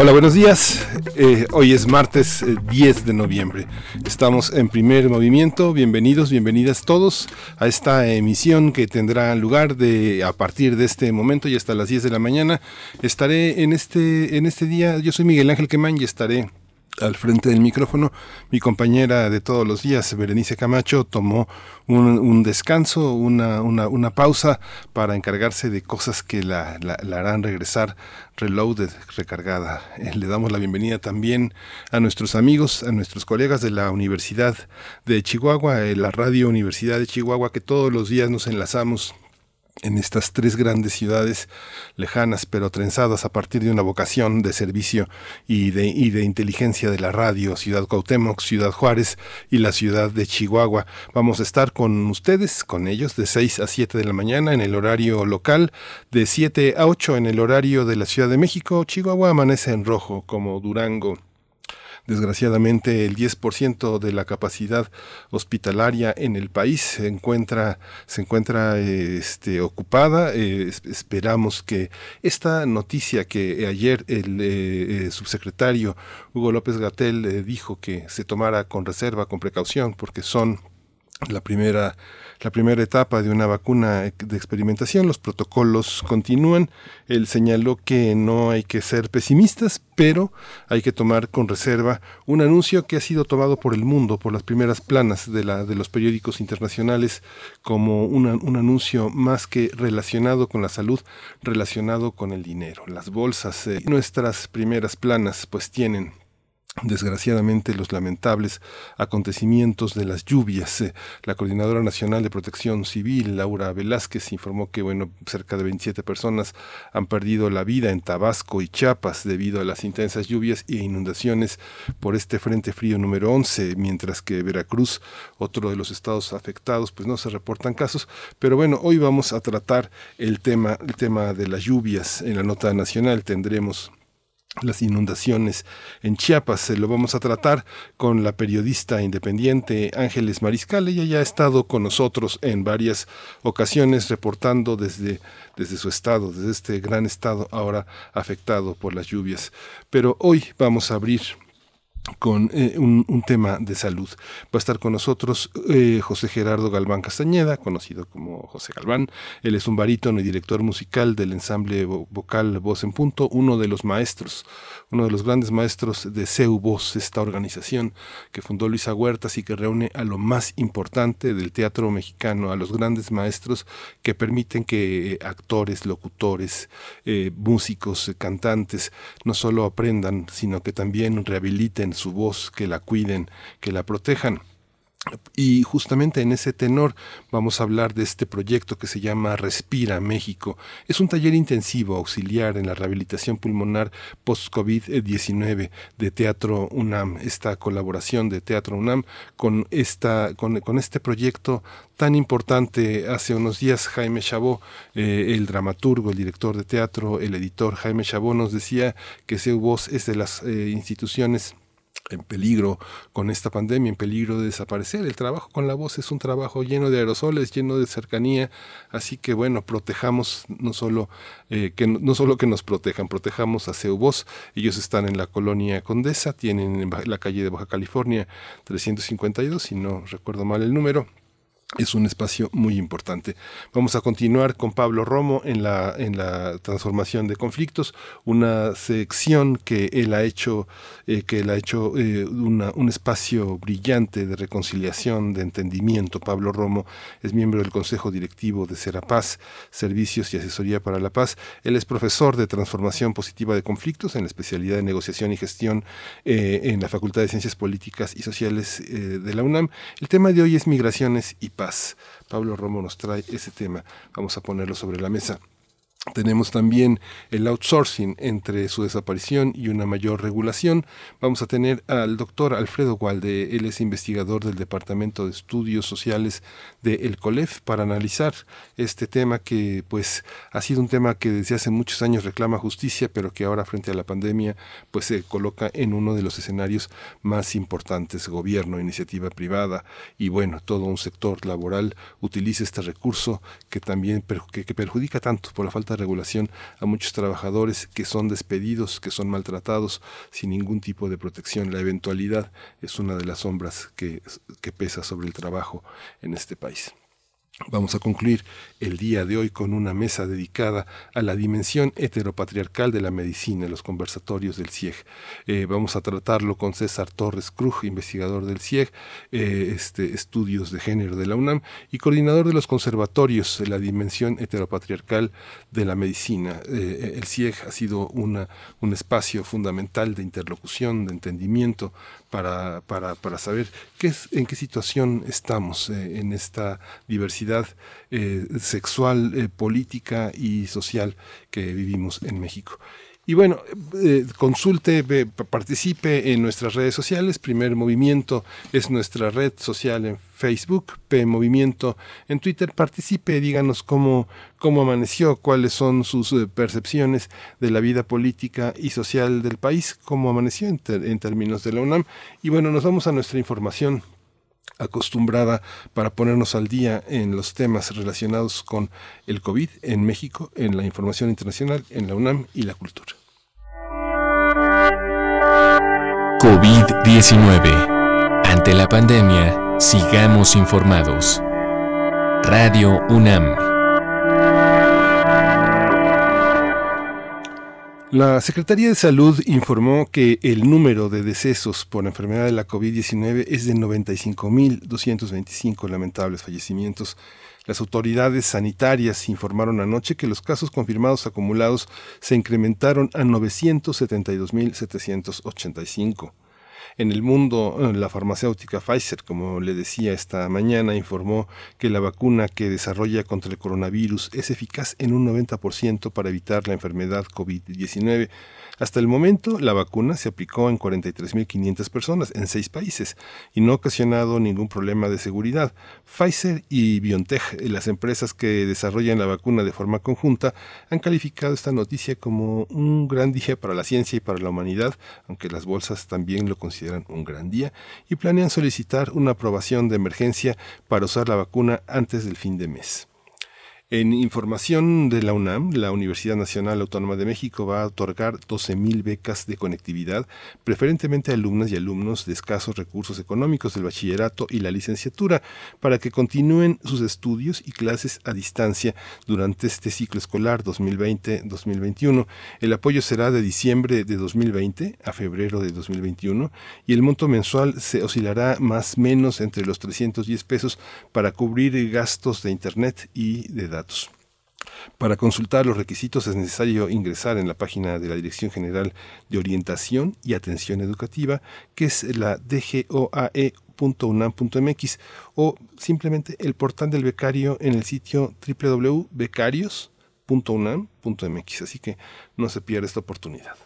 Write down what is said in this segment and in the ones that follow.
Hola, buenos días. Eh, hoy es martes 10 eh, de noviembre. Estamos en primer movimiento. Bienvenidos, bienvenidas todos a esta emisión que tendrá lugar de a partir de este momento y hasta las 10 de la mañana. Estaré en este, en este día. Yo soy Miguel Ángel Quemán y estaré al frente del micrófono. Mi compañera de todos los días, Berenice Camacho, tomó un, descanso, una, una, pausa para encargarse de cosas que la, la, harán regresar reloaded, recargada. Eh, le damos la bienvenida también a nuestros amigos, a nuestros colegas de la Universidad de Chihuahua, eh, la Radio Universidad de Chihuahua, que todos los días nos enlazamos en estas tres grandes ciudades lejanas pero trenzadas a partir de una vocación de servicio y de, y de inteligencia de la radio, Ciudad Cuauhtémoc, Ciudad Juárez y la ciudad de Chihuahua. Vamos a estar con ustedes, con ellos, de 6 a 7 de la mañana en el horario local, de 7 a 8 en el horario de la Ciudad de México. Chihuahua amanece en rojo como Durango Desgraciadamente, el 10% de la capacidad hospitalaria en el país se encuentra, se encuentra este, ocupada. Eh, esperamos que esta noticia que ayer el eh, eh, subsecretario Hugo López Gatel dijo que se tomara con reserva, con precaución, porque son la primera la primera etapa de una vacuna de experimentación. Los protocolos continúan. Él señaló que no hay que ser pesimistas, pero hay que tomar con reserva un anuncio que ha sido tomado por el mundo, por las primeras planas de, la, de los periódicos internacionales, como un anuncio más que relacionado con la salud, relacionado con el dinero. Las bolsas, nuestras primeras planas, pues tienen desgraciadamente los lamentables acontecimientos de las lluvias. Eh, la Coordinadora Nacional de Protección Civil, Laura Velázquez, informó que bueno, cerca de 27 personas han perdido la vida en Tabasco y Chiapas debido a las intensas lluvias e inundaciones por este Frente Frío número 11, mientras que Veracruz, otro de los estados afectados, pues no se reportan casos, pero bueno, hoy vamos a tratar el tema el tema de las lluvias en la nota nacional. Tendremos las inundaciones en Chiapas. Se lo vamos a tratar con la periodista independiente Ángeles Mariscal. Ella ya ha estado con nosotros en varias ocasiones reportando desde, desde su estado, desde este gran estado ahora afectado por las lluvias. Pero hoy vamos a abrir con eh, un, tema de salud. Va a estar con nosotros eh, José Gerardo Galván Castañeda, conocido como José Galván. Él es un barítono y director musical del ensamble vocal Voz en Punto, uno de los maestros, uno de los grandes maestros de CEU Voz, esta organización que fundó Luisa Huertas y que reúne a lo más importante del teatro mexicano, a los grandes maestros que permiten que eh, actores, locutores, músicos, cantantes, no solo aprendan, sino que también rehabiliten su voz, que la cuiden, que la protejan. Y justamente en ese tenor vamos a hablar de este proyecto que se llama Respira México. Es un taller intensivo auxiliar en la rehabilitación pulmonar post-COVID-19 de Teatro UNAM. Esta colaboración de Teatro UNAM con, esta, con, este proyecto tan importante. Hace unos días Jaime Chabot, eh, el dramaturgo, el director de teatro, el editor Jaime Chabot nos decía que CEU Voz es de las eh, instituciones en peligro con esta pandemia, en peligro de desaparecer. El trabajo con la voz es un trabajo lleno de aerosoles, lleno de cercanía, así que bueno, protejamos no solo eh, que no solo que nos protejan, protejamos a Voz. Ellos están en la colonia Condesa, tienen en la calle de Baja California 352, si no recuerdo mal el número es un espacio muy importante. Vamos a continuar con Pablo Romo en la, en la transformación de conflictos, una sección que él ha hecho, eh, que él ha hecho eh, un espacio brillante de reconciliación, de entendimiento. Pablo Romo es miembro del Consejo Directivo de Serapaz, Servicios y Asesoría para la Paz. Él es profesor de transformación positiva de conflictos en la especialidad de negociación y gestión eh, en la Facultad de Ciencias Políticas y Sociales de la UNAM. El tema de hoy es migraciones y Pablo Romo nos trae ese tema. Vamos a ponerlo sobre la mesa. Tenemos también el outsourcing entre su desaparición y una mayor regulación. Vamos a tener al doctor Alfredo Gualde, él es investigador del Departamento de Estudios Sociales del COLEF para analizar este tema que pues ha sido un tema que desde hace muchos años reclama justicia, pero que ahora frente a la pandemia pues se coloca en uno de los escenarios más importantes, gobierno, iniciativa privada y bueno, todo un sector laboral utiliza este recurso que también perjudica tanto por la falta de regulación a muchos trabajadores que son despedidos, que son maltratados sin ningún tipo de protección. La eventualidad es una de las sombras que pesa sobre el trabajo en este país. Vamos a concluir el día de hoy con una mesa dedicada a la dimensión heteropatriarcal de la medicina, los conversatorios del CIEG. Eh, vamos a tratarlo con César Torres Cruz, investigador del CIEG, eh, este, estudios de género de la UNAM y coordinador de los conservatorios de la dimensión heteropatriarcal de la medicina. Eh, el CIEG ha sido un espacio fundamental de interlocución, de entendimiento para, para, para saber qué es, en qué situación estamos en esta diversidad eh, sexual, eh, política y social que vivimos en México. Y bueno, eh, consulte, participe en nuestras redes sociales. Primer Movimiento es nuestra red social en Facebook, P Movimiento en Twitter. Participe, díganos cómo, cómo amaneció, cuáles son sus percepciones de la vida política y social del país, cómo amaneció en, en términos de la UNAM. Y bueno, nos vamos a nuestra información acostumbrada para ponernos al día en los temas relacionados con el COVID en México, en la información internacional, en la UNAM y la cultura. COVID-19. Ante la pandemia, sigamos informados. Radio UNAM. La Secretaría de Salud informó que el número de decesos por enfermedad de la COVID-19 es de 95.225 lamentables fallecimientos. Las autoridades sanitarias informaron anoche que los casos confirmados acumulados se incrementaron a 972.785. En el mundo, eh, la farmacéutica Pfizer, como le decía esta mañana, informó que la vacuna que desarrolla contra el coronavirus es eficaz en un 90% para evitar la enfermedad COVID-19. Hasta el momento, la vacuna se aplicó en 43.500 personas en seis países y no ha ocasionado ningún problema de seguridad. Pfizer y BioNTech, las empresas que desarrollan la vacuna de forma conjunta, han calificado esta noticia como un gran día para la ciencia y para la humanidad, aunque las bolsas también lo consideran un gran día, y planean solicitar una aprobación de emergencia para usar la vacuna antes del fin de mes. En información de la UNAM, la Universidad Nacional Autónoma de México va a otorgar 12.000 becas de conectividad, preferentemente a alumnas y alumnos de escasos recursos económicos del bachillerato y la licenciatura, para que continúen sus estudios y clases a distancia durante este ciclo escolar 2020-2021. El apoyo será de diciembre de 2020 a febrero de 2021 y el monto mensual se oscilará más o menos entre los 310 pesos para cubrir gastos de Internet y de datos para consultar los requisitos es necesario ingresar en la página de la Dirección General de Orientación y Atención Educativa, que es la dgoae.unam.mx o simplemente el portal del becario en el sitio www.becarios.unam.mx. Así que no se pierda esta oportunidad.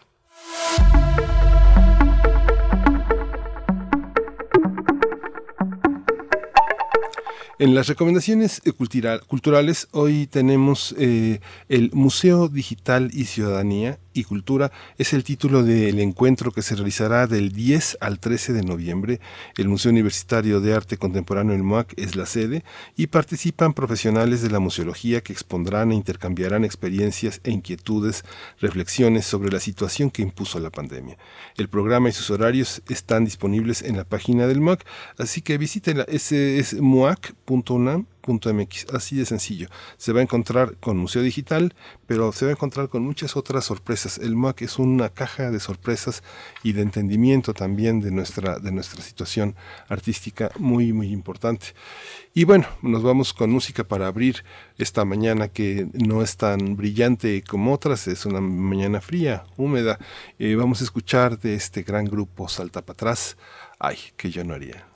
En las recomendaciones eh, culturales hoy tenemos eh, el Museo Digital y Ciudadanía y Cultura es el título del encuentro que se realizará del 10 al 13 de noviembre. El Museo Universitario de Arte Contemporáneo, el MOAC, es la sede y participan profesionales de la museología que expondrán e intercambiarán experiencias e inquietudes, reflexiones sobre la situación que impuso la pandemia. El programa y sus horarios están disponibles en la página del MOAC, así que es moac.unam .mx, así de sencillo. Se va a encontrar con Museo Digital, pero se va a encontrar con muchas otras sorpresas. El MOAC es una caja de sorpresas y de entendimiento también de nuestra, de nuestra situación artística muy, muy importante. Y bueno, nos vamos con música para abrir esta mañana que no es tan brillante como otras, es una mañana fría, húmeda. Eh, vamos a escuchar de este gran grupo Salta para atrás. Ay, que yo no haría.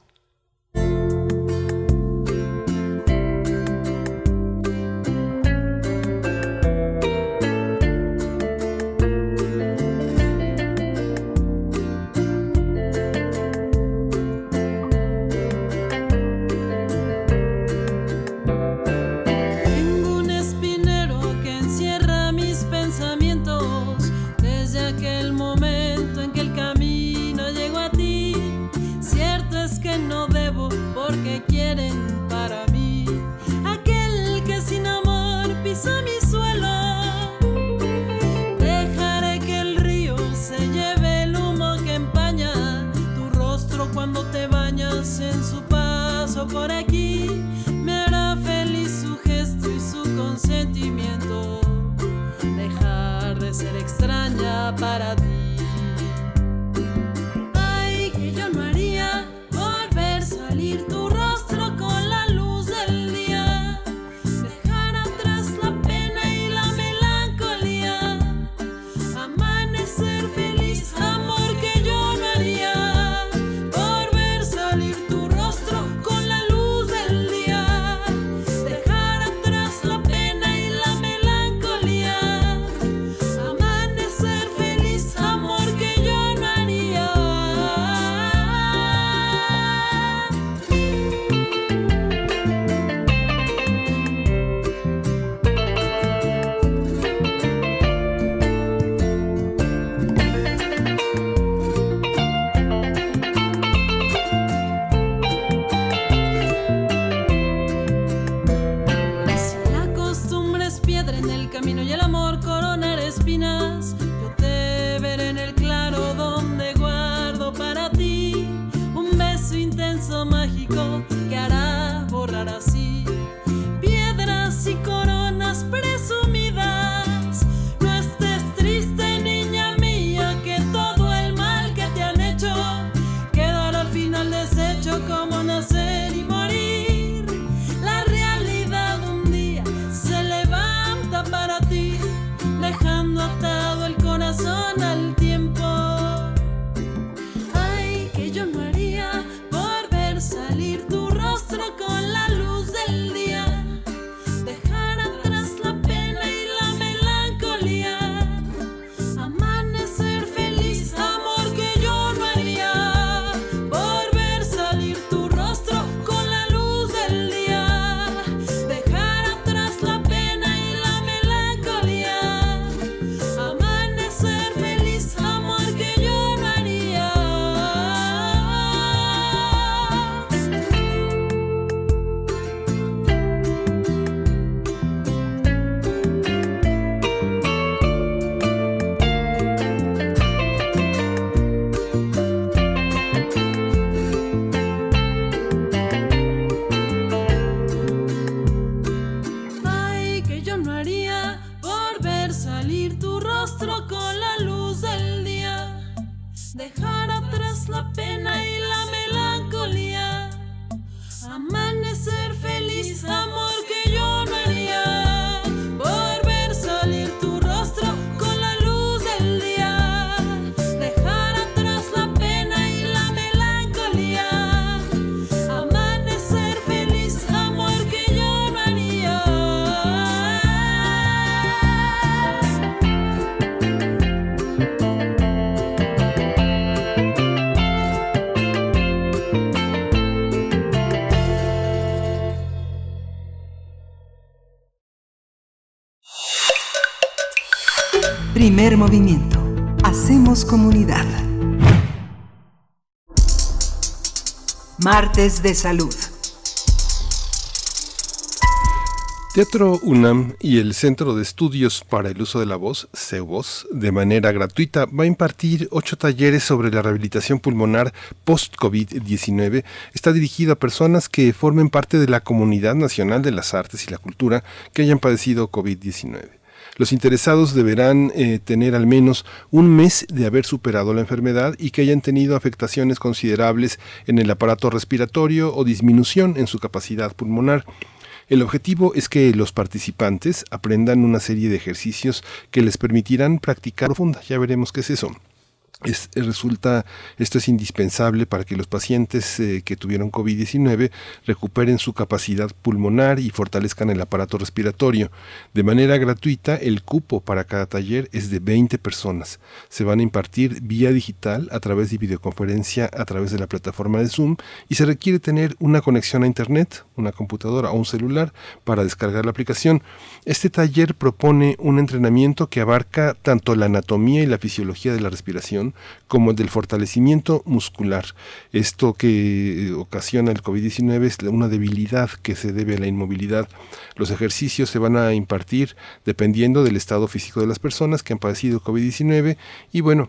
Movimiento. Hacemos comunidad. Martes de Salud. Teatro UNAM y el Centro de Estudios para el Uso de la Voz, CEUVOS, de manera gratuita, va a impartir ocho talleres sobre la rehabilitación pulmonar post-COVID-19. Está dirigido a personas que formen parte de la comunidad nacional de las artes y la cultura que hayan padecido COVID-19. Los interesados deberán eh, tener al menos un mes de haber superado la enfermedad y que hayan tenido afectaciones considerables en el aparato respiratorio o disminución en su capacidad pulmonar. El objetivo es que los participantes aprendan una serie de ejercicios que les permitirán practicar profunda. Ya veremos qué es eso es, resulta, esto es indispensable para que los pacientes eh, que tuvieron COVID-19 recuperen su capacidad pulmonar y fortalezcan el aparato respiratorio. De manera gratuita, el cupo para cada taller es de 20 personas. Se van a impartir vía digital a través de videoconferencia a través de la plataforma de Zoom y se requiere tener una conexión a Internet, una computadora o un celular para descargar la aplicación. Este taller propone un entrenamiento que abarca tanto la anatomía y la fisiología de la respiración, como el del fortalecimiento muscular. Esto que eh, ocasiona el COVID-19 es una debilidad que se debe a la inmovilidad. Los ejercicios se van a impartir dependiendo del estado físico de las personas que han padecido COVID-19 y bueno,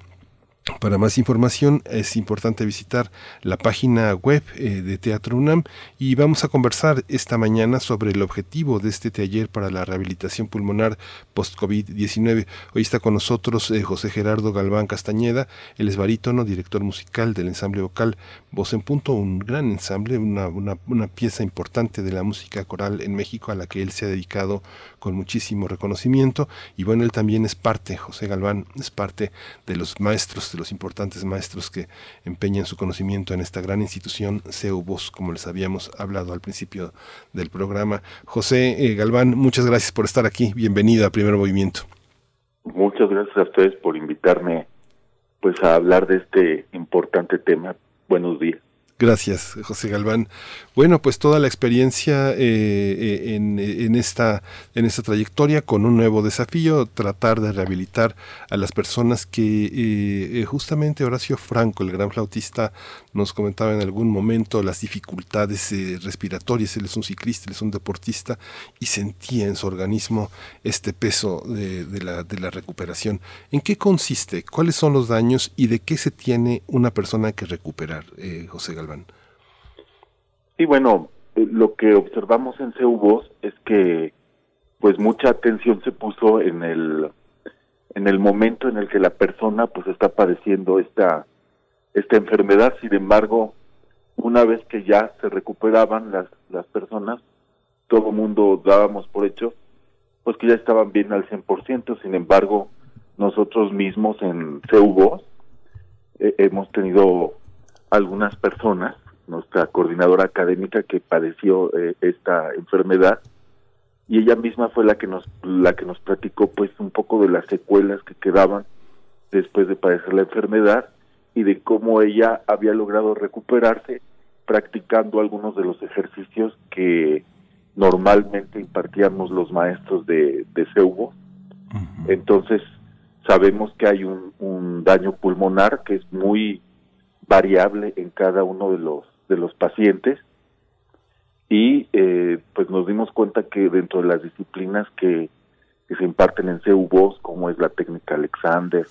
para más información es importante visitar la página web eh, de Teatro UNAM y vamos a conversar esta mañana sobre el objetivo de este taller para la rehabilitación pulmonar post-COVID-19. Hoy está con nosotros eh, José Gerardo Galván Castañeda, el es barítono, director musical del ensamble vocal Voz en Punto, un gran ensamble, una, una, una pieza importante de la música coral en México a la que él se ha dedicado con muchísimo reconocimiento y bueno, él también es parte, José Galván es parte de los maestros los importantes maestros que empeñan su conocimiento en esta gran institución, CEUBOS, como les habíamos hablado al principio del programa. José eh, Galván, muchas gracias por estar aquí. Bienvenido a Primer Movimiento. Muchas gracias a ustedes por invitarme pues a hablar de este importante tema. Buenos días. Gracias, José Galván. Bueno, pues toda la experiencia eh, eh, en, esta, en esta trayectoria con un nuevo desafío, tratar de rehabilitar a las personas que eh, justamente Horacio Franco, el gran flautista, nos comentaba en algún momento las dificultades respiratorias. Él es un ciclista, él es un deportista y sentía en su organismo este peso de, la, de la recuperación. ¿En qué consiste? ¿Cuáles son los daños y de qué se tiene una persona que recuperar, José Galván? Sí, bueno, eh, lo que observamos en CEUBOS es que pues mucha atención se puso en el en el momento en el que la persona pues está padeciendo esta esta enfermedad, sin embargo, una vez que ya se recuperaban las las personas, todo mundo dábamos por hecho pues que ya estaban bien al 100%, sin embargo, nosotros mismos en CEUBOS eh, hemos tenido algunas personas, nuestra coordinadora académica que padeció eh, esta enfermedad y ella misma fue la que nos la que nos platicó pues un poco de las secuelas que quedaban después de padecer la enfermedad y de cómo ella había logrado recuperarse practicando algunos de los ejercicios que normalmente impartíamos los maestros de, de CEUBO. Entonces, sabemos que hay un, un daño pulmonar que es muy variable en cada uno de los de los pacientes y eh, pues nos dimos cuenta que dentro de las disciplinas que, se imparten en CEUBOS, como es la técnica Alexander,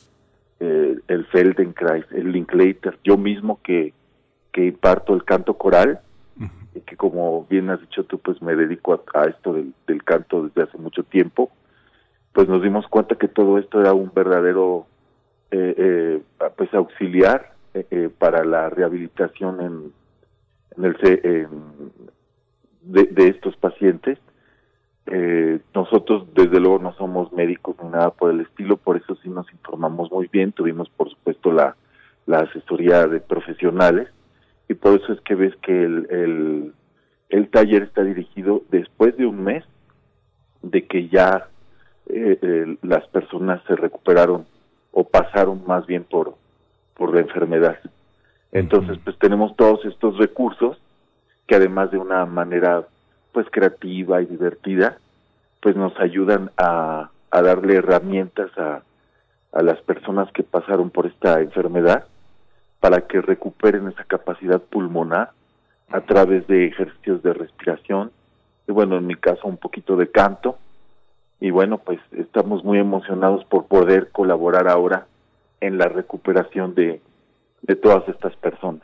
eh, el Feldenkrais, el Linklater, yo mismo que, que imparto el canto coral, y que como bien has dicho tú, pues me dedico a, esto del, del, canto desde hace mucho tiempo, pues nos dimos cuenta que todo esto era un verdadero eh, pues auxiliar eh, eh, para la rehabilitación en, en el de, estos pacientes. Eh, nosotros desde luego no somos médicos ni nada por el estilo, por eso sí nos informamos muy bien, tuvimos por supuesto la, la asesoría de profesionales y por eso es que ves que el, el, el taller está dirigido después de un mes de que ya las personas se recuperaron o pasaron más bien por, por la enfermedad. Entonces, pues tenemos todos estos recursos que además de una manera pues creativa y divertida, pues nos ayudan a, a darle herramientas a, a las personas que pasaron por esta enfermedad para que recuperen esa capacidad pulmonar a través de ejercicios de respiración y bueno, en mi caso un poquito de canto. Y bueno, pues estamos muy emocionados por poder colaborar ahora en la recuperación de, de todas estas personas.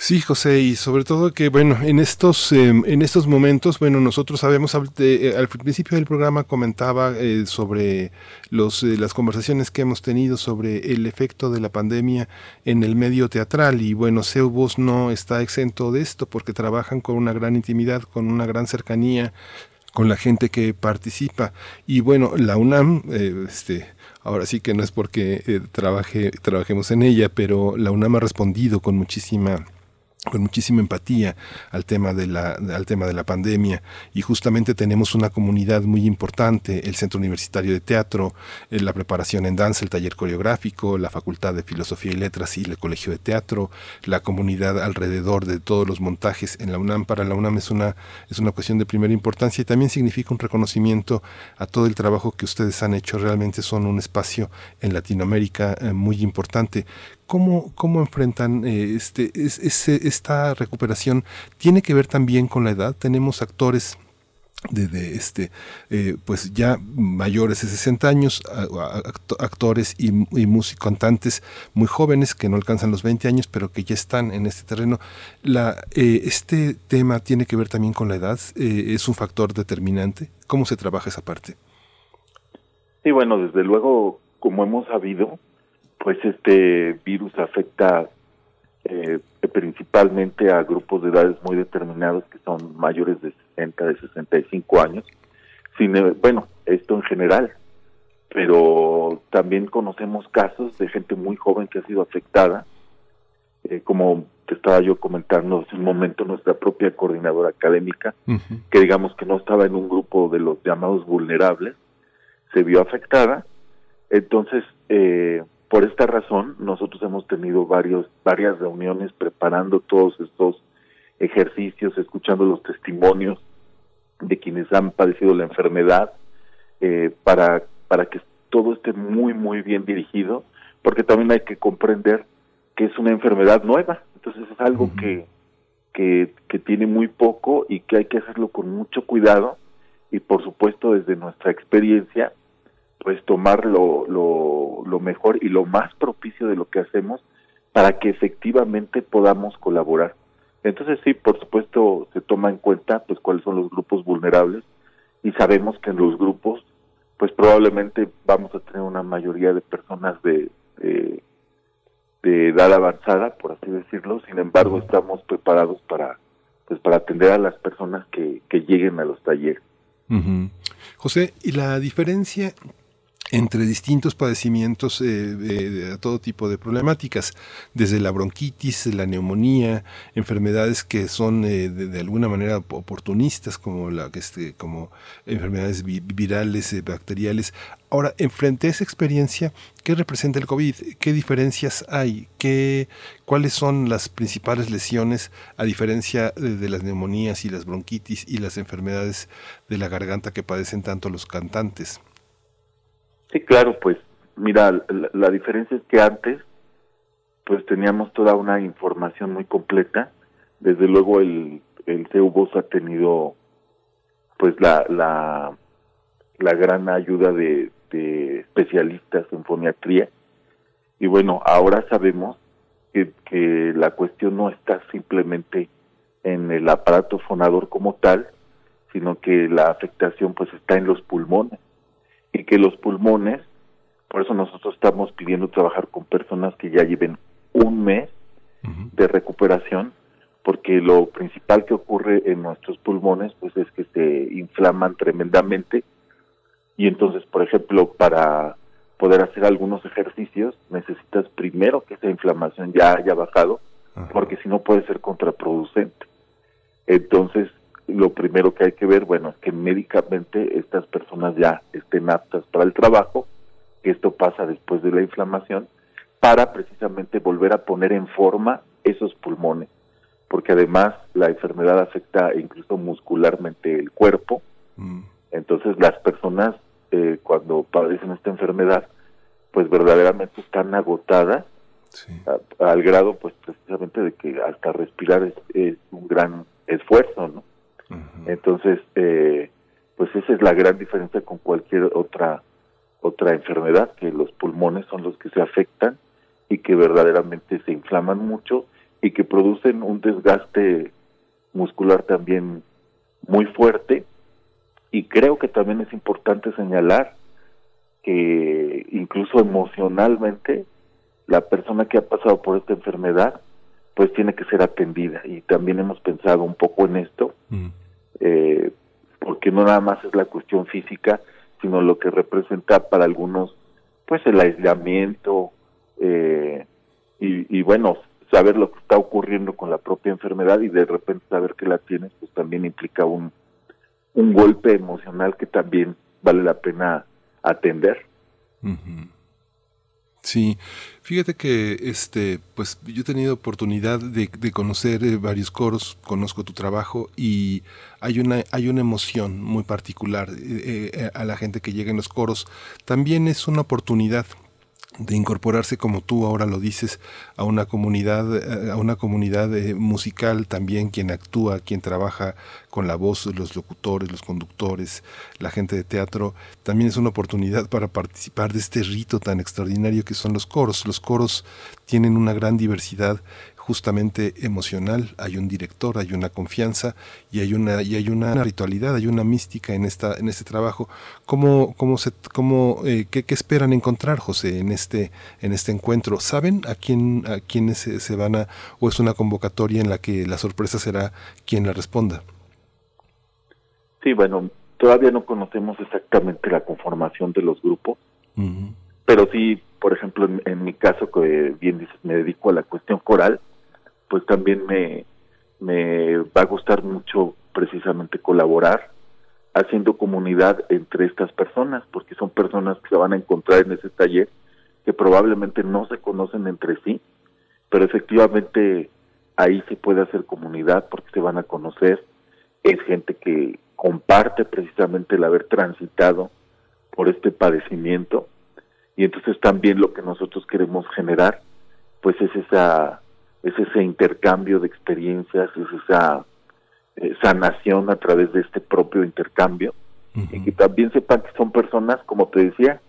Sí, José, y sobre todo que, bueno, en estos, em, en estos momentos, bueno, nosotros sabemos, eh, al principio del programa comentaba eh, sobre los, eh, las conversaciones que hemos tenido sobre el efecto de la pandemia en el medio teatral, y bueno, Seubos no está exento de esto porque trabajan con una gran intimidad, con una gran cercanía con la gente que participa. Y bueno, la UNAM, este, Ahora sí que no es porque eh, trabaje, trabajemos en ella, pero la UNAM ha respondido con muchísima con muchísima empatía al tema de la al tema de la pandemia. Y justamente tenemos una comunidad muy importante el Centro Universitario de Teatro eh, la preparación en danza el taller coreográfico la Facultad de Filosofía y Letras y el Colegio de Teatro la comunidad alrededor de todos los montajes en la UNAM. Para la UNAM es una es una cuestión de primera importancia y también significa un reconocimiento a todo el trabajo que ustedes han hecho. Realmente son un espacio en Latinoamérica eh, muy importante ¿Cómo, cómo enfrentan eh, este, esta recuperación? ¿Tiene que ver también con la edad? Tenemos actores de, este eh, pues ya mayores de 60 años actores y, músicos cantantes muy jóvenes que no alcanzan los 20 años pero que ya están en este terreno la eh, este tema tiene que ver también con la edad es un factor determinante cómo se trabaja esa parte sí bueno desde luego como hemos sabido pues este virus afecta eh, principalmente a grupos de edades muy determinados que son mayores de 60, de 65 años. Sin, eh, bueno, esto en general, pero también conocemos casos de gente muy joven que ha sido afectada, eh, como te estaba yo comentando hace un momento, nuestra propia coordinadora académica, que digamos que no estaba en un grupo de los llamados vulnerables, se vio afectada. Entonces, eh, por esta razón, nosotros hemos tenido varios, varias reuniones preparando todos estos ejercicios, escuchando los testimonios de quienes han padecido la enfermedad, eh, para, para que todo esté muy, muy bien dirigido, porque también hay que comprender que es una enfermedad nueva, entonces es algo que, que, que tiene muy poco y que hay que hacerlo con mucho cuidado. Y por supuesto desde nuestra experiencia pues tomar lo, lo, mejor y lo más propicio de lo que hacemos para que efectivamente podamos colaborar. Entonces sí, por supuesto se toma en cuenta pues cuáles son los grupos vulnerables y sabemos que en los grupos pues probablemente vamos a tener una mayoría de personas de, de, edad avanzada, por así decirlo. Sin embargo, estamos preparados para pues para atender a las personas que, que lleguen a los talleres. José, ¿y la diferencia entre distintos padecimientos eh, de, todo tipo de problemáticas, desde la bronquitis, la neumonía, enfermedades que son eh, de, alguna manera oportunistas, como, la, este, como enfermedades virales, eh, bacteriales. Ahora, enfrente a esa experiencia, ¿qué representa el COVID? ¿Qué diferencias hay? ¿Qué, ¿Cuáles son las principales lesiones a diferencia de las neumonías y las bronquitis y las enfermedades de la garganta que padecen tanto los cantantes? Sí, claro, pues mira, la, diferencia es que antes pues teníamos toda una información muy completa. Desde luego el, el CEUBOS ha tenido pues la, la, la gran ayuda de, de especialistas en foniatría. Y bueno, ahora sabemos que, que la cuestión no está simplemente en el aparato fonador como tal, sino que la afectación pues está en los pulmones y que los pulmones, por eso nosotros estamos pidiendo trabajar con personas que ya lleven un mes de recuperación, porque lo principal que ocurre en nuestros pulmones pues es que se inflaman tremendamente. Y entonces, por ejemplo, para poder hacer algunos ejercicios necesitas primero que esa inflamación ya haya bajado, porque si no puede ser contraproducente. Entonces, lo primero que hay que ver, bueno, es que médicamente estas personas ya estén aptas para el trabajo, que esto pasa después de la inflamación, para precisamente volver a poner en forma esos pulmones, porque además la enfermedad afecta incluso muscularmente el cuerpo, mm. entonces las personas eh, cuando padecen esta enfermedad, pues verdaderamente están agotadas al grado pues precisamente de que hasta respirar es, es un gran esfuerzo, ¿no? Entonces, eh, pues esa es la gran diferencia con cualquier otra otra enfermedad, que los pulmones son los que se afectan y que verdaderamente se inflaman mucho y que producen un desgaste muscular también muy fuerte. Y creo que también es importante señalar que incluso emocionalmente la persona que ha pasado por esta enfermedad pues tiene que ser atendida. Y también hemos pensado un poco en esto eh, porque no nada más es la cuestión física, sino lo que representa para algunos, pues el aislamiento, eh, y, bueno, saber lo que está ocurriendo con la propia enfermedad y de repente saber que la tienes, pues también implica un, un golpe emocional que también vale la pena atender. Sí, fíjate que este, pues yo he tenido oportunidad de, conocer eh, varios coros, conozco tu trabajo y hay una, hay una emoción muy particular eh, eh, a la gente que llega en los coros. También es una oportunidad de incorporarse como tú ahora lo dices a una comunidad eh, a una comunidad eh, musical también quien actúa quien trabaja con la voz los locutores los conductores la gente de teatro. También es una oportunidad para participar de este rito tan extraordinario que son los coros. Los coros tienen una gran diversidad justamente emocional, hay un director, hay una confianza y hay una, y hay una ritualidad, hay una mística en, esta, en este trabajo. ¿Cómo, cómo se, cómo, eh, qué, esperan encontrar, José, en este, en este encuentro? ¿Saben a quién, a quiénes se, van a, o es una convocatoria en la que la sorpresa será quien la responda? Sí, bueno, todavía no conocemos exactamente la conformación de los grupos, pero sí, por ejemplo, en, en, mi caso, que bien dices, me dedico a la cuestión coral, pues también me, me va a gustar mucho precisamente colaborar haciendo comunidad entre estas personas, porque son personas que se van a encontrar en ese taller que probablemente no se conocen entre sí, pero efectivamente ahí se puede hacer comunidad porque se van a conocer, es gente que comparte precisamente el haber transitado por este padecimiento. Y entonces también lo que nosotros queremos generar pues es esa es ese intercambio de experiencias, es esa eh, sanación a través de este propio intercambio. Y que también sepan que son personas, como te decía,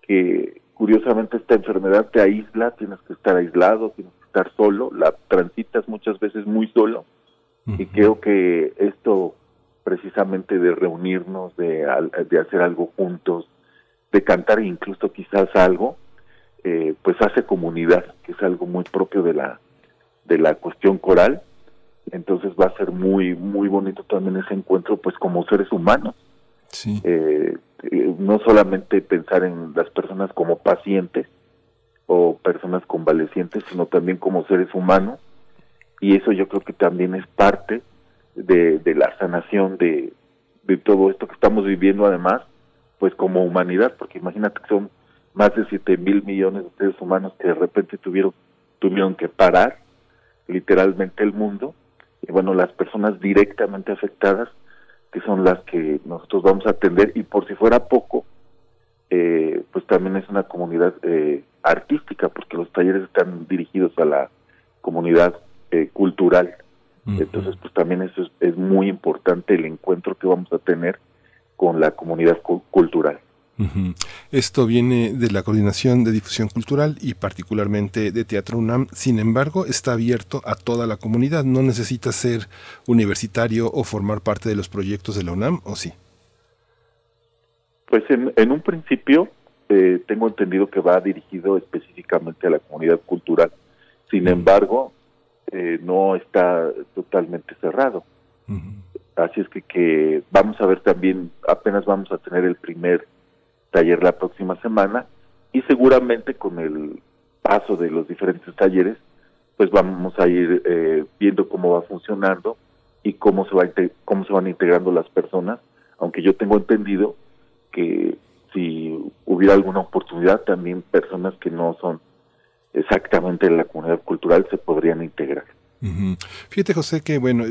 que curiosamente esta enfermedad te aísla, tienes que estar aislado, tienes que estar solo, la transitas muchas veces muy solo. Y creo que esto precisamente de reunirnos, de, de hacer algo juntos, de cantar incluso quizás algo, eh, pues hace comunidad, que es algo muy propio de la de la cuestión coral. Entonces va a ser muy, muy bonito también ese encuentro, pues como seres humanos. Eh, eh, no solamente pensar en las personas como pacientes o personas convalecientes, sino también como seres humanos. Y eso yo creo que también es parte de, de la sanación de, de todo esto que estamos viviendo, además, pues como humanidad, porque imagínate que son más de 7 mil millones de seres humanos que de repente tuvieron, tuvieron que parar literalmente el mundo y bueno, las personas directamente afectadas que son las que nosotros vamos a atender y por si fuera poco, eh, pues también es una comunidad eh, artística porque los talleres están dirigidos a la comunidad eh, cultural. Entonces, pues también eso es, es, muy importante el encuentro que vamos a tener con la comunidad cultural. Esto viene de la Coordinación de Difusión Cultural y particularmente de Teatro UNAM. Sin embargo, está abierto a toda la comunidad. No necesita ser universitario o formar parte de los proyectos de la UNAM, ¿o sí? Pues en, un principio eh, tengo entendido que va dirigido específicamente a la comunidad cultural. Sin embargo, eh, no está totalmente cerrado. Así es que, que vamos a ver también, apenas vamos a tener el primer taller la próxima semana y seguramente con el paso de los diferentes talleres pues vamos a ir eh, viendo cómo va funcionando y cómo se va cómo se van integrando las personas aunque yo tengo entendido que si hubiera alguna oportunidad también personas que no son exactamente de la comunidad cultural se podrían integrar Fíjate José que bueno,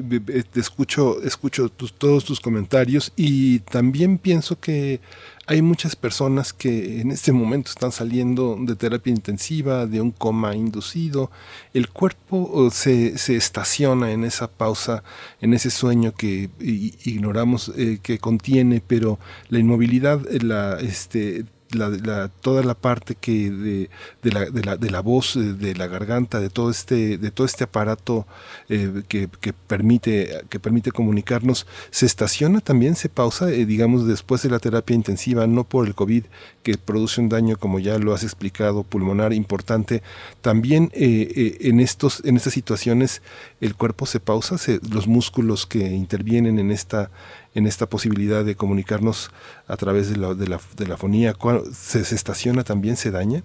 te escucho, escucho todos tus comentarios y también pienso que hay muchas personas que en este momento están saliendo de terapia intensiva, de un coma inducido. El cuerpo se, se estaciona en esa pausa, en ese sueño que ignoramos eh, que contiene, pero la inmovilidad, la, este, la, toda la parte que de, la, de, la, de, la, voz, de la garganta, de todo este, de todo este aparato eh, que, permite, que permite comunicarnos, se estaciona también, se pausa, eh, digamos, después de la terapia intensiva, no por el COVID, que produce un daño, como ya lo has explicado, pulmonar importante. También eh, en, estos, en estas situaciones el cuerpo se pausa, los músculos que intervienen en esta en esta posibilidad de comunicarnos a través de la, de la, de la fonía, ¿se, ¿se estaciona también, se daña?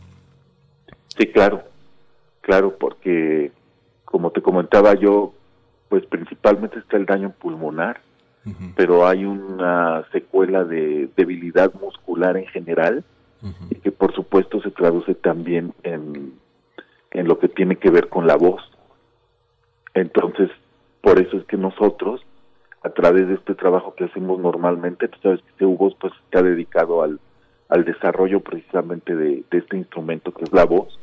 Sí, claro, claro, porque como te comentaba yo, pues principalmente está el daño pulmonar, pero hay una secuela de debilidad muscular en general y que por supuesto se traduce también en, en lo que tiene que ver con la voz. Entonces, por eso es que nosotros, a través de este trabajo que hacemos normalmente, tú sabes que voz pues está dedicado al, al desarrollo precisamente de, de este instrumento que es la voz,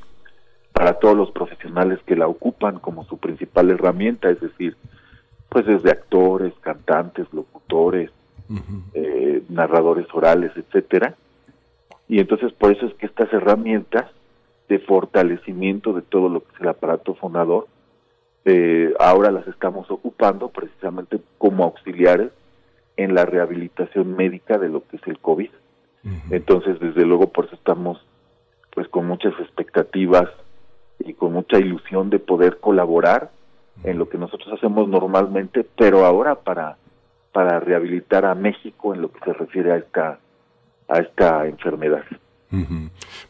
para todos los profesionales que la ocupan como su principal herramienta, es decir, pues desde actores, cantantes, locutores, eh, narradores orales, etcétera. Y entonces por eso es que estas herramientas de fortalecimiento de todo lo que es el aparato fonador, eh, ahora las estamos ocupando precisamente como auxiliares en la rehabilitación médica de lo que es el COVID. Entonces, desde luego, por eso estamos pues con muchas expectativas y con mucha ilusión de poder colaborar en lo que nosotros hacemos normalmente, pero ahora para para rehabilitar a México en lo que se refiere a esta a esta enfermedad.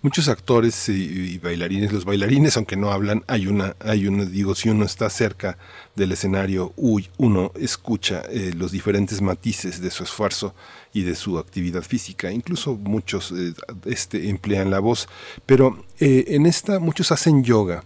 Muchos actores y, bailarines, los bailarines, aunque no hablan, hay una, hay una, digo, si uno está cerca del escenario, uy, uno escucha eh, los diferentes matices de su esfuerzo y de su actividad física. Incluso muchos eh, este, emplean la voz, pero eh, en esta muchos hacen yoga,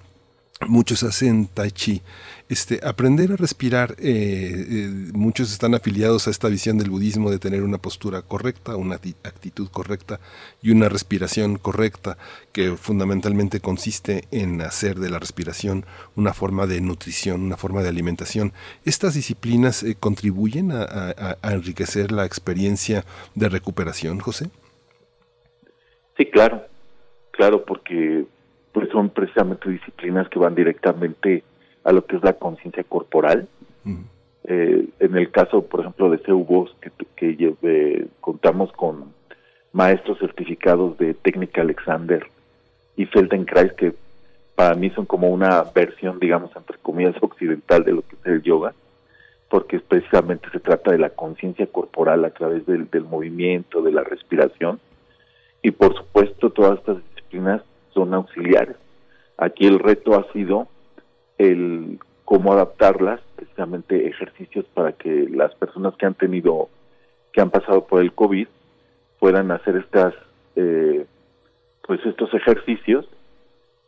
muchos hacen tai chi. Este, aprender a respirar, eh, eh, muchos están afiliados a esta visión del budismo de tener una postura correcta, una actitud correcta y una respiración correcta, que fundamentalmente consiste en hacer de la respiración una forma de nutrición, una forma de alimentación. ¿Estas disciplinas eh, contribuyen a, enriquecer la experiencia de recuperación, José? Sí, claro, claro, porque pues son precisamente disciplinas que van directamente a lo que es la conciencia corporal. Eh, en el caso, por ejemplo, de CEUBOS, que, que contamos con maestros certificados de técnica Alexander y Feldenkrais, que para mí son como una versión, digamos, entre comillas, occidental de lo que es el yoga, porque precisamente se trata de la conciencia corporal a través del, del movimiento, de la respiración, y por supuesto todas estas disciplinas son auxiliares. Aquí el reto ha sido el cómo adaptarlas, precisamente ejercicios para que las personas que han tenido, que han pasado por el COVID, puedan hacer estas, eh, pues estos ejercicios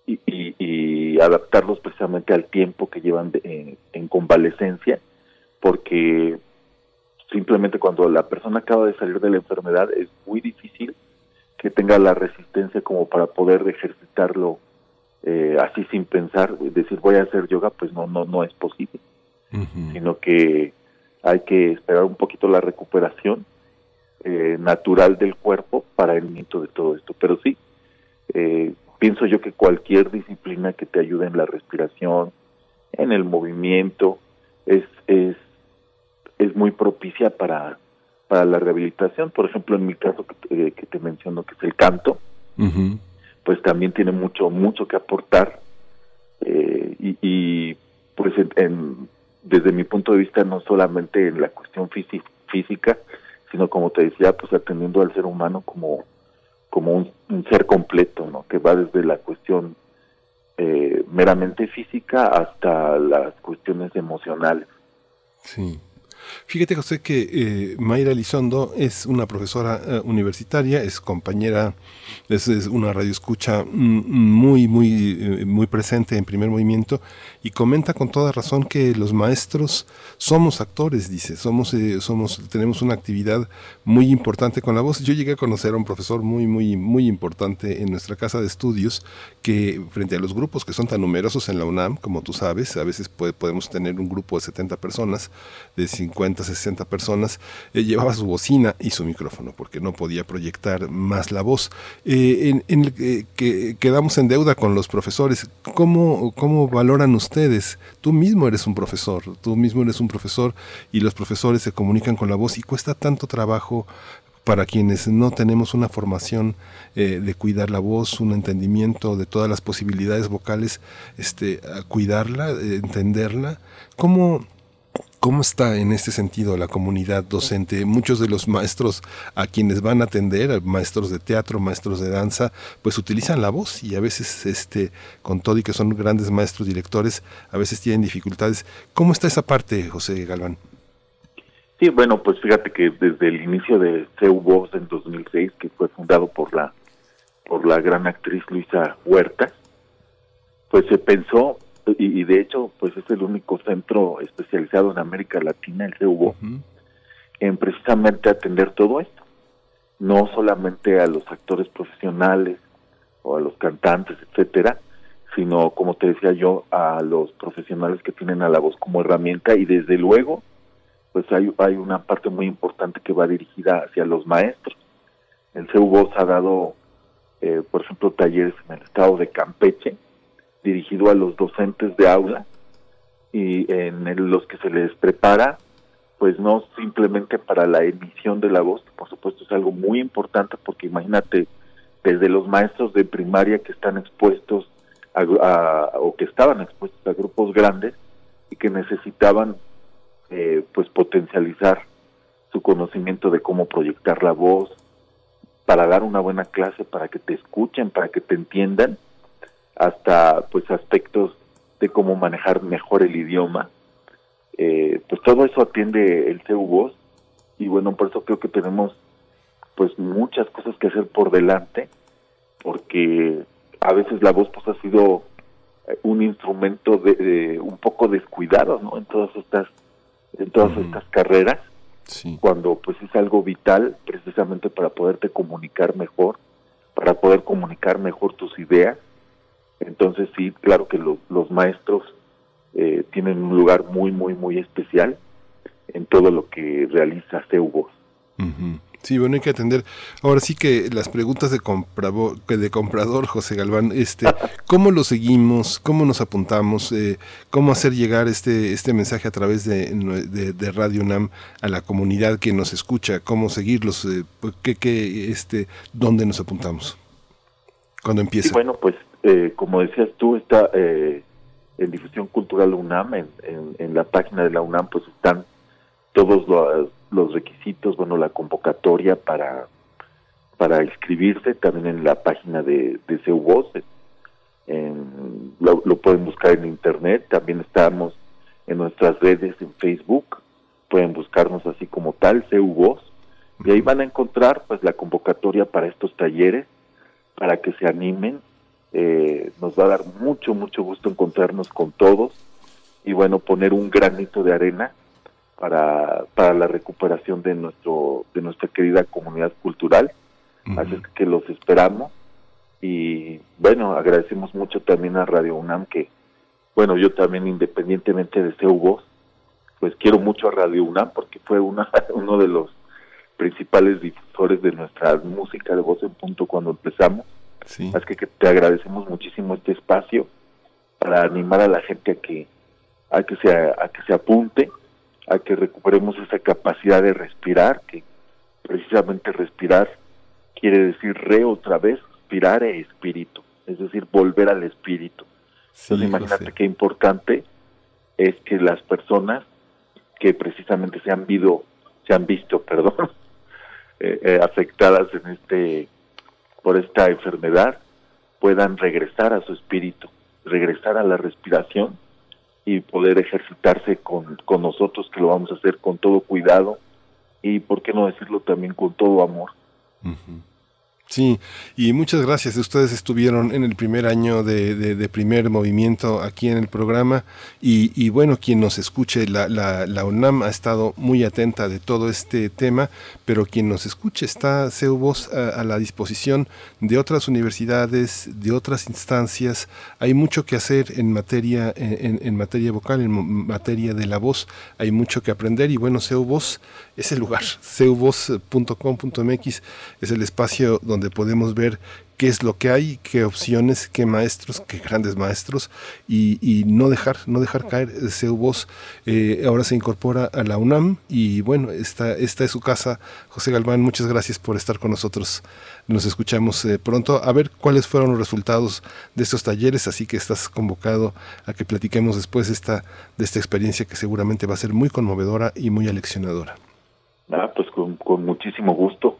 y, adaptarlos precisamente al tiempo que llevan en, convalecencia, porque simplemente cuando la persona acaba de salir de la enfermedad es muy difícil que tenga la resistencia como para poder ejercitarlo eh, así sin pensar, decir voy a hacer yoga, pues no, no, no es posible, sino que hay que esperar un poquito la recuperación eh, natural del cuerpo para el movimiento de todo esto. Pero sí, eh, pienso yo que cualquier disciplina que te ayude en la respiración, en el movimiento, es, es, es muy propicia para, para la rehabilitación. Por ejemplo, en mi caso que, que te menciono, que es el canto, pues también tiene mucho, mucho que aportar. Eh, y, pues en, desde mi punto de vista, no solamente en la cuestión física, sino como te decía, pues atendiendo al ser humano como, como un, ser completo, ¿no? Que va desde la cuestión eh, meramente física hasta las cuestiones emocionales. Sí. Fíjate, José, que eh, Mayra Lizondo es una profesora eh, universitaria, es compañera, es, una radioescucha mm, muy, muy, eh, muy presente en primer movimiento y comenta con toda razón que los maestros somos actores, dice, somos, somos, tenemos una actividad muy importante con la voz. Yo llegué a conocer a un profesor muy, muy, muy importante en nuestra casa de estudios que frente a los grupos que son tan numerosos en la UNAM, como tú sabes, a veces podemos tener un grupo de 70 personas, de 50, 60 personas, eh, llevaba su bocina y su micrófono, porque no podía proyectar más la voz. Eh, en, eh, que quedamos en deuda con los profesores. ¿Cómo, ¿Cómo valoran ustedes? Tú mismo eres un profesor, tú mismo eres un profesor y los profesores se comunican con la voz y cuesta tanto trabajo para quienes no tenemos una formación de cuidar la voz, un entendimiento de todas las posibilidades vocales, este, cuidarla, entenderla. ¿Cómo, ¿Cómo está en este sentido la comunidad docente? Muchos de los maestros a quienes van a atender, maestros de teatro, maestros de danza, pues utilizan la voz y a veces, este, con todo y que son grandes maestros directores, a veces tienen dificultades. ¿Cómo está esa parte, José Galván? Sí, bueno, pues fíjate que desde el inicio de CEU Voz en 2006, que fue fundado por la por la gran actriz Luisa Huerta, pues se pensó y, de hecho pues es el único centro especializado en América Latina, el CUBO, en precisamente atender todo esto. No solamente a los actores profesionales o a los cantantes, etcétera, sino como te decía yo, a los profesionales que tienen a la voz como herramienta y desde luego pues hay, hay una parte muy importante que va dirigida hacia los maestros. El CUBOS ha dado, eh, por ejemplo, talleres en el estado de Campeche, dirigido a los docentes de aula y en los que se les prepara pues no simplemente para la emisión de la voz, por supuesto es algo muy importante porque imagínate desde los maestros de primaria que están expuestos a, o que estaban expuestos a grupos grandes y que necesitaban eh, pues potencializar su conocimiento de cómo proyectar la voz para dar una buena clase, para que te escuchen, para que te entiendan hasta pues aspectos de cómo manejar mejor el idioma. Eh, pues todo eso atiende el CEU Voz y bueno, por eso creo que tenemos pues muchas cosas que hacer por delante porque a veces la voz pues ha sido eh, un instrumento de, un poco descuidado no en todas estas en todas estas carreras cuando pues es algo vital precisamente para poderte comunicar mejor para poder comunicar mejor tus ideas entonces sí, claro que los maestros eh, tienen un lugar muy, muy, muy especial en todo lo que realiza CEUBOS. Sí, bueno, hay que atender. Ahora sí que las preguntas de comprador, de comprador José Galván, este, ¿cómo lo seguimos? ¿Cómo nos apuntamos? Eh, ¿Cómo hacer llegar este, este mensaje a través de, de, Radio UNAM a la comunidad que nos escucha? ¿Cómo seguirlos? Eh, ¿qué, qué, este, ¿Dónde nos apuntamos? ¿Cuándo empieza? bueno, pues eh, como decías tú, está eh, en difusión cultural UNAM, en, en, la página de la UNAM, pues están todos los, requisitos, bueno, la convocatoria para para inscribirse, también en la página de, de CEUVOZ, en, lo, lo, pueden buscar en internet, también estamos en nuestras redes en Facebook, pueden buscarnos así como tal, CEUVOZ, y ahí van a encontrar pues la convocatoria para estos talleres, para que se animen eh, nos va a dar mucho, mucho gusto encontrarnos con todos y bueno, poner un granito de arena para, para la recuperación de nuestro de nuestra querida comunidad cultural. Así que los esperamos y bueno, agradecemos mucho también a Radio UNAM que, bueno, yo también independientemente de ser voz, pues quiero mucho a Radio UNAM porque fue una, uno de los principales difusores de nuestra música de voz en punto cuando empezamos Así que, te agradecemos muchísimo este espacio para animar a la gente a que a que se a que se apunte, a que recuperemos esa capacidad de respirar, que precisamente respirar quiere decir re otra vez, respirar e espíritu, es decir, volver al espíritu. Entonces imagínate qué importante es que las personas que precisamente se han visto, se han visto, perdón, eh, eh, afectadas en este por esta enfermedad puedan regresar a su espíritu, regresar a la respiración y poder ejercitarse con, con nosotros, que lo vamos a hacer con todo cuidado y, ¿por qué no decirlo también con todo amor? Sí, y muchas gracias. Ustedes estuvieron en el primer año de, primer movimiento aquí en el programa y, bueno, quien nos escuche, la, UNAM ha estado muy atenta de todo este tema, pero quien nos escuche está CEUVOS a, la disposición de otras universidades, de otras instancias. Hay mucho que hacer en materia, en, materia vocal, en materia de la voz. Hay mucho que aprender y bueno, CEUVOS es el lugar. CEUVOS.com.mx es el espacio donde donde podemos ver qué es lo que hay, qué opciones, qué maestros, qué grandes maestros, y, no dejar, no dejar caer. CEUVOS eh, ahora se incorpora a la UNAM y bueno, esta, esta es su casa. José Galván, muchas gracias por estar con nosotros. Nos escuchamos eh, pronto a ver cuáles fueron los resultados de estos talleres, así que estás convocado a que platiquemos después esta, de esta experiencia que seguramente va a ser muy conmovedora y muy aleccionadora. Ah, pues con muchísimo gusto.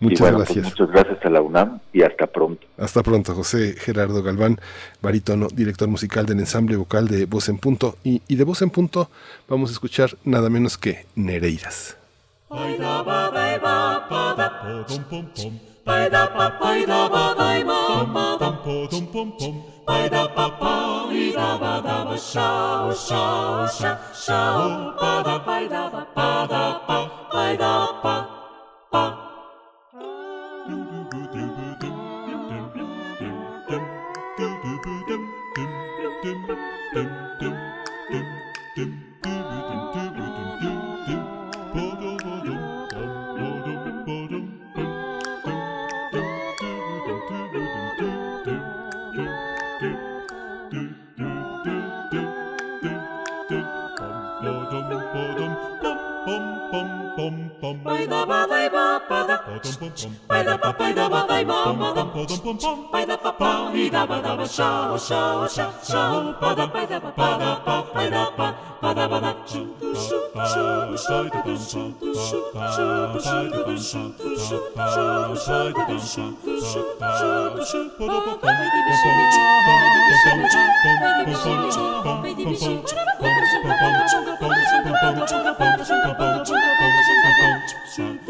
Muchas pues gracias. muchas gracias a la UNAM y hasta pronto. Hasta pronto, José Gerardo Galván, barítono, director musical del ensamble vocal de Voz en Punto. Y, y de Voz en Punto vamos a escuchar nada menos que Nereidas. Pai da papai da badai mama Pai da papá e da badaba chá, chá, chá, chá Pada pai da papá da papai da pá Pada badá chu, chu, chu, chu, chu, chu, chu, chu, chu, chu, chu, chu, chu, chu, chu,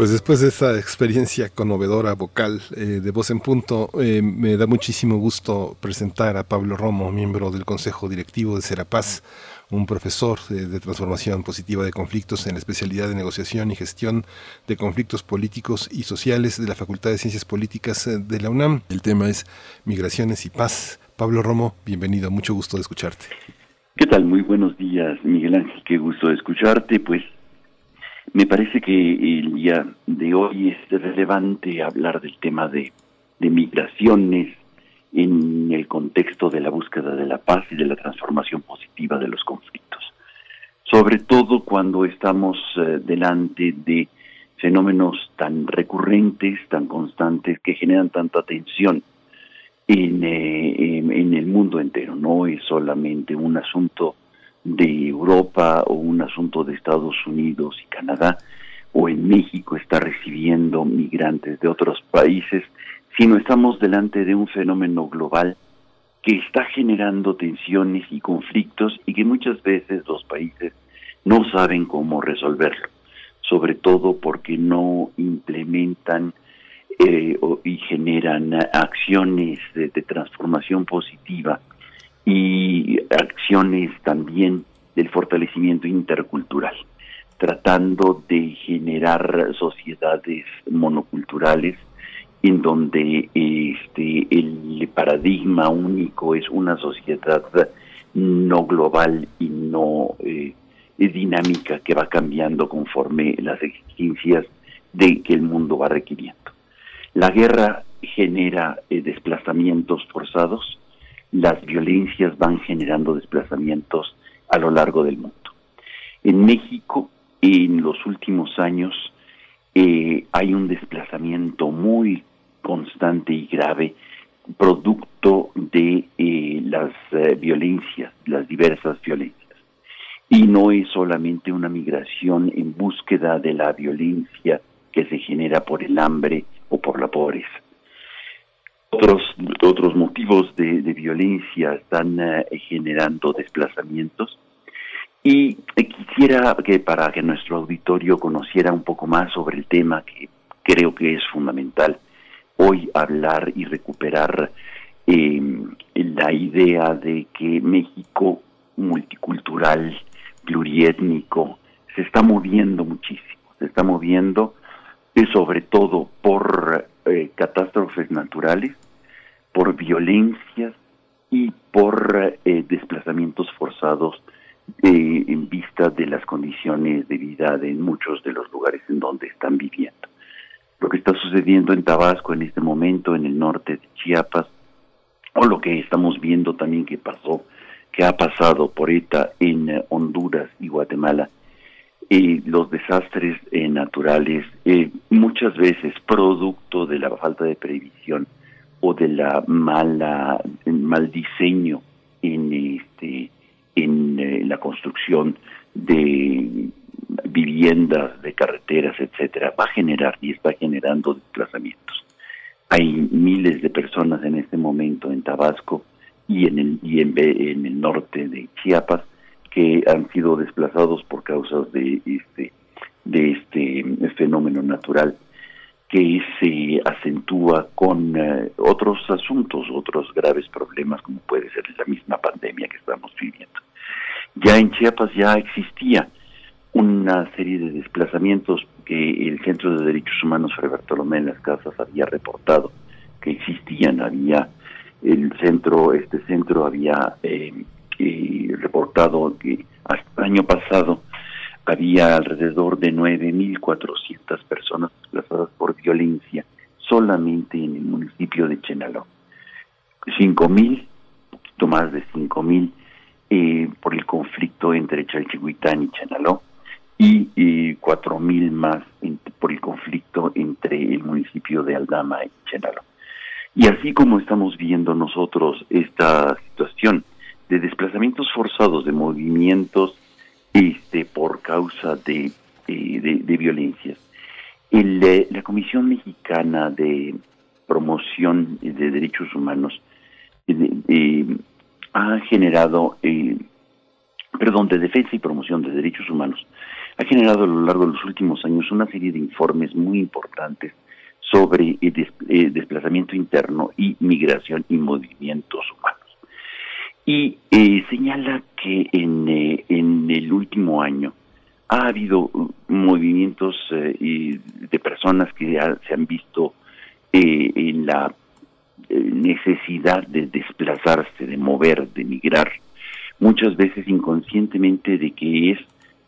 Pues después de esa experiencia conmovedora vocal eh, de voz en punto, eh, me da muchísimo gusto presentar a Pablo Romo, miembro del Consejo Directivo de Serapaz, un profesor de, transformación positiva de conflictos en la especialidad de negociación y gestión de conflictos políticos y sociales de la Facultad de Ciencias Políticas eh, de la UNAM. El tema es migraciones y paz. Pablo Romo, bienvenido, mucho gusto de escucharte. ¿Qué tal? Muy buenos días, Miguel Ángel, qué gusto de escucharte. Pues me parece que el día de hoy es relevante hablar del tema de, migraciones en el contexto de la búsqueda de la paz y de la transformación positiva de los conflictos. Sobre todo cuando estamos eh, delante de fenómenos tan recurrentes, tan constantes, que generan tanta tensión en, eh, en el mundo entero. No es solamente un asunto de Europa o un asunto de Estados Unidos y Canadá o en México está recibiendo migrantes de otros países, sino estamos delante de un fenómeno global que está generando tensiones y conflictos y que muchas veces los países no saben cómo resolverlo, sobre todo porque no implementan eh, y generan acciones de transformación positiva y acciones también del fortalecimiento intercultural, tratando de generar sociedades monoculturales en donde este el paradigma único es una sociedad no global y no eh, dinámica que va cambiando conforme las exigencias de que el mundo va requiriendo. La guerra genera eh, desplazamientos forzados, las violencias van generando desplazamientos a lo largo del mundo. En México, en los últimos años, eh, hay un desplazamiento muy constante y grave producto de eh, las violencias, las diversas violencias. Y no es solamente una migración en búsqueda de la violencia que se genera por el hambre o por la pobreza. Otros, otros motivos de, violencia están eh, generando desplazamientos. Y eh, quisiera que para que nuestro auditorio conociera un poco más sobre el tema que creo que es fundamental hoy hablar y recuperar em, la idea de que México multicultural, pluriétnico, se está moviendo muchísimo, se está moviendo y sobre todo por eh, catástrofes naturales, por violencias y por eh, desplazamientos forzados eh, en vista de las condiciones de vida de muchos de los lugares en donde están viviendo. Lo que está sucediendo en Tabasco en este momento, en el norte de Chiapas, o lo que estamos viendo también que pasó, que ha pasado por ETA en Honduras y Guatemala, y los desastres eh, naturales, eh, muchas veces producto de la falta de previsión o de la mala mal diseño en este en eh, la construcción de viviendas, de carreteras, etcétera, va a generar y está generando desplazamientos. Hay miles de personas en este momento en Tabasco y en el y en el norte de Chiapas que han sido desplazados por causas de este de este fenómeno natural que se acentúa con eh, otros asuntos, otros graves problemas como puede ser la misma pandemia que estamos viviendo. Ya en Chiapas ya existía una serie de desplazamientos que el Centro de Derechos Humanos Fray Bartolomé en las Casas había reportado que existían, había el centro, este centro había eh, reportado que hasta el año pasado había alrededor de 9.400 personas desplazadas por violencia solamente en el municipio de Chenaló. 5.000, poquito más de 5.000 eh, por el conflicto entre Chalchihuitán y Chenaló y eh, 4.000 más por el conflicto entre el municipio de Aldama y Chenaló. Y así como estamos viendo nosotros esta situación de desplazamientos forzados, de movimientos este, por causa de, eh, de, violencias. El, eh, la Comisión Mexicana de Promoción de Derechos Humanos eh, ha generado, perdón, de Defensa y Promoción de Derechos Humanos, ha generado a lo largo de los últimos años una serie de informes muy importantes sobre el desplazamiento interno y migración y movimientos humanos y eh, señala que en, eh, en el último año ha habido movimientos eh, de personas que se han visto en la necesidad de desplazarse, de mover, de migrar, muchas veces inconscientemente de que es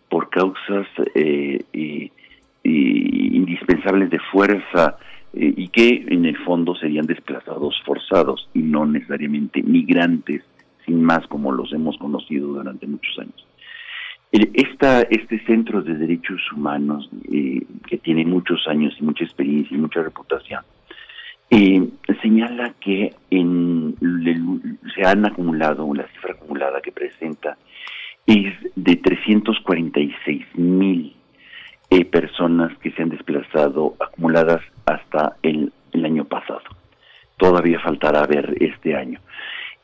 por causas indispensables de fuerza y que en el fondo serían desplazados forzados y no necesariamente migrantes más como los hemos conocido durante muchos años. Este centro de derechos humanos, eh, que tiene muchos años y mucha experiencia y mucha reputación, eh, señala que se han acumulado, la cifra acumulada que presenta es de 346 mil eh, personas que se han desplazado acumuladas hasta el año pasado. Todavía faltará ver este año.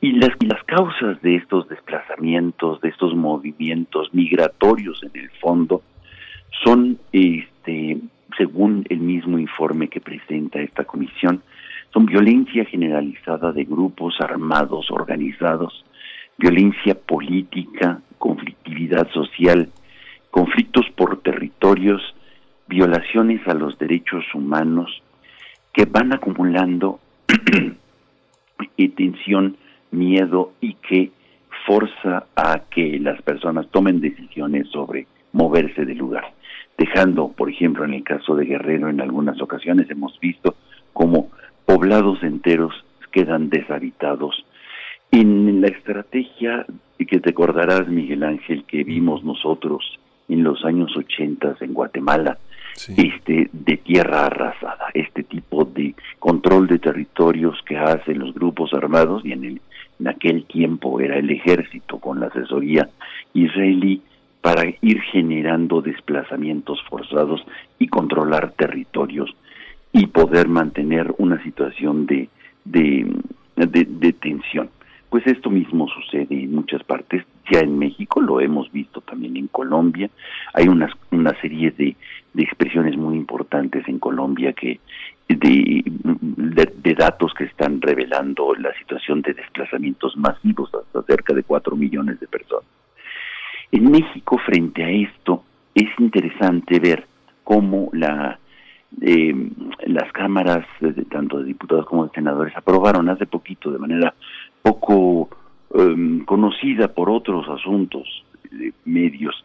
Y las, las causas de estos desplazamientos, de estos movimientos migratorios en el fondo, son, este, según el mismo informe que presenta esta comisión, son violencia generalizada de grupos armados organizados, violencia política, conflictividad social, conflictos por territorios, violaciones a los derechos humanos que van acumulando tensión miedo y que forza a que las personas tomen decisiones sobre moverse del lugar, dejando, por ejemplo, en el caso de Guerrero, en algunas ocasiones hemos visto como poblados enteros quedan deshabitados. En la estrategia que te acordarás, Miguel Ángel, que vimos nosotros en los años 80 en Guatemala, este de tierra arrasada, este tipo de control de territorios que hacen los grupos armados y en, el, en aquel tiempo era el ejército con la asesoría israelí para ir generando desplazamientos forzados y controlar territorios y poder mantener una situación de, de, tensión. Pues esto mismo sucede en muchas partes, ya en México lo hemos visto también en Colombia, hay una, una serie de, de expresiones muy importantes en Colombia que de, datos que están revelando la situación de desplazamientos masivos hasta cerca de cuatro millones de personas. En México, frente a esto, es interesante ver cómo la, eh, las cámaras, tanto de diputados como de senadores, aprobaron hace poquito de manera poco em, conocida por otros asuntos de medios,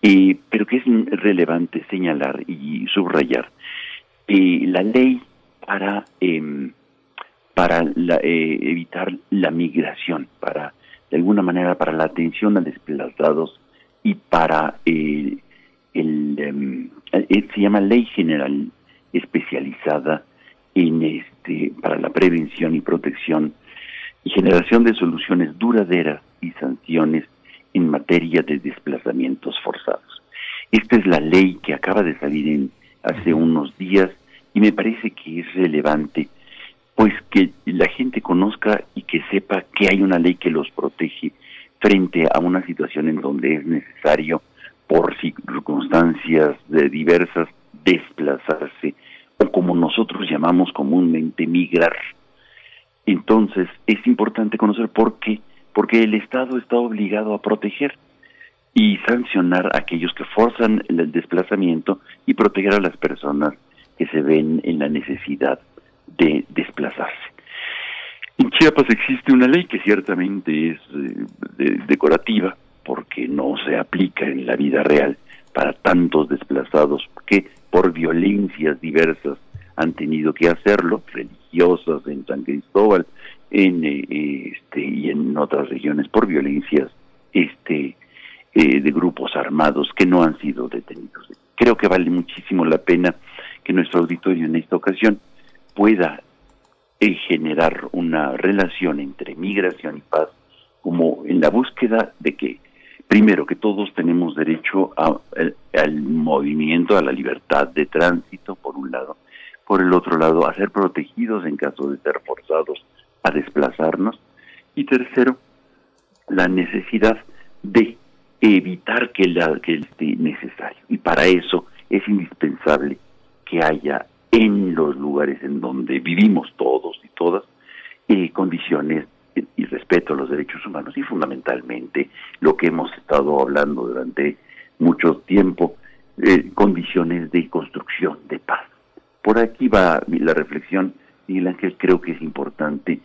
eh, pero que es relevante señalar y subrayar eh, la ley para em, para eh, evitar la migración, para de alguna manera para la atención a desplazados y para el, em, se llama ley general especializada en este para la prevención y protección y generación de soluciones duraderas y sanciones en materia de desplazamientos forzados. Esta es la ley que acaba de salir en, hace unos días y me parece que es relevante pues que la gente conozca y que sepa que hay una ley que los protege frente a una situación en donde es necesario por circunstancias de diversas desplazarse o como nosotros llamamos comúnmente migrar. Entonces, es importante conocer por qué, porque el Estado está obligado a proteger y sancionar a aquellos que forzan el desplazamiento y proteger a las personas que se ven en la necesidad de desplazarse. En Chiapas existe una ley que ciertamente es eh, decorativa porque no se aplica en la vida real para tantos desplazados que por violencias diversas han tenido que hacerlo, religiosas en San Cristóbal, en eh, este y en otras regiones por violencias este eh, de grupos armados que no han sido detenidos. Creo que vale muchísimo la pena que nuestro auditorio en esta ocasión pueda eh, generar una relación entre migración y paz como en la búsqueda de que primero que todos tenemos derecho al movimiento, a la libertad de tránsito por un lado, por el otro lado, a ser protegidos en caso de ser forzados a desplazarnos. Y tercero, la necesidad de evitar que, la, que esté necesario. Y para eso es indispensable que haya en los lugares en donde vivimos todos y todas eh, condiciones y respeto a los derechos humanos y fundamentalmente lo que hemos estado hablando durante mucho tiempo, eh, condiciones de construcción de paz. Por aquí va la reflexión, Miguel Ángel, creo que es importante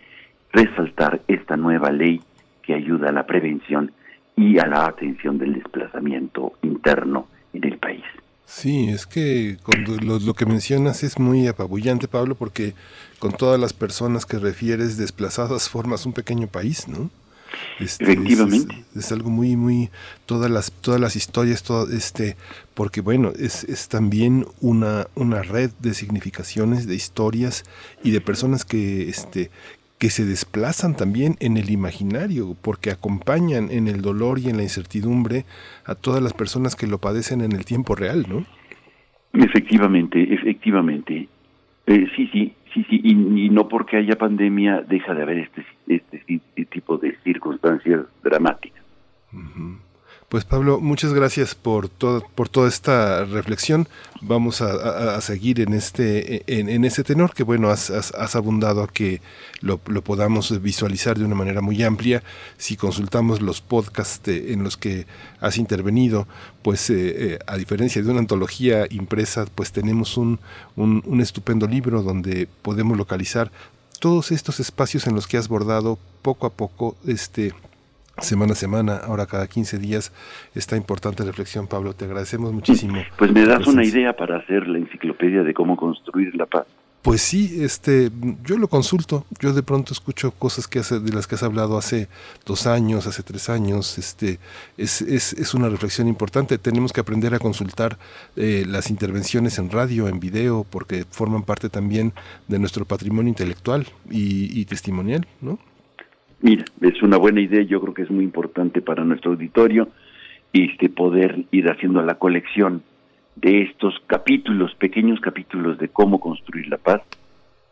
resaltar esta nueva ley que ayuda a la prevención y a la atención del desplazamiento interno en el país. Sí, es que cuando lo, que mencionas es muy apabullante, Pablo, porque con todas las personas que refieres desplazadas formas un pequeño país, ¿no? Este, Efectivamente. Es, algo muy, muy, todas las, todas las historias, todo este, porque bueno, es, es también una, una red de significaciones, de historias y de personas que, este, que se desplazan también en el imaginario, porque acompañan en el dolor y en la incertidumbre a todas las personas que lo padecen en el tiempo real, ¿no? Efectivamente, efectivamente. Eh, sí, sí, sí, sí, y, no porque haya pandemia deja de haber este, este, este tipo de circunstancias dramáticas. Pues Pablo, muchas gracias por todo, por toda esta reflexión. Vamos a, seguir en este, en, ese tenor que bueno, has, abundado a que lo, podamos visualizar de una manera muy amplia. Si consultamos los podcasts en los que has intervenido, pues eh, eh, a diferencia de una antología impresa, pues tenemos un, un estupendo libro donde podemos localizar todos estos espacios en los que has bordado poco a poco este semana a semana, ahora cada 15 días, esta importante reflexión. Pablo, te agradecemos muchísimo. Pues me das una idea para hacer la enciclopedia de cómo construir la paz. Pues sí, este, yo lo consulto. Yo de pronto escucho cosas que hace, de las que has hablado hace dos años, hace tres años. Este, es, es, es una reflexión importante. Tenemos que aprender a consultar eh, las intervenciones en radio, en video, porque forman parte también de nuestro patrimonio intelectual y, y testimonial, ¿no? Mira, es una buena idea. Yo creo que es muy importante para nuestro auditorio este poder ir haciendo la colección de estos capítulos, pequeños capítulos de cómo construir la paz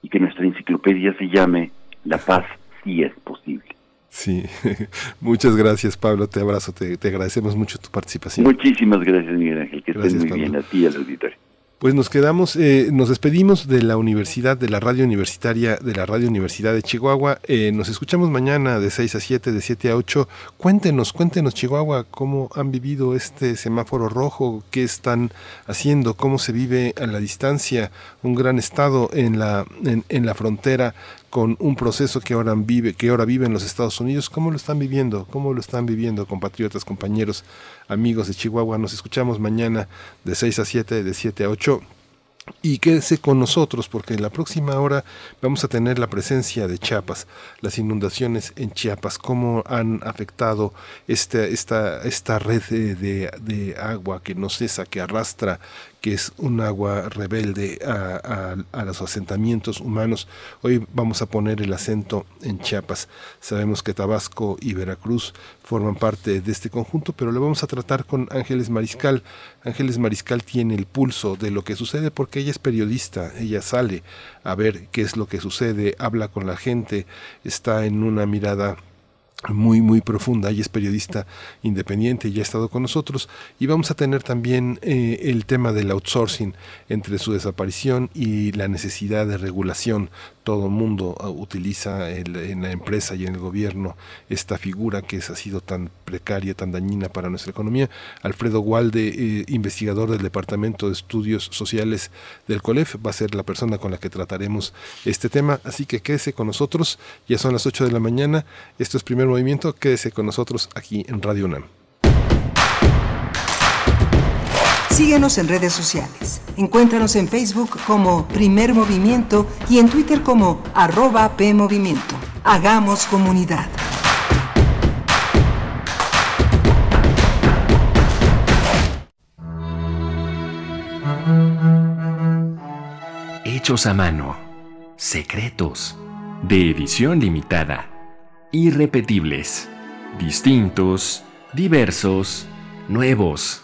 y que nuestra enciclopedia se llame La paz si es posible. Sí, muchas gracias Pablo, te abrazo, te, te agradecemos mucho tu participación. Muchísimas gracias Miguel Ángel, que estés muy Pablo. bien a ti y al auditorio. Pues nos quedamos, eh, nos despedimos de la universidad, de la radio universitaria, de la radio Universidad de Chihuahua. Eh, nos escuchamos mañana de 6 a 7, de 7 a 8. Cuéntenos, cuéntenos Chihuahua, cómo han vivido este semáforo rojo, qué están haciendo, cómo se vive a la distancia, un gran estado en la, en, en la frontera con un proceso que ahora vive, que ahora vive en los Estados Unidos. ¿Cómo lo están viviendo? ¿Cómo lo están viviendo, compatriotas, compañeros, amigos de Chihuahua? Nos escuchamos mañana de 6 a 7, de 7 a 8. Y quédese con nosotros porque en la próxima hora vamos a tener la presencia de Chiapas, las inundaciones en Chiapas, cómo han afectado esta, esta, esta red de, de, de agua que no cesa, que arrastra, que es un agua rebelde a, los asentamientos humanos. Hoy vamos a poner el acento en Chiapas. Sabemos que Tabasco y Veracruz forman parte de este conjunto, pero lo vamos a tratar con Ángeles Mariscal. Ángeles Mariscal tiene el pulso de lo que sucede porque ella es periodista, ella sale a ver qué es lo que sucede, habla con la gente, está en una mirada muy muy profunda. Ella es periodista independiente y ha estado con nosotros. Y vamos a tener también eh, el tema del outsourcing entre su desaparición y la necesidad de regulación todo el mundo utiliza en la empresa y en el gobierno esta figura que es, ha sido tan precaria, tan dañina para nuestra economía. Alfredo Walde, eh, investigador del Departamento de Estudios Sociales del COLEF, va a ser la persona con la que trataremos este tema. Así que quédese con nosotros, ya son las 8 de la mañana, esto es primer movimiento, quédese con nosotros aquí en Radio UNAM. Síguenos en redes sociales. Encuéntranos en Facebook como Primer Movimiento y en Twitter como arroba PMovimiento. Hagamos comunidad. Hechos a mano. Secretos. De edición limitada. Irrepetibles. Distintos. Diversos. Nuevos.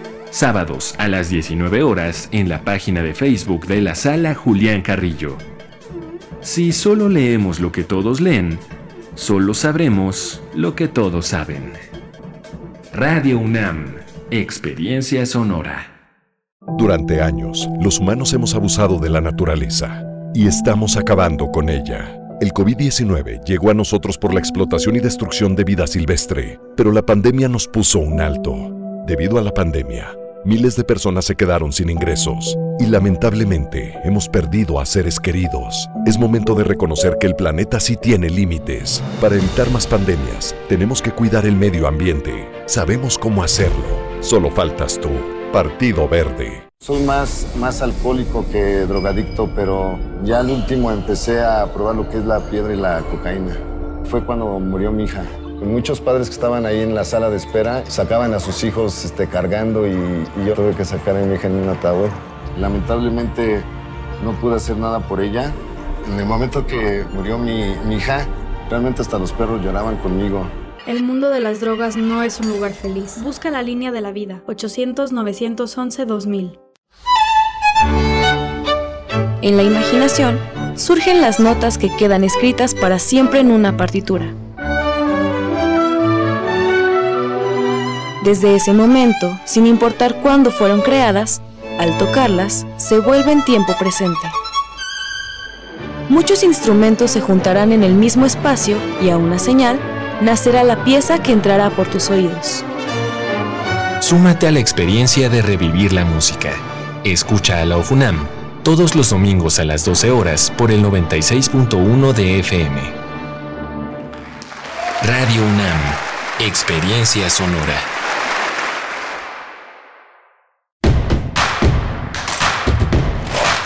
Sábados a las 19 horas en la página de Facebook de la Sala Julián Carrillo. Si solo leemos lo que todos leen, solo sabremos lo que todos saben. Radio UNAM, Experiencia Sonora. Durante años, los humanos hemos abusado de la naturaleza y estamos acabando con ella. El COVID-19 llegó a nosotros por la explotación y destrucción de vida silvestre, pero la pandemia nos puso un alto. Debido a la pandemia, miles de personas se quedaron sin ingresos y lamentablemente hemos perdido a seres queridos. Es momento de reconocer que el planeta sí tiene límites. Para evitar más pandemias, tenemos que cuidar el medio ambiente. Sabemos cómo hacerlo. Solo faltas tú. Partido Verde. Soy más, más alcohólico que drogadicto, pero ya al último empecé a probar lo que es la piedra y la cocaína. Fue cuando murió mi hija. Muchos padres que estaban ahí en la sala de espera sacaban a sus hijos este, cargando y, yo tuve que sacar a mi hija en un ataúd. Lamentablemente no pude hacer nada por ella. En el momento que murió mi, mi hija, realmente hasta los perros lloraban conmigo. El mundo de las drogas no es un lugar feliz. Busca la línea de la vida. 800-911-2000. En la imaginación surgen las notas que quedan escritas para siempre en una partitura. Desde ese momento, sin importar cuándo fueron creadas, al tocarlas, se vuelven tiempo presente. Muchos instrumentos se juntarán en el mismo espacio y a una señal nacerá la pieza que entrará por tus oídos. Súmate a la experiencia de revivir la música. Escucha a la OFUNAM todos los domingos a las 12 horas por el 96.1 de FM. Radio UNAM, Experiencia Sonora.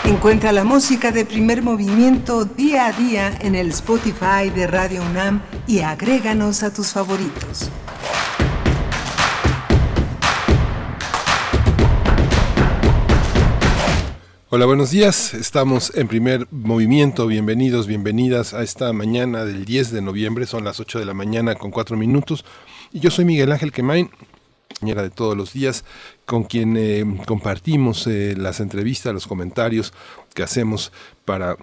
Encuentra la música de primer movimiento día a día en el Spotify de Radio UNAM y agréganos a tus favoritos. Hola, buenos días. Estamos en primer movimiento. Bienvenidos, bienvenidas a esta mañana del 10 de noviembre. Son las 8 de la mañana con 4 minutos. Y yo soy Miguel Ángel Quemain, de todos los días, con quien eh, compartimos eh, las entrevistas, los comentarios que hacemos para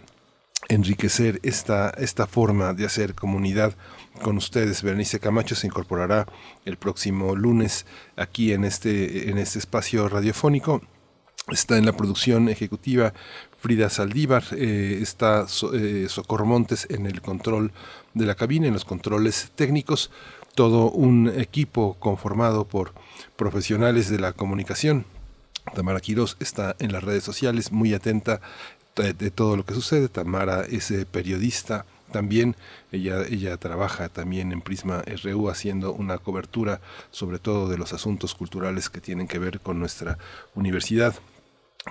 enriquecer esta, esta forma de hacer comunidad con ustedes. Berenice Camacho se incorporará el próximo lunes aquí en este, en este espacio radiofónico Está en la producción ejecutiva Frida Saldívar, eh, está eh, Socorro Montes en el control de la cabina, en los controles técnicos, todo un equipo conformado por profesionales de la comunicación. Tamara Quirós está en las redes sociales, muy atenta de, todo lo que sucede. Tamara es eh, periodista, también ella, ella trabaja también en Prisma RU haciendo una cobertura sobre todo de los asuntos culturales que tienen que ver con nuestra universidad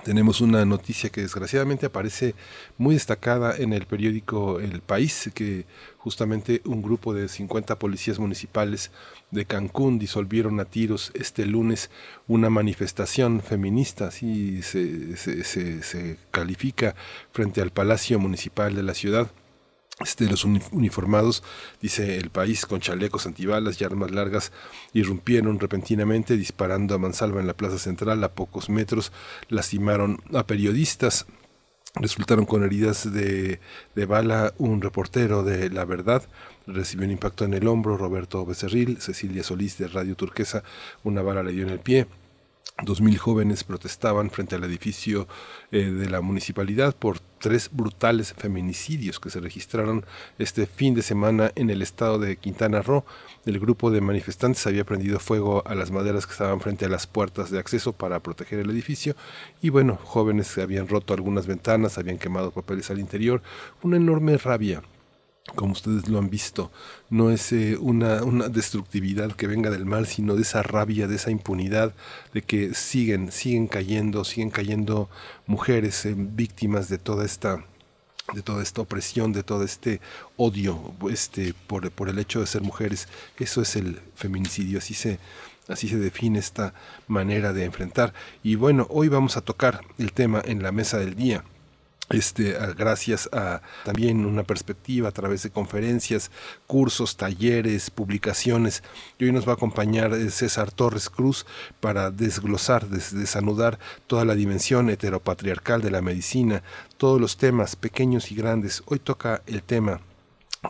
tenemos una noticia que desgraciadamente aparece muy destacada en el periódico El País, que justamente un grupo de 50 policías municipales de Cancún disolvieron a tiros este lunes una manifestación feminista, así se, se, se califica, frente al Palacio Municipal de la ciudad este, los uniformados, dice el país, con chalecos antibalas y armas largas, irrumpieron repentinamente disparando a mansalva en la plaza central a pocos metros, lastimaron a periodistas, resultaron con heridas de, de bala un reportero de La Verdad, recibió un impacto en el hombro, Roberto Becerril, Cecilia Solís de Radio Turquesa, una bala le dio en el pie, Dos mil jóvenes protestaban frente al edificio eh, de la municipalidad por tres brutales feminicidios que se registraron este fin de semana en el estado de Quintana Roo. El grupo de manifestantes había prendido fuego a las maderas que estaban frente a las puertas de acceso para proteger el edificio y bueno, jóvenes habían roto algunas ventanas, habían quemado papeles al interior. Una enorme rabia como ustedes lo han visto, no es eh, una, una, destructividad que venga del mal, sino de esa rabia, de esa impunidad, de que siguen, siguen cayendo, siguen cayendo mujeres eh, víctimas de toda esta de toda esta opresión, de todo este odio este, por, por el hecho de ser mujeres. Eso es el feminicidio, así se, así se define esta manera de enfrentar. Y bueno, hoy vamos a tocar el tema en la mesa del día este, gracias a también una perspectiva a través de conferencias, cursos, talleres, publicaciones. Y hoy nos va a acompañar eh, César Torres Cruz para desglosar, desanudar toda la dimensión heteropatriarcal de la medicina, todos los temas pequeños y grandes. Hoy toca el tema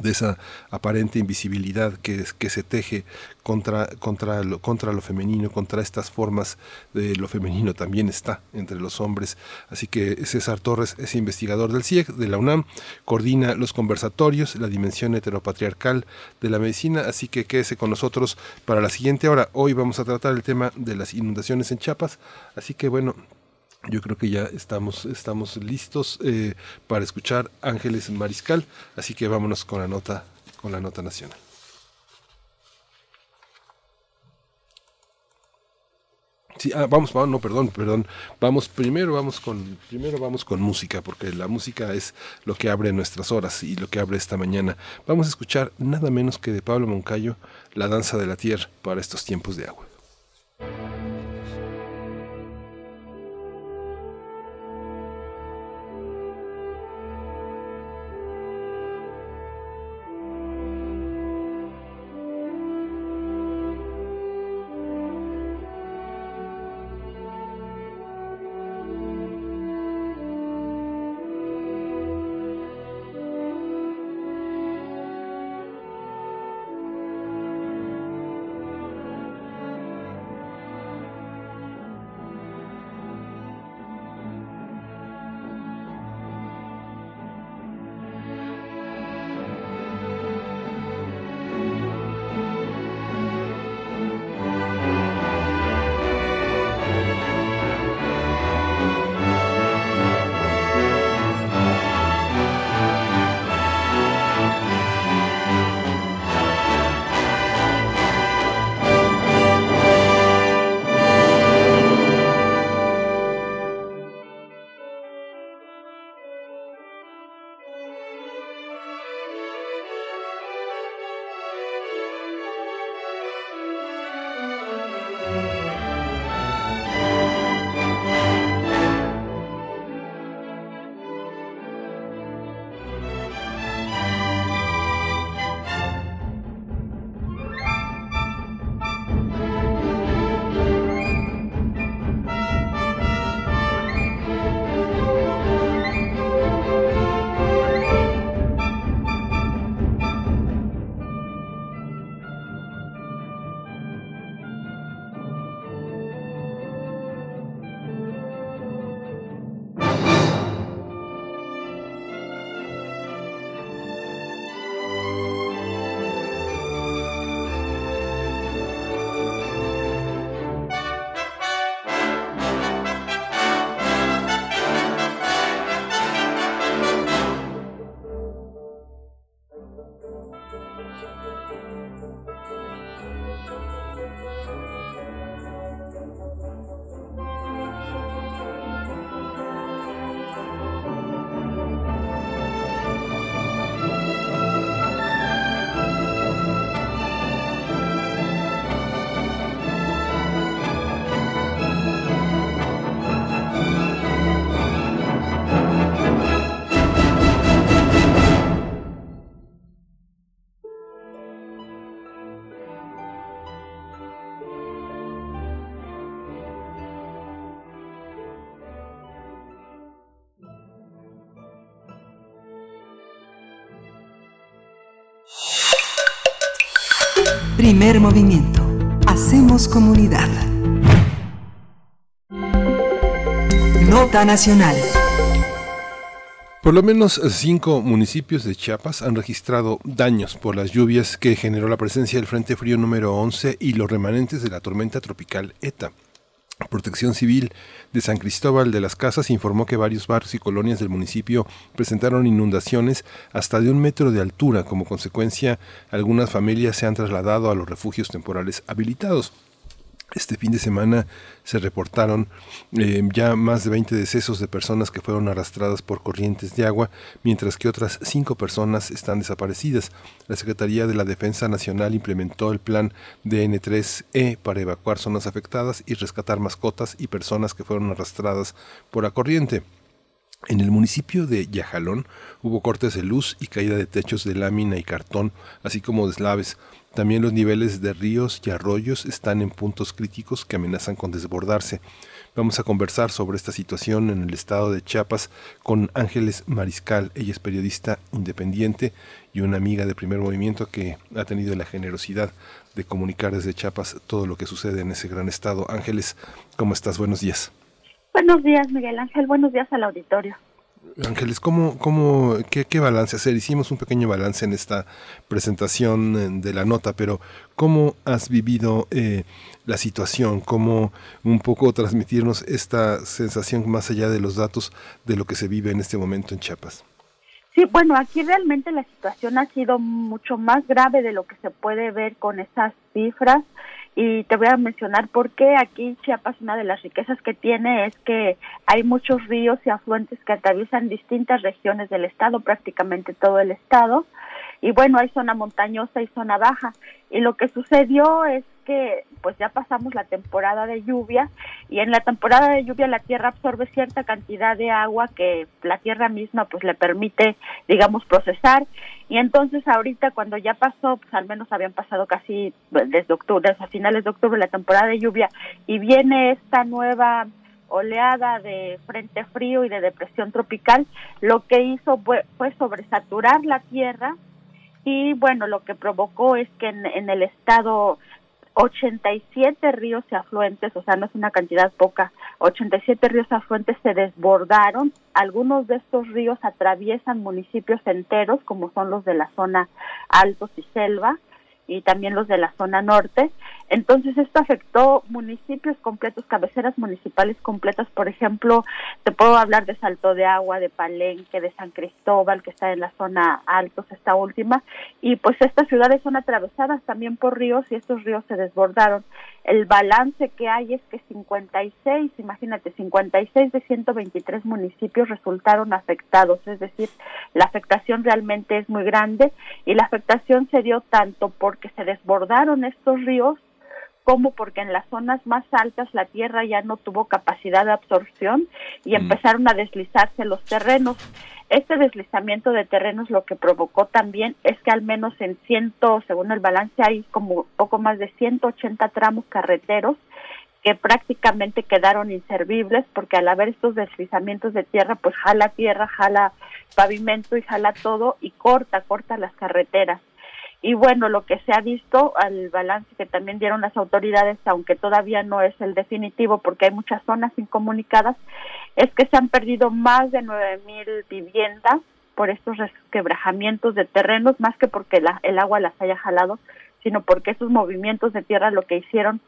de esa aparente invisibilidad que, que se teje contra, contra, lo, contra lo femenino, contra estas formas de lo femenino también está entre los hombres. Así que César Torres es investigador del CIEC, de la UNAM, coordina los conversatorios, la dimensión heteropatriarcal de la medicina, así que quédese con nosotros para la siguiente hora. Hoy vamos a tratar el tema de las inundaciones en Chiapas, así que bueno, yo creo que ya estamos, estamos listos eh, para escuchar Ángeles Mariscal, así que vámonos con la nota, con la nota nacional. Sí, ah, vamos, no, perdón, perdón. Vamos primero, vamos con, primero vamos con música, porque la música es lo que abre nuestras horas y lo que abre esta mañana. Vamos a escuchar nada menos que de Pablo Moncayo, La danza de la tierra para estos tiempos de agua. Primer movimiento. Hacemos comunidad. Nota Nacional. Por lo menos cinco municipios de Chiapas han registrado daños por las lluvias que generó la presencia del Frente Frío número 11 y los remanentes de la tormenta tropical ETA. Protección Civil de San Cristóbal de las Casas informó que varios barrios y colonias del municipio presentaron inundaciones hasta de un metro de altura. Como consecuencia, algunas familias se han trasladado a los refugios temporales habilitados. Este fin de semana se reportaron eh, ya más de 20 decesos de personas que fueron arrastradas por corrientes de agua, mientras que otras cinco personas están desaparecidas. La Secretaría de la Defensa Nacional implementó el plan DN3E para evacuar zonas afectadas y rescatar mascotas y personas que fueron arrastradas por la corriente. En el municipio de Yajalón hubo cortes de luz y caída de techos de lámina y cartón, así como deslaves. También los niveles de ríos y arroyos están en puntos críticos que amenazan con desbordarse. Vamos a conversar sobre esta situación en el estado de Chiapas con Ángeles Mariscal. Ella es periodista independiente y una amiga de primer movimiento que ha tenido la generosidad de comunicar desde Chiapas todo lo que sucede en ese gran estado. Ángeles, ¿cómo estás? Buenos días. Buenos días, Miguel Ángel. Buenos días al auditorio. Ángeles, ¿cómo, cómo, qué, qué, balance hacer? Hicimos un pequeño balance en esta presentación de la nota, pero ¿cómo has vivido eh, la situación? ¿Cómo un poco transmitirnos esta sensación más allá de los datos de lo que se vive en este momento en Chiapas? Sí, bueno, aquí realmente la situación ha sido mucho más grave de lo que se puede ver con esas cifras y te voy a mencionar por qué aquí Chiapas una de las riquezas que tiene es que hay muchos ríos y afluentes que atraviesan distintas regiones del estado, prácticamente todo el estado, y bueno, hay zona montañosa y zona baja. Y lo que sucedió es que pues ya pasamos la temporada de lluvia y en la temporada de lluvia la tierra absorbe cierta cantidad de agua que la tierra misma pues le permite digamos procesar. Y entonces ahorita cuando ya pasó pues al menos habían pasado casi pues, desde octubre desde finales de octubre la temporada de lluvia y viene esta nueva oleada de frente frío y de depresión tropical lo que hizo fue, fue sobresaturar la tierra y bueno lo que provocó es que en, en el estado 87 ríos y afluentes, o sea, no es una cantidad poca, 87 ríos y afluentes se desbordaron. Algunos de estos ríos atraviesan municipios enteros, como son los de la zona Altos y Selva, y también los de la zona norte. Entonces esto afectó municipios completos, cabeceras municipales completas, por ejemplo, te puedo hablar de Salto de Agua, de Palenque, de San Cristóbal, que está en la zona altos, esta última, y pues estas ciudades son atravesadas también por ríos y estos ríos se desbordaron. El balance que hay es que 56, imagínate, 56 de 123 municipios resultaron afectados, es decir, la afectación realmente es muy grande y la afectación se dio tanto porque se desbordaron estos ríos ¿Cómo? Porque en las zonas más altas la tierra ya no tuvo capacidad de absorción y empezaron a deslizarse los terrenos. Este deslizamiento de terrenos lo que provocó también es que al menos en ciento, según el balance, hay como poco más de 180 tramos carreteros que prácticamente quedaron inservibles porque al haber estos deslizamientos de tierra, pues jala tierra, jala pavimento y jala todo y corta, corta las carreteras. Y bueno, lo que se ha visto al balance que también dieron las autoridades, aunque todavía no es el definitivo porque hay muchas zonas incomunicadas, es que se han perdido más de nueve mil viviendas por estos quebrajamientos de terrenos, más que porque la, el agua las haya jalado, sino porque esos movimientos de tierra lo que hicieron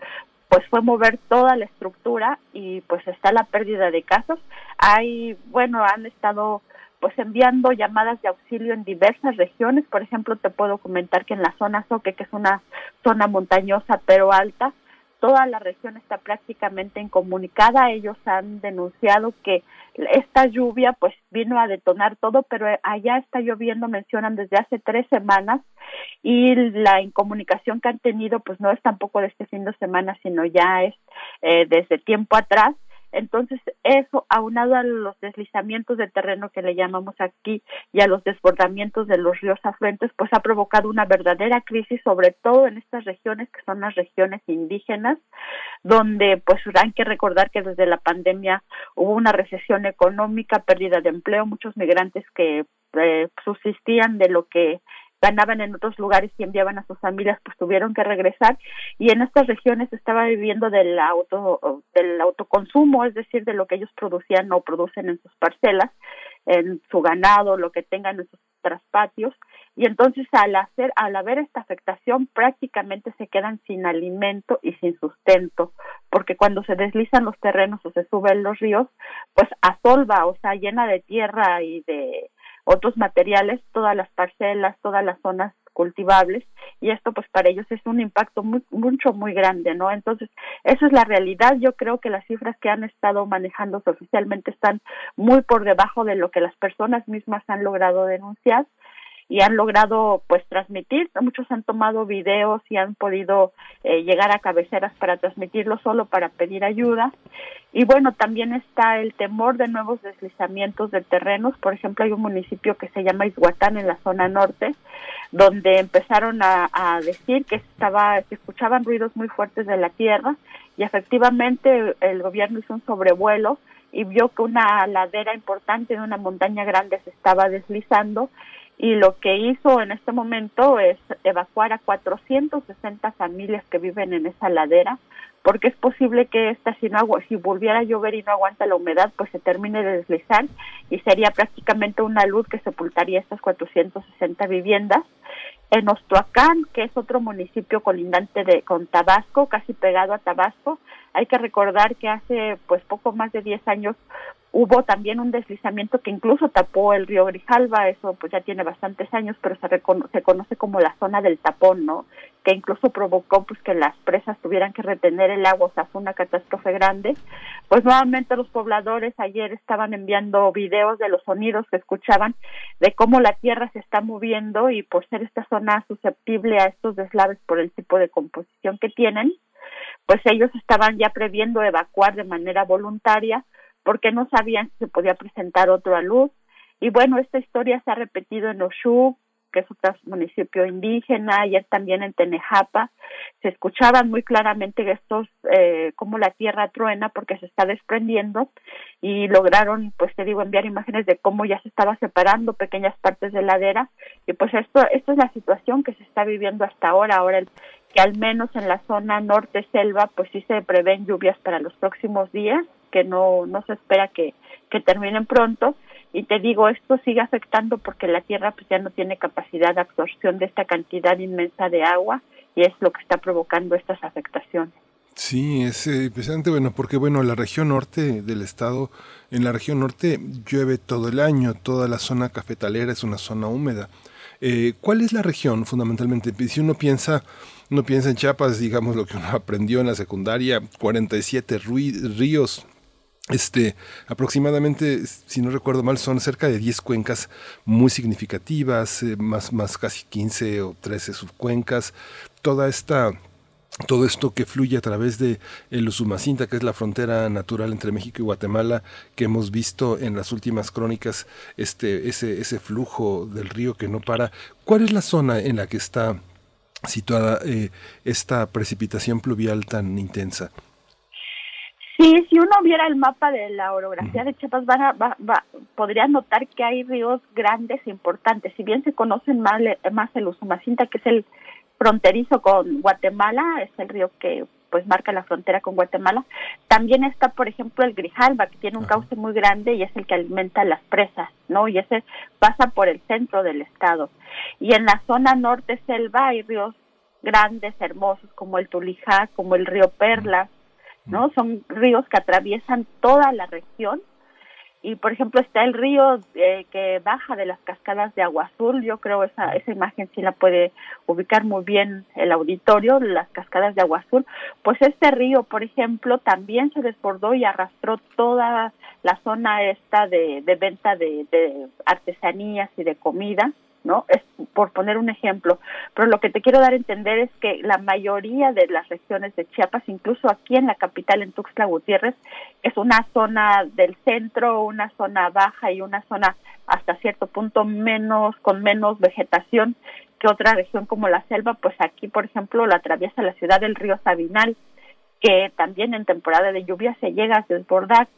pues fue mover toda la estructura y pues está la pérdida de casas. Hay, bueno, han estado pues enviando llamadas de auxilio en diversas regiones. Por ejemplo, te puedo comentar que en la zona Soque, que es una zona montañosa pero alta, toda la región está prácticamente incomunicada. Ellos han denunciado que esta lluvia pues vino a detonar todo, pero allá está lloviendo, mencionan desde hace tres semanas y la incomunicación que han tenido pues no es tampoco de este fin de semana, sino ya es eh, desde tiempo atrás entonces, eso, aunado a los deslizamientos de terreno que le llamamos aquí y a los desbordamientos de los ríos afluentes, pues ha provocado una verdadera crisis, sobre todo en estas regiones que son las regiones indígenas, donde pues hay que recordar que desde la pandemia hubo una recesión económica, pérdida de empleo, muchos migrantes que eh, subsistían de lo que ganaban en otros lugares y enviaban a sus familias, pues tuvieron que regresar. Y en estas regiones estaba viviendo del auto del autoconsumo, es decir, de lo que ellos producían o producen en sus parcelas, en su ganado, lo que tengan en sus traspatios. Y entonces al hacer al haber esta afectación prácticamente se quedan sin alimento y sin sustento, porque cuando se deslizan los terrenos o se suben los ríos, pues asolva, o sea, llena de tierra y de otros materiales, todas las parcelas, todas las zonas cultivables y esto pues para ellos es un impacto muy, mucho muy grande, ¿no? Entonces, esa es la realidad. Yo creo que las cifras que han estado manejándose oficialmente están muy por debajo de lo que las personas mismas han logrado denunciar y han logrado pues transmitir, muchos han tomado videos y han podido eh, llegar a cabeceras para transmitirlo solo para pedir ayuda. Y bueno también está el temor de nuevos deslizamientos de terrenos, por ejemplo hay un municipio que se llama Izhuatán en la zona norte donde empezaron a, a decir que estaba, se escuchaban ruidos muy fuertes de la tierra. Y efectivamente el gobierno hizo un sobrevuelo y vio que una ladera importante de una montaña grande se estaba deslizando y lo que hizo en este momento es evacuar a 460 familias que viven en esa ladera porque es posible que esta si no si volviera a llover y no aguanta la humedad pues se termine de deslizar y sería prácticamente una luz que sepultaría estas 460 viviendas. En Ostoacán, que es otro municipio colindante de con Tabasco, casi pegado a Tabasco, hay que recordar que hace pues poco más de 10 años hubo también un deslizamiento que incluso tapó el río Grijalva, eso pues ya tiene bastantes años, pero se, se conoce como la zona del tapón, ¿no? Que incluso provocó pues que las presas tuvieran que retener el agua, o sea, fue una catástrofe grande. Pues nuevamente los pobladores ayer estaban enviando videos de los sonidos que escuchaban de cómo la tierra se está moviendo y por ser esta zona susceptible a estos deslaves por el tipo de composición que tienen, pues ellos estaban ya previendo evacuar de manera voluntaria porque no sabían si se podía presentar otra luz. Y bueno, esta historia se ha repetido en Oshú, que es otro municipio indígena, ayer también en Tenejapa, se escuchaban muy claramente estos, eh, como la tierra truena porque se está desprendiendo y lograron, pues te digo, enviar imágenes de cómo ya se estaba separando pequeñas partes de ladera. Y pues esto, esto es la situación que se está viviendo hasta ahora, ahora que al menos en la zona norte selva, pues sí se prevén lluvias para los próximos días, que no, no se espera que, que terminen pronto, y te digo, esto sigue afectando porque la tierra pues ya no tiene capacidad de absorción de esta cantidad inmensa de agua y es lo que está provocando estas afectaciones. Sí, es eh, impresionante, bueno, porque bueno, la región norte del estado, en la región norte llueve todo el año, toda la zona cafetalera es una zona húmeda. Eh, ¿Cuál es la región fundamentalmente? Si uno piensa, uno piensa en Chiapas, digamos lo que uno aprendió en la secundaria, 47 ríos, este, aproximadamente, si no recuerdo mal, son cerca de 10 cuencas muy significativas, eh, más, más casi 15 o 13 subcuencas. Toda esta todo esto que fluye a través de el Usumacinta, que es la frontera natural entre México y Guatemala, que hemos visto en las últimas crónicas, este, ese, ese flujo del río que no para. ¿Cuál es la zona en la que está situada eh, esta precipitación pluvial tan intensa? Sí, si uno viera el mapa de la orografía de Chiapas, podría notar que hay ríos grandes e importantes. Si bien se conocen más, más el Usumacinta, que es el fronterizo con Guatemala, es el río que pues marca la frontera con Guatemala. También está, por ejemplo, el Grijalba, que tiene un cauce muy grande y es el que alimenta las presas, ¿no? Y ese pasa por el centro del estado. Y en la zona norte selva hay ríos grandes, hermosos, como el Tulijá, como el río Perla, ¿no? Son ríos que atraviesan toda la región. Y por ejemplo está el río eh, que baja de las cascadas de Agua Azul, yo creo esa esa imagen sí la puede ubicar muy bien el auditorio, las cascadas de Agua Azul, pues este río, por ejemplo, también se desbordó y arrastró toda la zona esta de, de venta de, de artesanías y de comida, ¿no? Es por poner un ejemplo, pero lo que te quiero dar a entender es que la mayoría de las regiones de Chiapas, incluso aquí en la capital, en Tuxtla Gutiérrez, es una zona del centro, una zona baja y una zona hasta cierto punto menos, con menos vegetación que otra región como la selva, pues aquí, por ejemplo, la atraviesa la ciudad del río Sabinal, que también en temporada de lluvia se llega a desbordar.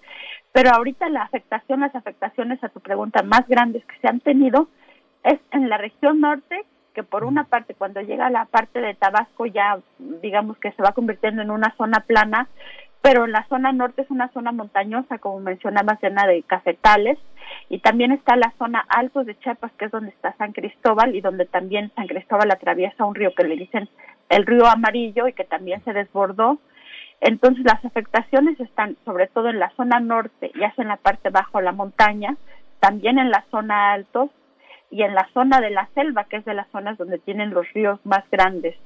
Pero ahorita la afectación, las afectaciones a tu pregunta más grandes que se han tenido, es en la región norte que por una parte cuando llega a la parte de Tabasco ya digamos que se va convirtiendo en una zona plana, pero en la zona norte es una zona montañosa, como mencionaba, llena de cafetales, y también está la zona altos de Chiapas, que es donde está San Cristóbal, y donde también San Cristóbal atraviesa un río que le dicen el río amarillo y que también se desbordó. Entonces las afectaciones están sobre todo en la zona norte, ya sea en la parte bajo la montaña, también en la zona altos, y en la zona de la selva, que es de las zonas donde tienen los ríos más grandes.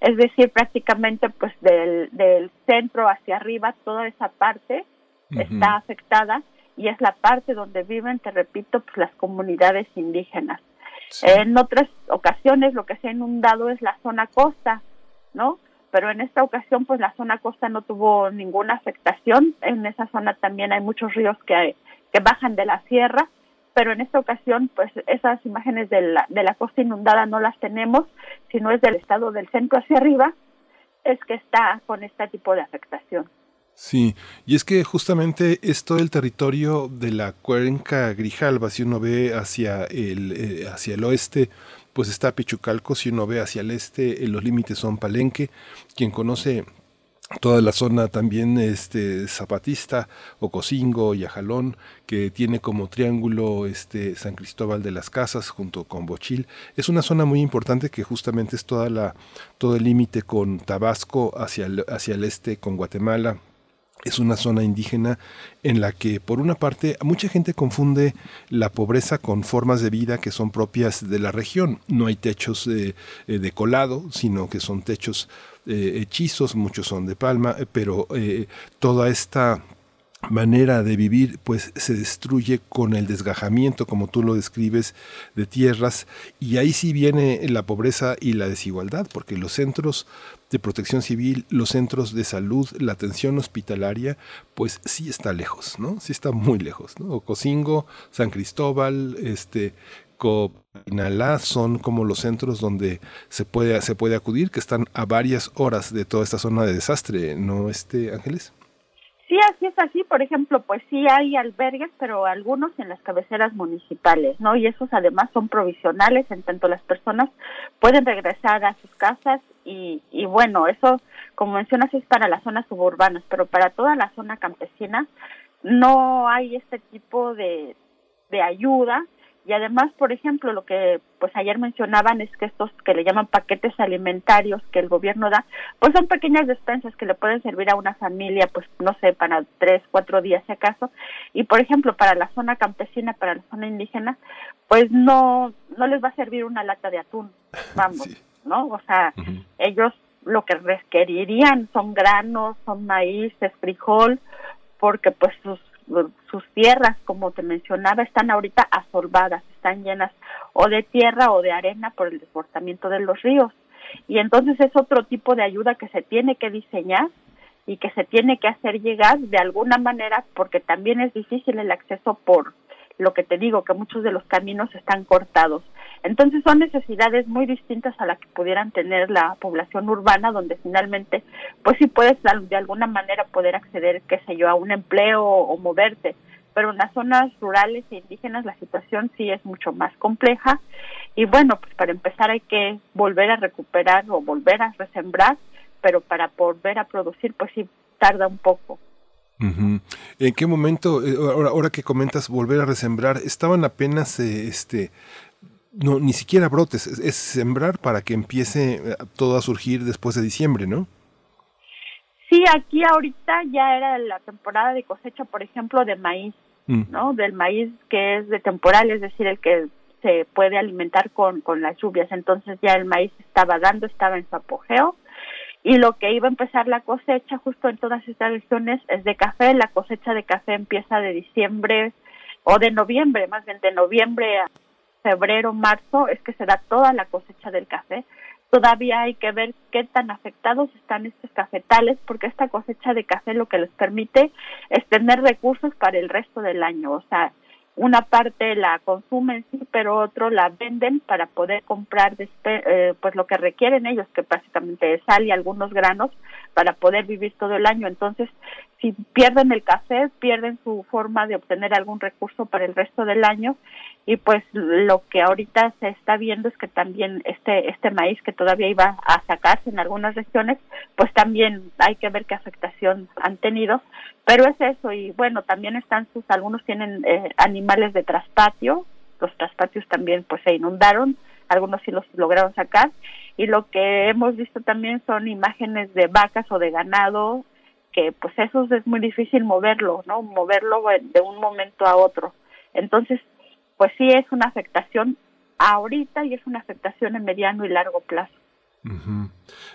Es decir, prácticamente pues del, del centro hacia arriba, toda esa parte está afectada y es la parte donde viven, te repito, pues las comunidades indígenas. En otras ocasiones lo que se ha inundado es la zona costa, ¿no? Pero en esta ocasión pues la zona costa no tuvo ninguna afectación. En esa zona también hay muchos ríos que, que bajan de la sierra pero en esta ocasión pues esas imágenes de la, de la costa inundada no las tenemos, sino es del estado del centro hacia arriba, es que está con este tipo de afectación. Sí, y es que justamente es todo el territorio de la cuenca Grijalba, si uno ve hacia el, eh, hacia el oeste, pues está Pichucalco, si uno ve hacia el este, eh, los límites son Palenque, quien conoce toda la zona también este zapatista Ocosingo y Ajalón que tiene como triángulo este San Cristóbal de las Casas junto con Bochil es una zona muy importante que justamente es toda la todo el límite con Tabasco hacia el, hacia el este con Guatemala es una zona indígena en la que por una parte mucha gente confunde la pobreza con formas de vida que son propias de la región. No hay techos eh, eh, de colado, sino que son techos eh, hechizos, muchos son de palma, pero toda esta manera de vivir pues se destruye con el desgajamiento como tú lo describes de tierras y ahí sí viene la pobreza y la desigualdad porque los centros de protección civil, los centros de salud, la atención hospitalaria, pues sí está lejos, ¿no? Sí está muy lejos, ¿no? Ocosingo, San Cristóbal, este, Son como los centros donde se puede, se puede acudir, que están a varias horas de toda esta zona de desastre, ¿no, este Ángeles? Sí, así es así. Por ejemplo, pues sí hay albergues, pero algunos en las cabeceras municipales, ¿no? Y esos además son provisionales, en tanto las personas pueden regresar a sus casas y, y bueno, eso, como mencionas, es para las zonas suburbanas, pero para toda la zona campesina no hay este tipo de, de ayuda y además, por ejemplo, lo que pues ayer mencionaban es que estos que le llaman paquetes alimentarios que el gobierno da, pues son pequeñas despensas que le pueden servir a una familia, pues no sé, para tres, cuatro días si acaso. Y por ejemplo, para la zona campesina, para la zona indígena, pues no, no les va a servir una lata de atún, vamos, ¿no? O sea, ellos lo que requerirían son granos, son maíz, es frijol, porque pues sus sus tierras, como te mencionaba, están ahorita asolvadas, están llenas o de tierra o de arena por el desbordamiento de los ríos. y entonces es otro tipo de ayuda que se tiene que diseñar y que se tiene que hacer llegar de alguna manera porque también es difícil el acceso por lo que te digo, que muchos de los caminos están cortados. Entonces son necesidades muy distintas a las que pudieran tener la población urbana, donde finalmente, pues sí puedes de alguna manera poder acceder, qué sé yo, a un empleo o moverte. Pero en las zonas rurales e indígenas la situación sí es mucho más compleja. Y bueno, pues para empezar hay que volver a recuperar o volver a resembrar, pero para volver a producir, pues sí tarda un poco. ¿En qué momento, eh, ahora, que comentas volver a resembrar, estaban apenas eh, este, no, ni siquiera brotes, es, sembrar para que empiece eh, todo a surgir después de diciembre, ¿no? Sí, aquí ahorita ya era la temporada de cosecha, por ejemplo, de maíz, mm. ¿no? Del maíz que es de temporal, es decir, el que se puede alimentar con, con las lluvias. Entonces ya el maíz estaba dando, estaba en su apogeo. Y lo que iba a empezar la cosecha justo en todas estas regiones es de café. La cosecha de café empieza de diciembre o de noviembre, más bien de noviembre a febrero, marzo, es que se da toda la cosecha del café. Todavía hay que ver qué tan afectados están estos cafetales, porque esta cosecha de café lo que les permite es tener recursos para el resto del año. O sea, una parte la consumen sí, pero otro la venden para poder comprar eh, pues lo que requieren ellos, que básicamente es sal y algunos granos para poder vivir todo el año. Entonces, si pierden el café, pierden su forma de obtener algún recurso para el resto del año. Y pues lo que ahorita se está viendo es que también este este maíz que todavía iba a sacarse en algunas regiones pues también hay que ver qué afectación han tenido. Pero es eso y bueno también están sus algunos tienen eh, animales de traspatio los traspatios también pues se inundaron algunos sí los lograron sacar. Y lo que hemos visto también son imágenes de vacas o de ganado que pues eso es muy difícil moverlo no moverlo de un momento a otro entonces pues sí es una afectación ahorita y es una afectación en mediano y largo plazo.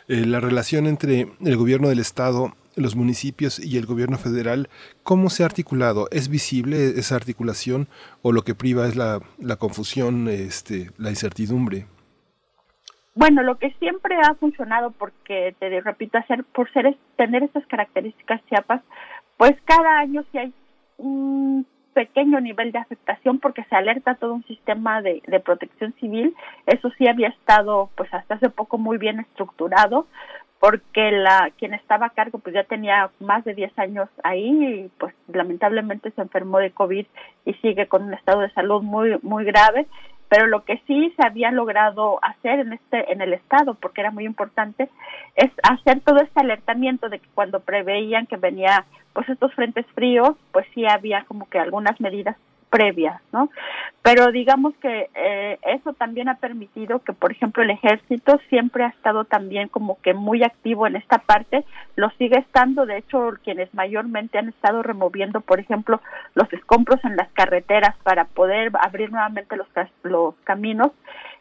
Eh, la relación entre el gobierno del estado, los municipios y el gobierno federal, ¿cómo se ha articulado? ¿Es visible esa articulación o lo que priva es la, la confusión, este, la incertidumbre? Bueno, lo que siempre ha funcionado, porque te repito, hacer por ser tener estas características Chiapas, pues cada año si hay un pequeño nivel de afectación porque se alerta todo un sistema de, de protección civil. Eso sí había estado pues hasta hace poco muy bien estructurado porque la quien estaba a cargo pues ya tenía más de 10 años ahí y pues lamentablemente se enfermó de COVID y sigue con un estado de salud muy muy grave pero lo que sí se había logrado hacer en este en el estado porque era muy importante es hacer todo este alertamiento de que cuando preveían que venía pues estos frentes fríos pues sí había como que algunas medidas previas, ¿no? Pero digamos que eh, eso también ha permitido que, por ejemplo, el ejército siempre ha estado también como que muy activo en esta parte, lo sigue estando, de hecho, quienes mayormente han estado removiendo, por ejemplo, los escombros en las carreteras para poder abrir nuevamente los, los caminos,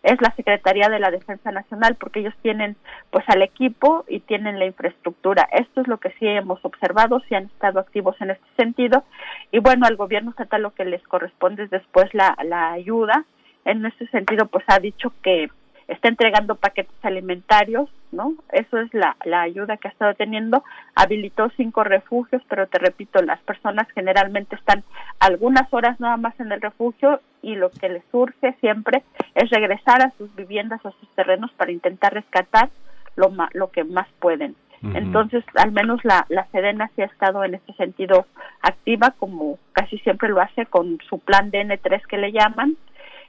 es la Secretaría de la Defensa Nacional, porque ellos tienen pues al equipo y tienen la infraestructura. Esto es lo que sí hemos observado, si han estado activos en este sentido. Y bueno, al gobierno estatal lo que les corresponde es después la, la ayuda. En ese sentido, pues ha dicho que está entregando paquetes alimentarios, ¿no? Eso es la, la ayuda que ha estado teniendo. Habilitó cinco refugios, pero te repito, las personas generalmente están algunas horas nada más en el refugio y lo que les surge siempre es regresar a sus viviendas o a sus terrenos para intentar rescatar lo, lo que más pueden. Entonces, al menos la, la Sedena sí ha estado en este sentido activa, como casi siempre lo hace con su plan DN3 que le llaman,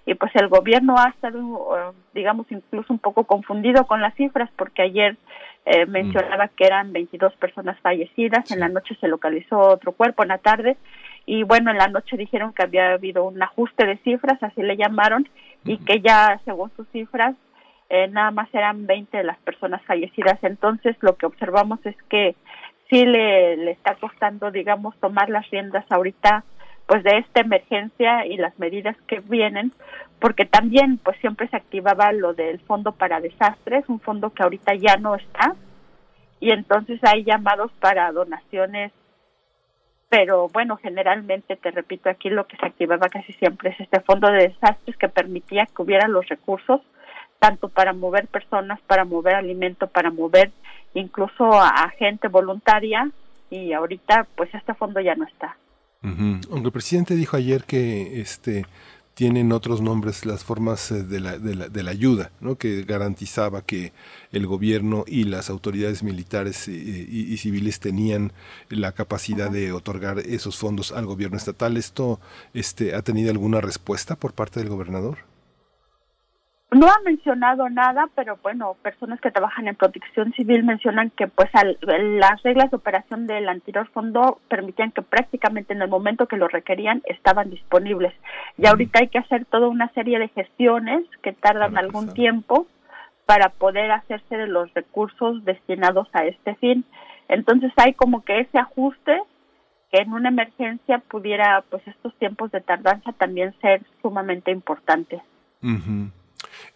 y pues el gobierno ha estado, eh, digamos, incluso un poco confundido con las cifras porque ayer eh, mencionaba que eran 22 personas fallecidas, en la noche se localizó otro cuerpo en la tarde y bueno, en la noche dijeron que había habido un ajuste de cifras, así le llamaron, y que ya según sus cifras eh, nada más eran 20 de las personas fallecidas. Entonces lo que observamos es que sí le, le está costando, digamos, tomar las riendas ahorita pues de esta emergencia y las medidas que vienen, porque también pues siempre se activaba lo del fondo para desastres, un fondo que ahorita ya no está, y entonces hay llamados para donaciones, pero bueno, generalmente, te repito, aquí lo que se activaba casi siempre es este fondo de desastres que permitía que hubiera los recursos tanto para mover personas, para mover alimento, para mover incluso a, gente voluntaria y ahorita pues este fondo ya no está. Aunque el presidente dijo ayer que este tienen otros nombres las formas eh, de la, de la, de la ayuda, ¿no? que garantizaba que el gobierno y las autoridades militares y, y, civiles tenían la capacidad de otorgar esos fondos al gobierno estatal. ¿Esto este, ha tenido alguna respuesta por parte del gobernador? No ha mencionado nada, pero bueno, personas que trabajan en protección civil mencionan que pues las reglas de operación del anterior fondo permitían que prácticamente en el momento que lo requerían estaban disponibles. Y ahorita hay que hacer toda una serie de gestiones que tardan algún tiempo para poder hacerse de los recursos destinados a este fin. Entonces hay como que ese ajuste que en una emergencia pudiera pues estos tiempos de tardanza también ser sumamente importantes.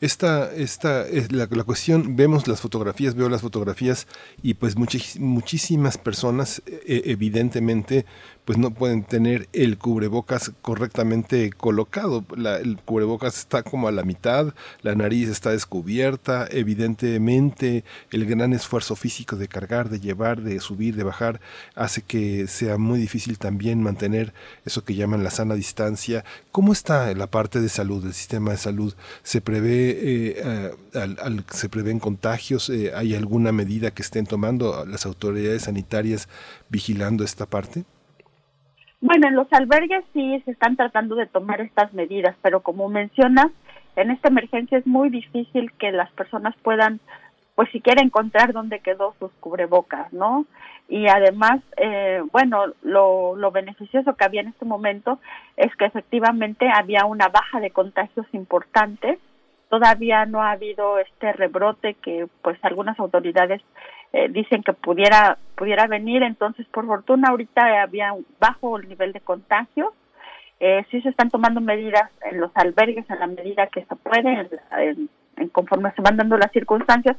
Esta, esta es la, la, cuestión, vemos las fotografías, veo las fotografías y pues muchísimas personas e, evidentemente pues no pueden tener el cubrebocas correctamente colocado. el cubrebocas está como a la mitad, la nariz está descubierta, evidentemente el gran esfuerzo físico de cargar, de llevar, de subir, de bajar, hace que sea muy difícil también mantener eso que llaman la sana distancia. ¿Cómo está la parte de salud, el sistema de salud? ¿Se prevé, eh, al, se prevén contagios? Eh, ¿Hay alguna medida que estén tomando las autoridades sanitarias vigilando esta parte? Bueno, en los albergues sí se están tratando de tomar estas medidas, pero como mencionas, en esta emergencia es muy difícil que las personas puedan, pues siquiera encontrar dónde quedó sus cubrebocas, ¿no? Y además, eh, bueno, lo, lo beneficioso que había en este momento es que efectivamente había una baja de contagios importante. Todavía no ha habido este rebrote que, pues, algunas autoridades eh, dicen que pudiera pudiera venir. Entonces por fortuna ahorita había bajo nivel de contagio. Eh, sí se están tomando medidas en los albergues en la medida que se puede en, conforme se van dando las circunstancias.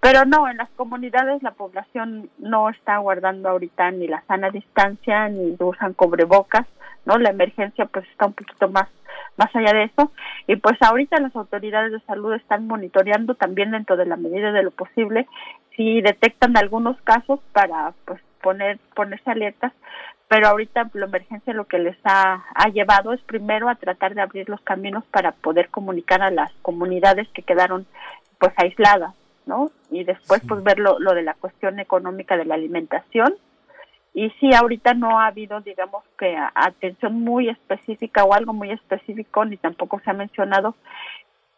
Pero no en las comunidades la población no está guardando ahorita ni la sana distancia ni usan cubrebocas no la emergencia pues está un poquito más más allá de eso. Y pues ahorita las autoridades de salud están monitoreando también dentro de la medida de lo posible si detectan algunos casos para pues poner ponerse alertas. Pero ahorita la emergencia lo que les ha, ha llevado es primero a tratar de abrir los caminos para poder comunicar a las comunidades que quedaron pues aisladas no y después pues ver lo, lo de la cuestión económica de la alimentación y sí, ahorita no ha habido, digamos, que atención muy específica o algo muy específico, ni tampoco se ha mencionado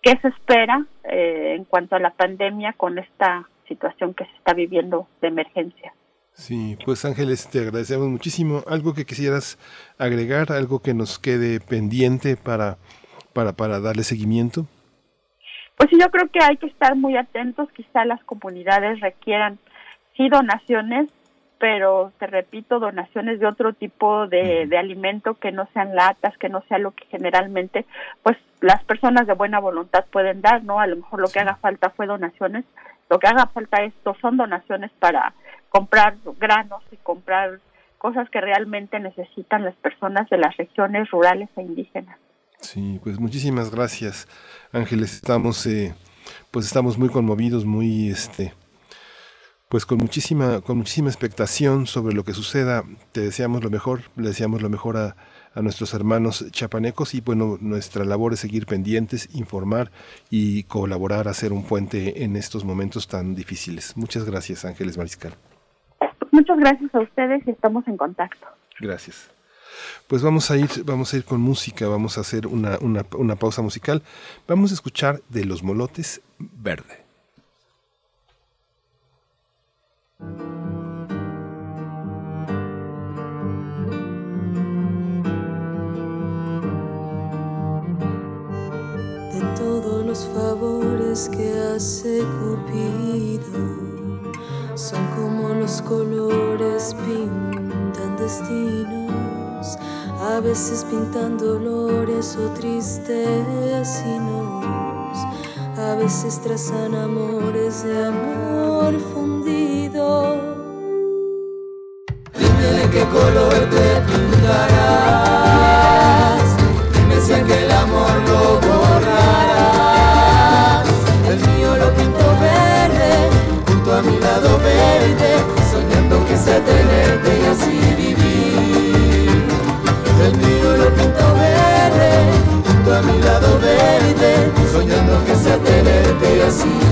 qué se espera eh, en cuanto a la pandemia con esta situación que se está viviendo de emergencia. Sí, pues Ángeles, te agradecemos muchísimo. ¿Algo que quisieras agregar, algo que nos quede pendiente para, para, para darle seguimiento? Pues sí, yo creo que hay que estar muy atentos. Quizá las comunidades requieran sí donaciones pero te repito, donaciones de otro tipo de, de alimento que no sean latas, que no sea lo que generalmente, pues las personas de buena voluntad pueden dar, ¿no? A lo mejor lo que haga falta fue donaciones, lo que haga falta esto son donaciones para comprar granos y comprar cosas que realmente necesitan las personas de las regiones rurales e indígenas. Sí, pues muchísimas gracias, Ángeles. Estamos, eh, pues estamos muy conmovidos, muy, este, pues con muchísima, con muchísima expectación sobre lo que suceda. Te deseamos lo mejor, le deseamos lo mejor a, nuestros hermanos chapanecos y bueno, nuestra labor es seguir pendientes, informar y colaborar, hacer un puente en estos momentos tan difíciles. Muchas gracias, Ángeles Mariscal. Muchas gracias a ustedes y estamos en contacto. Gracias. Pues vamos a ir, vamos a ir con música, vamos a hacer una, una, una pausa musical. Vamos a escuchar de los molotes verde. De todos los favores que hace Cupido, son como los colores pintan destinos, a veces pintan dolores o tristezas a veces trazan amores de amor Dime de qué color te pintarás, dime si aquel amor lo borrarás. El mío lo pinto verde, junto a mi lado verde, soñando que sea tenerte y así vivir. El mío lo pinto verde, junto a mi lado verde, soñando que sea tenerte y así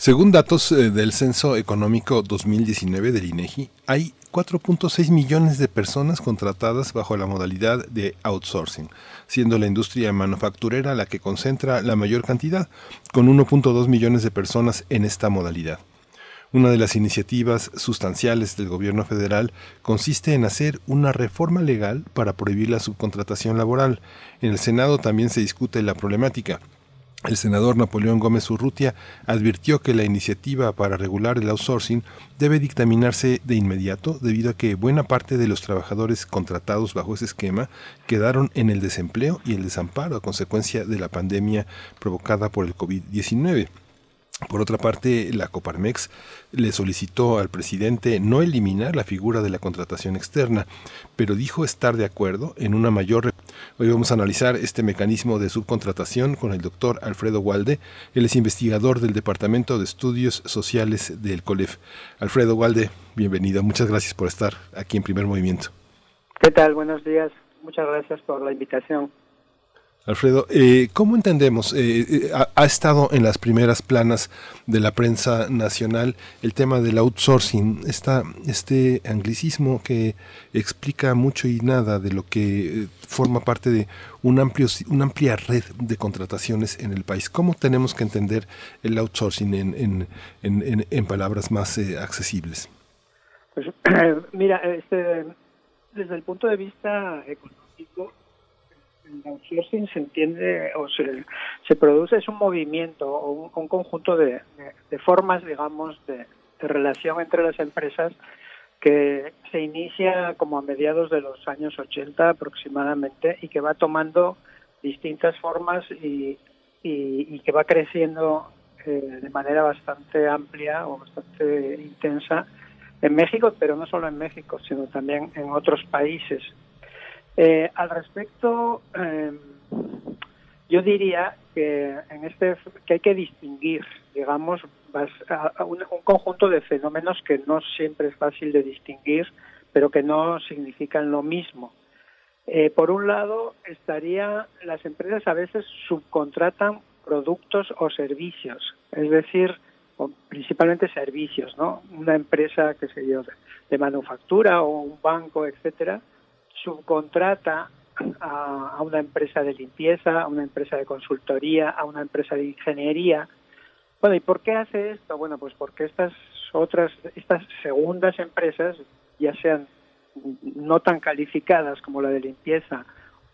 Según datos eh, del Censo Económico 2019 del INEGI, hay 4.6 millones de personas contratadas bajo la modalidad de outsourcing, siendo la industria manufacturera la que concentra la mayor cantidad, con 1.2 millones de personas en esta modalidad. Una de las iniciativas sustanciales del gobierno federal consiste en hacer una reforma legal para prohibir la subcontratación laboral. En el Senado también se discute la problemática. El senador Napoleón Gómez Urrutia advirtió que la iniciativa para regular el outsourcing debe dictaminarse de inmediato debido a que buena parte de los trabajadores contratados bajo ese esquema quedaron en el desempleo y el desamparo a consecuencia de la pandemia provocada por el COVID-19. Por otra parte, la Coparmex le solicitó al presidente no eliminar la figura de la contratación externa, pero dijo estar de acuerdo en una mayor... Hoy vamos a analizar este mecanismo de subcontratación con el doctor Alfredo Walde. Él es investigador del Departamento de Estudios Sociales del COLEF. Alfredo Walde, bienvenido. Muchas gracias por estar aquí en Primer Movimiento. ¿Qué tal? Buenos días. Muchas gracias por la invitación. Alfredo, eh, ¿cómo entendemos? Eh, eh, ha, estado en las primeras planas de la prensa nacional el tema del outsourcing, esta, este anglicismo que explica mucho y nada de lo que forma parte de un amplio, una amplia red de contrataciones en el país. ¿Cómo tenemos que entender el outsourcing en, en, palabras más accesibles? Pues mira, este, desde el punto de vista económico, el outsourcing se entiende o se, se produce es un movimiento o un, conjunto de, formas, digamos, de, relación entre las empresas que se inicia como a mediados de los años 80 aproximadamente y que va tomando distintas formas y, y, que va creciendo eh, de manera bastante amplia o bastante intensa en México, pero no solo en México, sino también en otros países. Eh, al respecto, eh, yo diría que en este que hay que distinguir, digamos, un, conjunto de fenómenos que no siempre es fácil de distinguir, pero que no significan lo mismo. Eh, por un lado, estaría las empresas a veces subcontratan productos o servicios, es decir, principalmente servicios, ¿no? Una empresa, que sé yo, de manufactura o un banco, etcétera, subcontrata a, una empresa de limpieza, a una empresa de consultoría, a una empresa de ingeniería. Bueno, ¿y por qué hace esto? Bueno, pues porque estas otras, estas segundas empresas, ya sean no tan calificadas como la de limpieza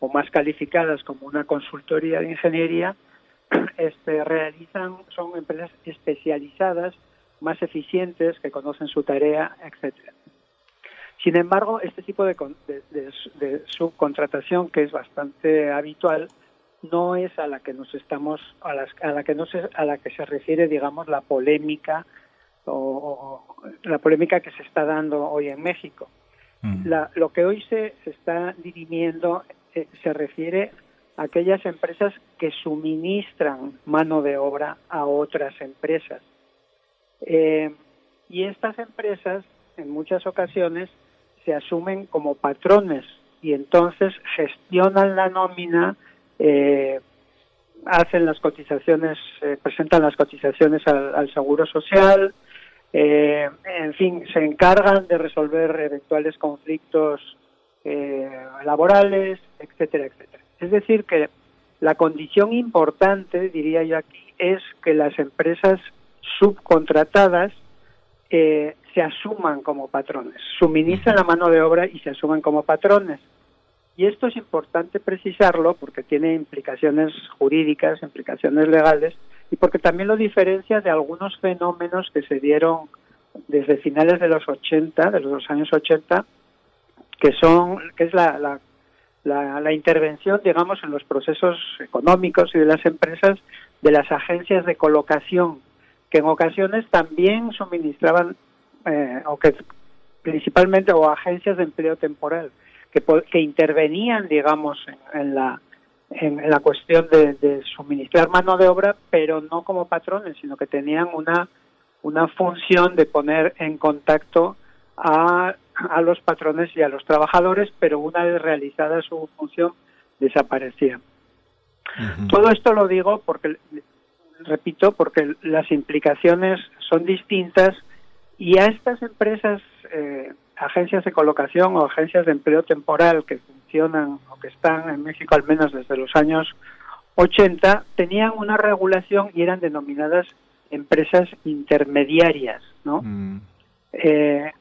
o más calificadas como una consultoría de ingeniería, este, realizan, son empresas especializadas, más eficientes, que conocen su tarea, etcétera. Sin embargo, este tipo de, subcontratación, que es bastante habitual, no es a la que nos estamos, a, la que no se, a la que se refiere, digamos, la polémica o, la polémica que se está dando hoy en México. Mm. lo que hoy se, está dirimiendo eh, se refiere a aquellas empresas que suministran mano de obra a otras empresas. Eh, y estas empresas, en muchas ocasiones, se asumen como patrones y entonces gestionan la nómina, eh, hacen las cotizaciones, eh, presentan las cotizaciones al, Seguro Social, eh, en fin, se encargan de resolver eventuales conflictos laborales, etcétera, etcétera. Es decir, que la condición importante, diría yo aquí, es que las empresas subcontratadas eh, se asuman como patrones, suministran la mano de obra y se asuman como patrones. Y esto es importante precisarlo porque tiene implicaciones jurídicas, implicaciones legales y porque también lo diferencia de algunos fenómenos que se dieron desde finales de los 80, de los años 80, que son que es la, la, intervención, digamos, en los procesos económicos y de las empresas de las agencias de colocación, que en ocasiones también suministraban eh, o que principalmente o agencias de empleo temporal que, que intervenían digamos en, la en, la cuestión de, suministrar mano de obra pero no como patrones sino que tenían una una función de poner en contacto a, a los patrones y a los trabajadores pero una vez realizada su función desaparecían todo esto lo digo porque repito porque las implicaciones son distintas y a estas empresas, eh, agencias de colocación o agencias de empleo temporal que funcionan o que están en México al menos desde los años 80, tenían una regulación y eran denominadas empresas intermediarias, ¿no? Mm. Eh,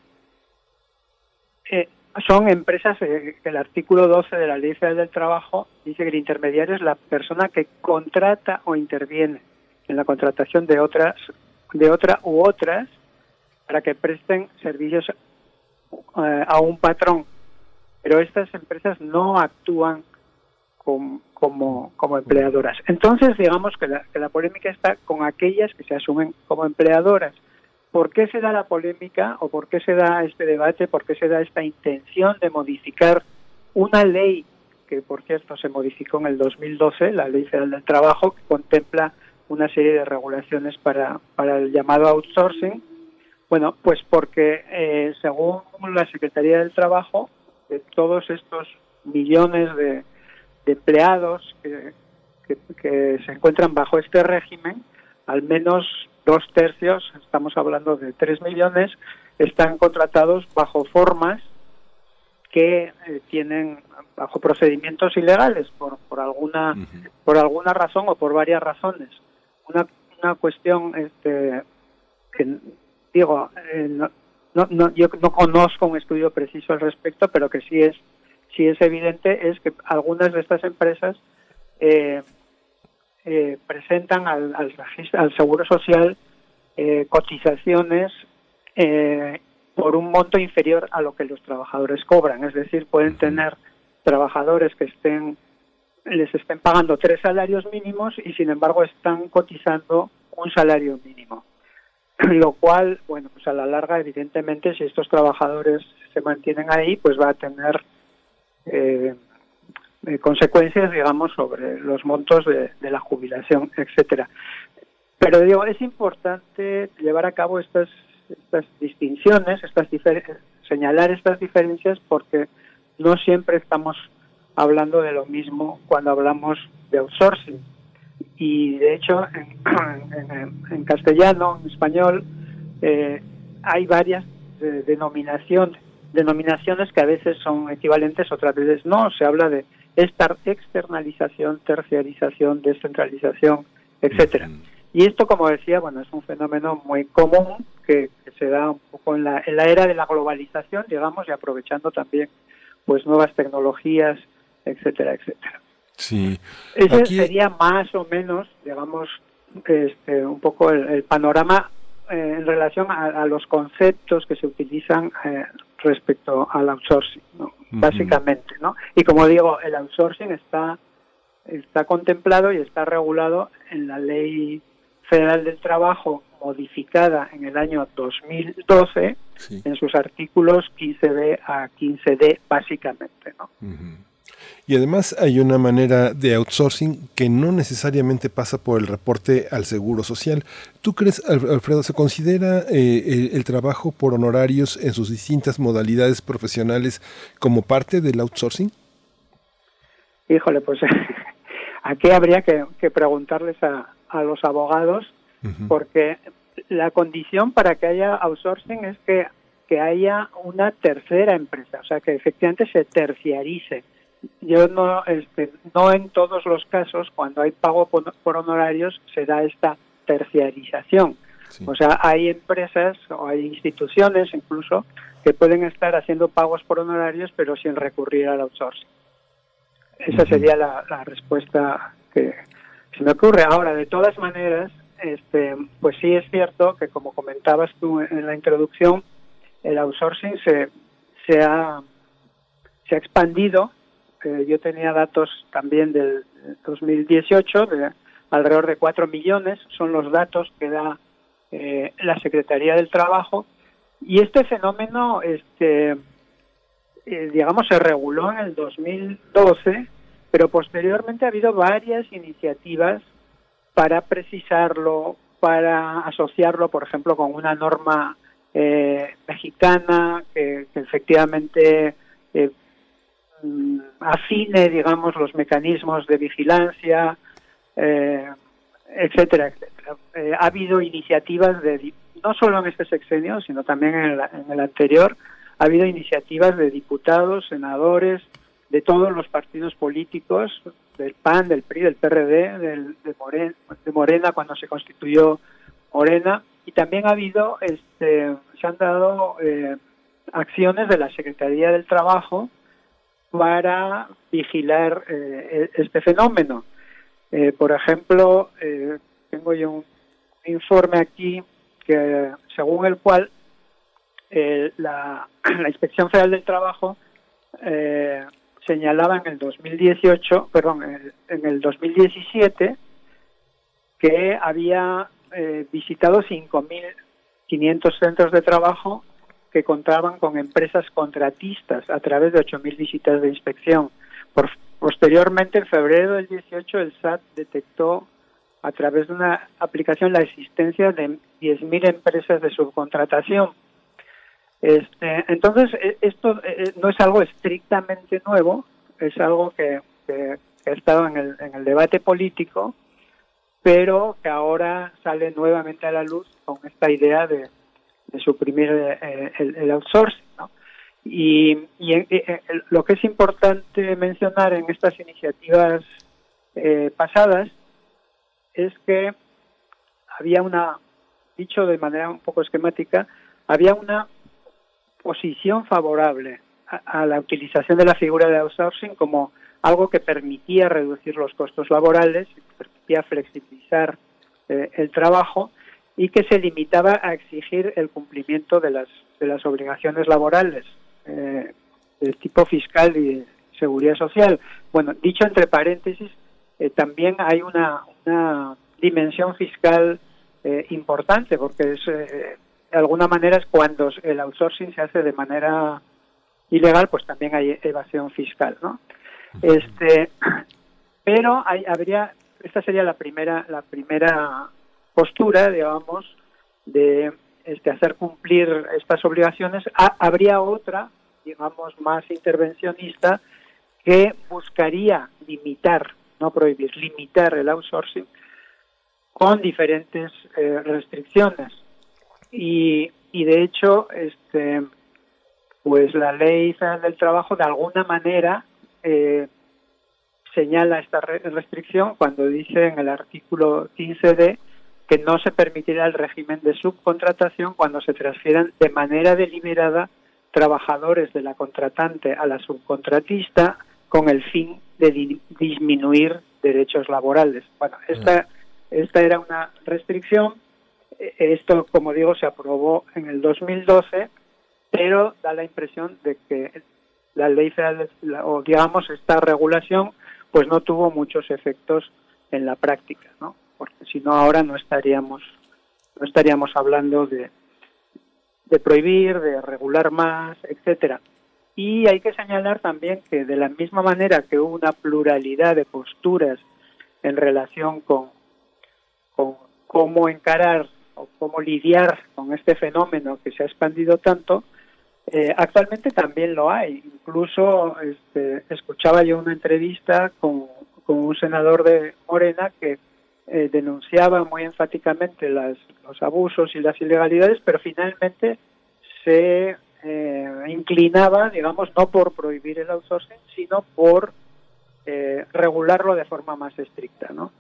eh, son empresas que el artículo 12 de la Ley Federal del Trabajo dice que el intermediario es la persona que contrata o interviene en la contratación de otras de otra u otras para que presten servicios eh, a un patrón. Pero estas empresas no actúan como, como, empleadoras. Entonces, digamos que la, que la polémica está con aquellas que se asumen como empleadoras. ¿Por qué se da la polémica o por qué se da este debate, por qué se da esta intención de modificar una ley que, por cierto, se modificó en el 2012, la Ley Federal del Trabajo, que contempla una serie de regulaciones para, para el llamado outsourcing, bueno, pues porque eh, según la Secretaría del Trabajo, de todos estos millones de, empleados que, se encuentran bajo este régimen, al menos dos tercios, estamos hablando de tres millones, están contratados bajo formas que eh, tienen bajo procedimientos ilegales por, por alguna por alguna razón o por varias razones. Una, una cuestión este, que digo, eh, no, no, yo no conozco un estudio preciso al respecto, pero que sí es, sí es evidente es que algunas de estas empresas eh, eh, presentan al, al, Seguro Social cotizaciones por un monto inferior a lo que los trabajadores cobran. Es decir, pueden tener trabajadores que estén les estén pagando tres salarios mínimos y sin embargo están cotizando un salario mínimo. lo cual, bueno, pues a la larga, evidentemente, si estos trabajadores se mantienen ahí, pues va a tener eh, eh, consecuencias, digamos, sobre los montos de, de la jubilación, etcétera. Pero digo, es importante llevar a cabo estas, estas distinciones, estas señalar estas diferencias, porque no siempre estamos hablando de lo mismo cuando hablamos de outsourcing. Y de hecho, en, en- en castellano, en español, eh, hay varias eh, denominaciones, denominaciones que a veces son equivalentes, otras veces no. Se habla de esta externalización, terciarización, descentralización, etcétera. Y esto, como decía, bueno, es un fenómeno muy común que, que se da un poco en la, en la era de la globalización, digamos, y aprovechando también pues nuevas tecnologías, etcétera, etcétera. Sí. Ese Aquí- sería más o menos, digamos, este, un poco el, el panorama eh, en relación a, a los conceptos que se utilizan eh, respecto al outsourcing, ¿no? básicamente, ¿no? Y como digo, el outsourcing está está contemplado y está regulado en la Ley Federal del Trabajo modificada en el año 2012 en sus artículos 15b a 15d básicamente, ¿no? Y además hay una manera de outsourcing que no necesariamente pasa por el reporte al Seguro Social. ¿Tú crees, Al- Alfredo, se considera eh, el, el trabajo por honorarios en sus distintas modalidades profesionales como parte del outsourcing? Híjole, pues aquí habría que, que preguntarles a, a los abogados, porque la condición para que haya outsourcing es que, que haya una tercera empresa, o sea, que efectivamente se terciarice. Yo no, este, no en todos los casos, cuando hay pago por, por honorarios, se da esta terciarización. O sea, hay empresas o hay instituciones incluso que pueden estar haciendo pagos por honorarios, pero sin recurrir al outsourcing. Esa sería la, la respuesta que se me ocurre. Ahora, de todas maneras, este, pues sí es cierto que, como comentabas tú en la introducción, el outsourcing se, se, ha, se ha expandido. Yo tenía datos también del 2018 de alrededor de 4 millones, son los datos que da eh, la Secretaría del Trabajo. Y este fenómeno, este, eh, digamos, se reguló en el 2012, pero posteriormente ha habido varias iniciativas para precisarlo, para asociarlo, por ejemplo, con una norma eh, mexicana que, efectivamente afine, digamos, los mecanismos de vigilancia, eh, etcétera, etcétera. Eh, ha habido iniciativas de, no solo en este sexenio, sino también en el, en el anterior, ha habido iniciativas de diputados, senadores, de todos los partidos políticos, del PAN, del PRI, del PRD, del, de, Morena, de Morena cuando se constituyó Morena, y también ha habido, este, se han dado eh, acciones de la Secretaría del Trabajo para vigilar eh, e- este fenómeno. Eh, por ejemplo, eh, tengo yo un informe aquí que según el cual la, Inspección Federal del Trabajo eh, señalaba en el 2018, perdón, en el, en el 2017 que había visitado 5.500 centros de trabajo que contaban con empresas contratistas a través de 8.000 visitas de inspección. Posteriormente, en febrero del 18, el SAT detectó a través de una aplicación la existencia de 10.000 empresas de subcontratación. Este, entonces, eh, esto eh, no es algo estrictamente nuevo, es algo que, que- que ha estado en el, en el debate político, pero que ahora sale nuevamente a la luz con esta idea de, de suprimir eh, el, el outsourcing. ¿no? Y, y, eh, eh, lo que es importante mencionar en estas iniciativas eh, pasadas es que había una, dicho de manera un poco esquemática, había una posición favorable a, la utilización de la figura de outsourcing como algo que permitía reducir los costos laborales, permitía flexibilizar el trabajo y que se limitaba a exigir el cumplimiento de las, de las obligaciones laborales eh, del tipo fiscal y de seguridad social. Bueno, dicho entre paréntesis, eh, también hay una, una dimensión fiscal eh, importante porque es eh, de alguna manera es cuando el outsourcing se hace de manera ilegal, pues también hay evasión fiscal, ¿no? Este, pero hay, habría, esta sería la primera, la primera postura, digamos, de este, hacer cumplir estas obligaciones. habría otra, digamos, más intervencionista, que buscaría limitar, no prohibir, limitar el outsourcing con diferentes eh, restricciones. Y, y de hecho, este, pues la ley federal del trabajo de alguna manera eh, señala esta restricción cuando dice en el artículo 15d que no se permitirá el régimen de subcontratación cuando se transfieran de manera deliberada trabajadores de la contratante a la subcontratista con el fin de disminuir derechos laborales. Bueno, esta, esta era una restricción. E-, esto, como digo, se aprobó en el 2012, pero da la impresión de que la ley federal, o digamos, esta regulación, pues no tuvo muchos efectos en la práctica, ¿no? Porque si no ahora no estaríamos no estaríamos hablando de, de prohibir, de regular más, etcétera. Y hay que señalar también que de la misma manera que hubo una pluralidad de posturas en relación con, con cómo encarar o cómo lidiar con este fenómeno que se ha expandido tanto, eh, actualmente también lo hay. Incluso este, escuchaba yo una entrevista con, con un senador de Morena que eh, denunciaba muy enfáticamente las, los abusos y las ilegalidades, pero finalmente se eh, inclinaba, digamos, no por prohibir el outsourcing, sino por eh, regularlo de forma más estricta, ¿no?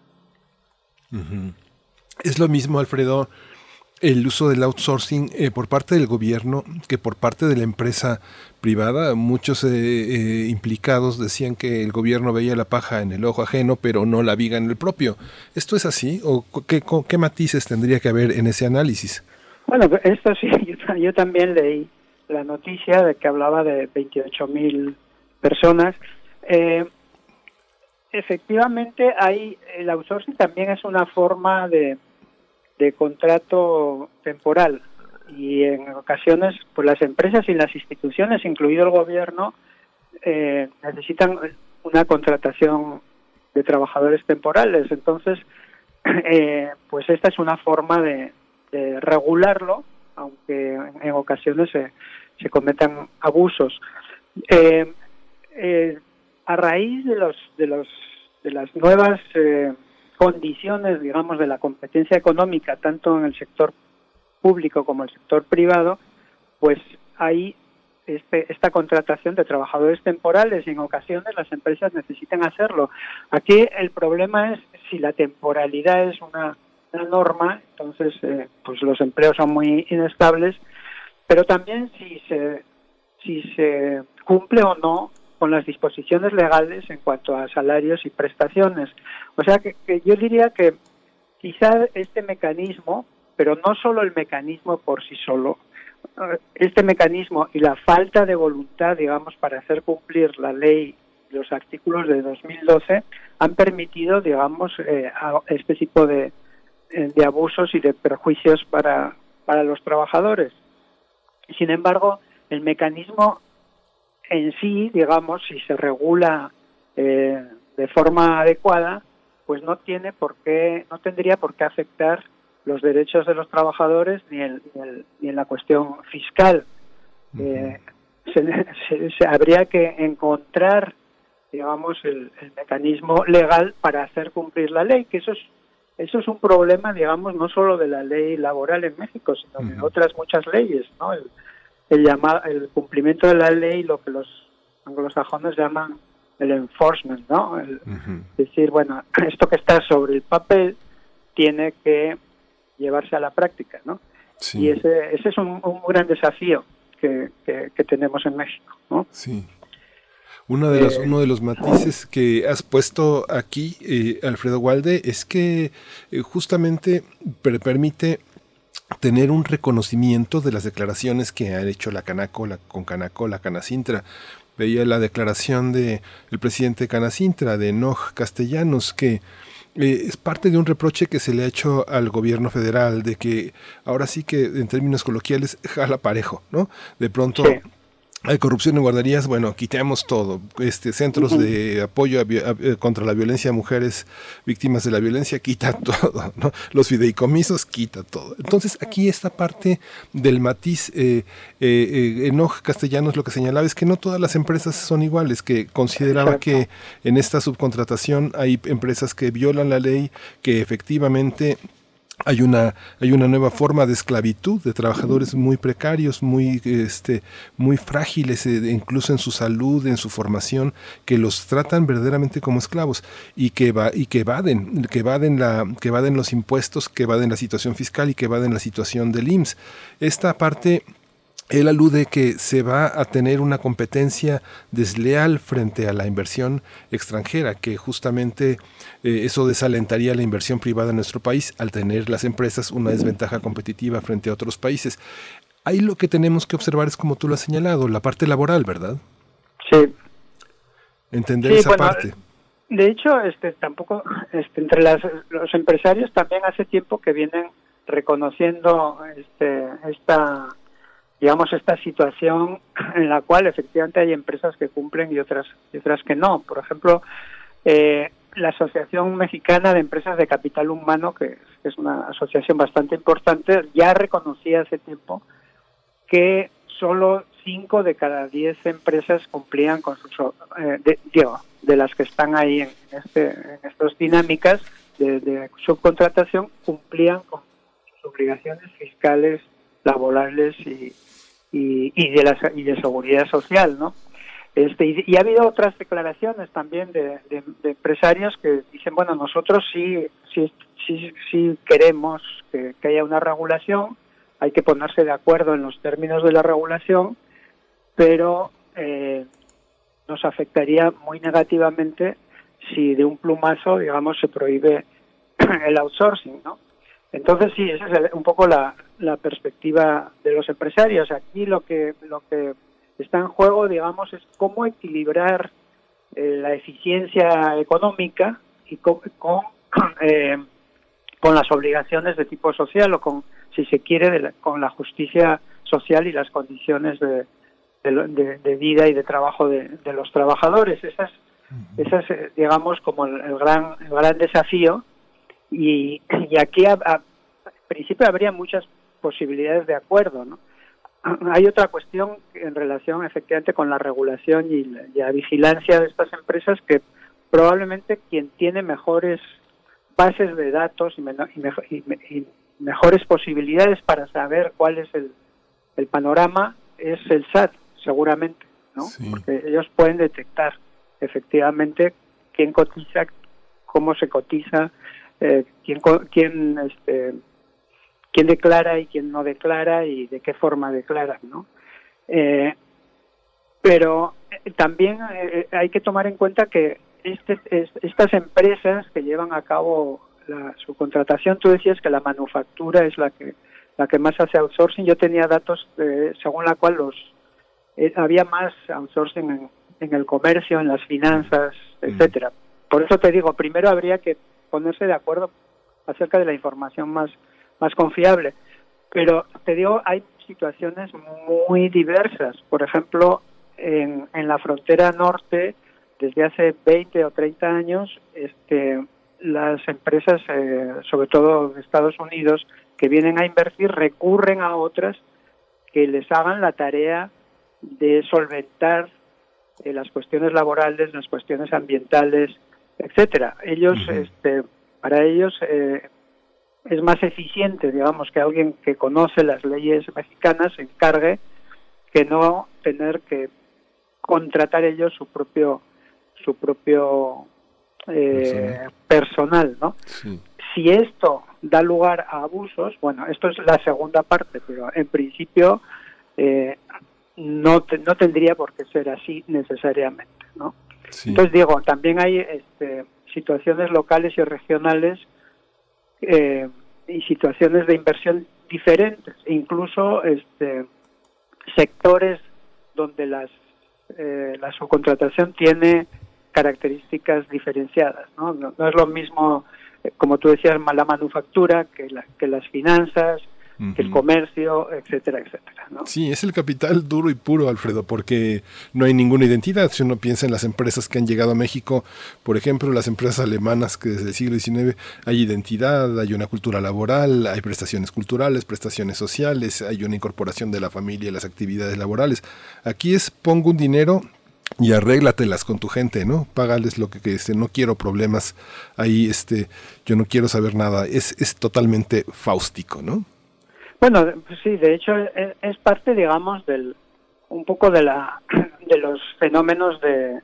Es lo mismo, Alfredo, el uso del outsourcing eh, por parte del gobierno que por parte de la empresa privada. Muchos eh, eh, implicados decían que el gobierno veía la paja en el ojo ajeno, pero no la viga en el propio. ¿Esto es así? ¿O qué, qué matices tendría que haber en ese análisis? Bueno, esto sí, yo, también leí la noticia de que hablaba de 28 mil personas. efectivamente, hay el outsourcing también es una forma de de contrato temporal y en ocasiones pues las empresas y las instituciones, incluido el gobierno, eh, necesitan una contratación de trabajadores temporales. Entonces, eh, pues esta es una forma de, regularlo, aunque en, ocasiones se, cometan abusos. Eh, a raíz de los de los de las nuevas condiciones, digamos, de la competencia económica, tanto en el sector público como en el sector privado, pues hay este, esta contratación de trabajadores temporales y en ocasiones las empresas necesitan hacerlo. Aquí el problema es si la temporalidad es una, norma, entonces eh, pues los empleos son muy inestables, pero también si se, si se cumple o no con las disposiciones legales en cuanto a salarios y prestaciones. O sea que, yo diría que quizá este mecanismo, pero no solo el mecanismo por sí solo, este mecanismo y la falta de voluntad, digamos, para hacer cumplir la ley, los artículos de 2012, han permitido, digamos, eh, este tipo de, eh, de abusos y de perjuicios para, para los trabajadores. Sin embargo, el mecanismo en sí, digamos, si se regula eh, de forma adecuada, pues no tiene por qué, no tendría por qué afectar los derechos de los trabajadores ni, el, ni, en la cuestión fiscal. Eh, se, habría que encontrar, digamos, el, mecanismo legal para hacer cumplir la ley, que eso es eso es un problema, digamos, no solo de la ley laboral en México, sino de otras muchas leyes, ¿no? El, el, llamado, el cumplimiento de la ley, lo que los anglosajones llaman el enforcement, ¿no? El, Decir, bueno, esto que está sobre el papel tiene que llevarse a la práctica, ¿no? Y ese, ese es un, gran desafío que, que, tenemos en México, ¿no? Sí. Uno de, los, eh, uno de los matices que has puesto aquí, eh, Alfredo Walde, es que eh, justamente permite tener un reconocimiento de las declaraciones que ha hecho la Canaco, la Concanaco, la Canacintra. Veía la declaración de el presidente Canacintra, de Noj Castellanos, que eh, es parte de un reproche que se le ha hecho al gobierno federal de que ahora sí que en términos coloquiales jala parejo, ¿no? De pronto hay corrupción en guarderías, bueno, quitemos todo. Este, centros de apoyo eh, contra la violencia a mujeres víctimas de la violencia, quita todo. ¿no? Los fideicomisos, quita todo. Entonces, aquí esta parte del matiz, eh, eh, eh Castellanos lo que señalaba es que no todas las empresas son iguales, que consideraba que en esta subcontratación hay empresas que violan la ley, que efectivamente hay una, hay una nueva forma de esclavitud de trabajadores muy precarios, muy, este, muy frágiles, eh, incluso en su salud, en su formación, que los tratan verdaderamente como esclavos y que, va, y que evaden, que evaden, la, que evaden los impuestos, que evaden la situación fiscal y que evaden la situación del IMSS. Esta parte él alude que se va a tener una competencia desleal frente a la inversión extranjera, que justamente eh, eso desalentaría la inversión privada en nuestro país al tener las empresas una desventaja competitiva frente a otros países. Ahí lo que tenemos que observar es como tú lo has señalado, la parte laboral, ¿verdad? Sí. Entender esa parte. De hecho, este tampoco este, entre los empresarios también hace tiempo que vienen reconociendo este esta digamos, esta situación en la cual efectivamente hay empresas que cumplen y otras, y otras que no. Por ejemplo, eh, la Asociación Mexicana de Empresas de Capital Humano, que es una asociación bastante importante, ya reconocía hace tiempo que solo cinco de cada diez empresas cumplían con sus, eh, de, de las que están ahí en, este, en estas dinámicas de, de subcontratación, cumplían con sus obligaciones fiscales laborales y, y, de, la, y de seguridad social, ¿no? Este, y, ha habido otras declaraciones también de, empresarios que dicen, bueno, nosotros sí, sí, sí, sí queremos que, haya una regulación, hay que ponerse de acuerdo en los términos de la regulación, pero eh, nos afectaría muy negativamente si de un plumazo, digamos, se prohíbe el outsourcing, ¿no? Entonces sí, esa es un poco la, la perspectiva de los empresarios. Aquí lo que lo que está en juego, digamos, es cómo equilibrar eh, la eficiencia económica y con eh, con, las obligaciones de tipo social o con, si se quiere, con la justicia social y las condiciones de, de, vida y de trabajo de, los trabajadores. Esas, esas eh, digamos, como el, gran el gran desafío. Y, y aquí, a, principio, habría muchas posibilidades de acuerdo. ¿no? Hay otra cuestión en relación efectivamente con la regulación y la, vigilancia de estas empresas que probablemente quien tiene mejores bases de datos y, mejores posibilidades para saber cuál es el, el, panorama es el SAT, seguramente, ¿no? Porque ellos pueden detectar efectivamente quién cotiza, cómo se cotiza, eh, quién, quién este, quién declara y quién no declara y de qué forma declara, ¿no? Eh, pero eh, también eh, hay que tomar en cuenta que este, estas empresas que llevan a cabo la, su contratación, tú decías que la manufactura es la que la que más hace outsourcing. Yo tenía datos según la cual los había más outsourcing en, en, el comercio, en las finanzas, mm. etcétera. Por eso te digo, primero habría que ponerse de acuerdo acerca de la información más más confiable. Pero te digo, hay situaciones muy diversas. Por ejemplo, en, en la frontera norte, desde hace 20 o 30 años, este, las empresas, eh, sobre todo de Estados Unidos, que vienen a invertir, recurren a otras que les hagan la tarea de solventar eh, las cuestiones laborales, las cuestiones ambientales, etcétera. Ellos, este, para ellos, eh, es más eficiente, digamos, que alguien que conoce las leyes mexicanas se encargue que no tener que contratar ellos su propio su propio eh, personal, ¿no? Si esto da lugar a abusos, bueno, esto es la segunda parte, pero en principio eh, no no tendría por qué ser así necesariamente, ¿no? Entonces digo, también hay este, situaciones locales y regionales eh, y situaciones de inversión diferentes, incluso este, sectores donde las, eh, la subcontratación tiene características diferenciadas. ¿no? ¿no? es lo mismo eh, como tú decías, la manufactura, que las finanzas, que el comercio, etcétera, etcétera. ¿no? Sí, es el capital duro y puro, Alfredo, porque no hay ninguna identidad. Si uno piensa en las empresas que han llegado a México, por ejemplo, las empresas alemanas que desde el siglo XIX hay identidad, hay una cultura laboral, hay prestaciones culturales, prestaciones sociales, hay una incorporación de la familia y las actividades laborales. Aquí es pongo un dinero y arréglatelas con tu gente, ¿no? Págales lo que, que este, no quiero problemas ahí, este, yo no quiero saber nada. Es, es totalmente fáustico, ¿no? Bueno, sí, de hecho e, es, parte, digamos, del un poco de la de los fenómenos de,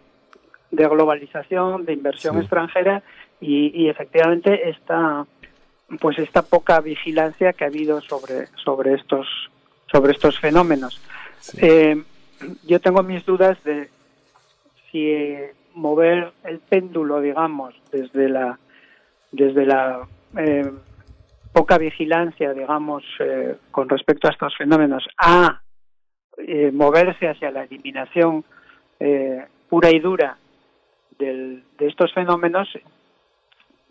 de globalización, de inversión extranjera y, y, efectivamente esta pues esta poca vigilancia que ha habido sobre sobre estos sobre estos fenómenos. Eh, yo tengo mis dudas de si mover el péndulo, digamos, desde la desde la eh, poca vigilancia, digamos, eh, con respecto a estos fenómenos, a eh, moverse hacia la eliminación eh, pura y dura del, de estos fenómenos,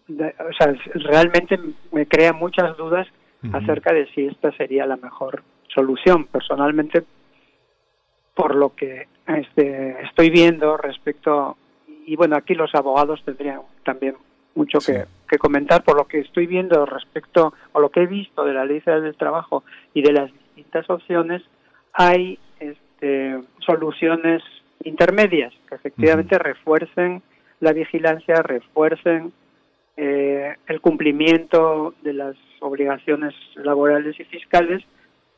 o sea, realmente me crea muchas dudas acerca de si esta sería la mejor solución. Personalmente, por lo que este, estoy viendo respecto, y bueno, aquí los abogados tendrían también mucho que, comentar por lo que estoy viendo respecto a lo que he visto de la ley del trabajo y de las distintas opciones hay este, soluciones intermedias que efectivamente refuercen la vigilancia refuercen eh, el cumplimiento de las obligaciones laborales y fiscales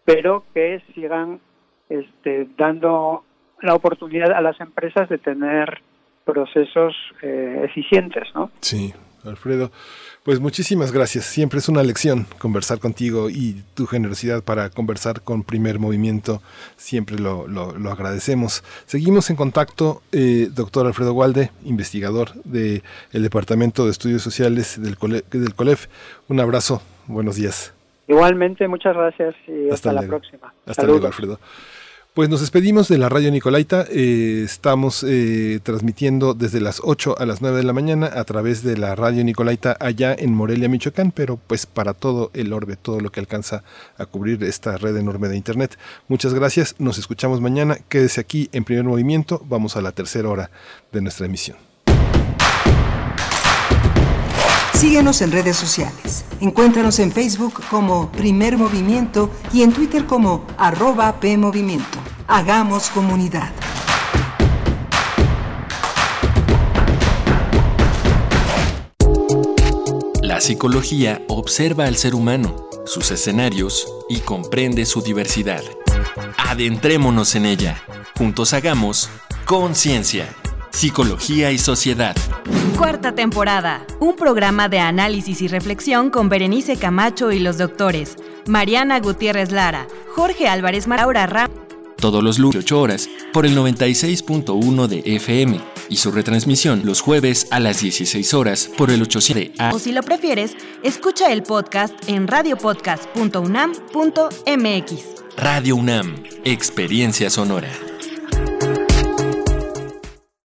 pero que sigan este, dando la oportunidad a las empresas de tener procesos eh, eficientes, ¿no? Sí, Alfredo. Pues muchísimas gracias. Siempre es una lección conversar contigo y tu generosidad para conversar con Primer Movimiento. Siempre lo, lo, agradecemos. Seguimos en contacto, eh, doctor Alfredo Walde, investigador del Departamento de Estudios Sociales del, del COLEF. Un abrazo. Buenos días. Igualmente, muchas gracias y hasta, la próxima. Hasta luego, Alfredo. Pues nos despedimos de la radio Nicolaita. Eh, estamos eh, transmitiendo desde las 8 a las 9 de la mañana a través de la radio Nicolaita allá en Morelia, Michoacán, pero pues para todo el orbe, todo lo que alcanza a cubrir esta red enorme de Internet. Muchas gracias. Nos escuchamos mañana. Quédese aquí en primer movimiento. Vamos a la tercera hora de nuestra emisión. Síguenos en redes sociales. Encuéntranos en Facebook como Primer Movimiento y en Twitter como arroba PMovimiento. Hagamos comunidad. La psicología observa al ser humano, sus escenarios y comprende su diversidad. Adentrémonos en ella. Juntos hagamos conciencia. Psicología y Sociedad. Cuarta temporada. Un programa de análisis y reflexión con Berenice Camacho y los doctores Mariana Gutiérrez Lara, Jorge Álvarez Maraura Ram. Todos los lunes 8 horas por el 96.1 de FM y su retransmisión los jueves a las 16 horas por el 800 A. O si lo prefieres, escucha el podcast en radiopodcast.unam.mx. Radio UNAM, Experiencia Sonora.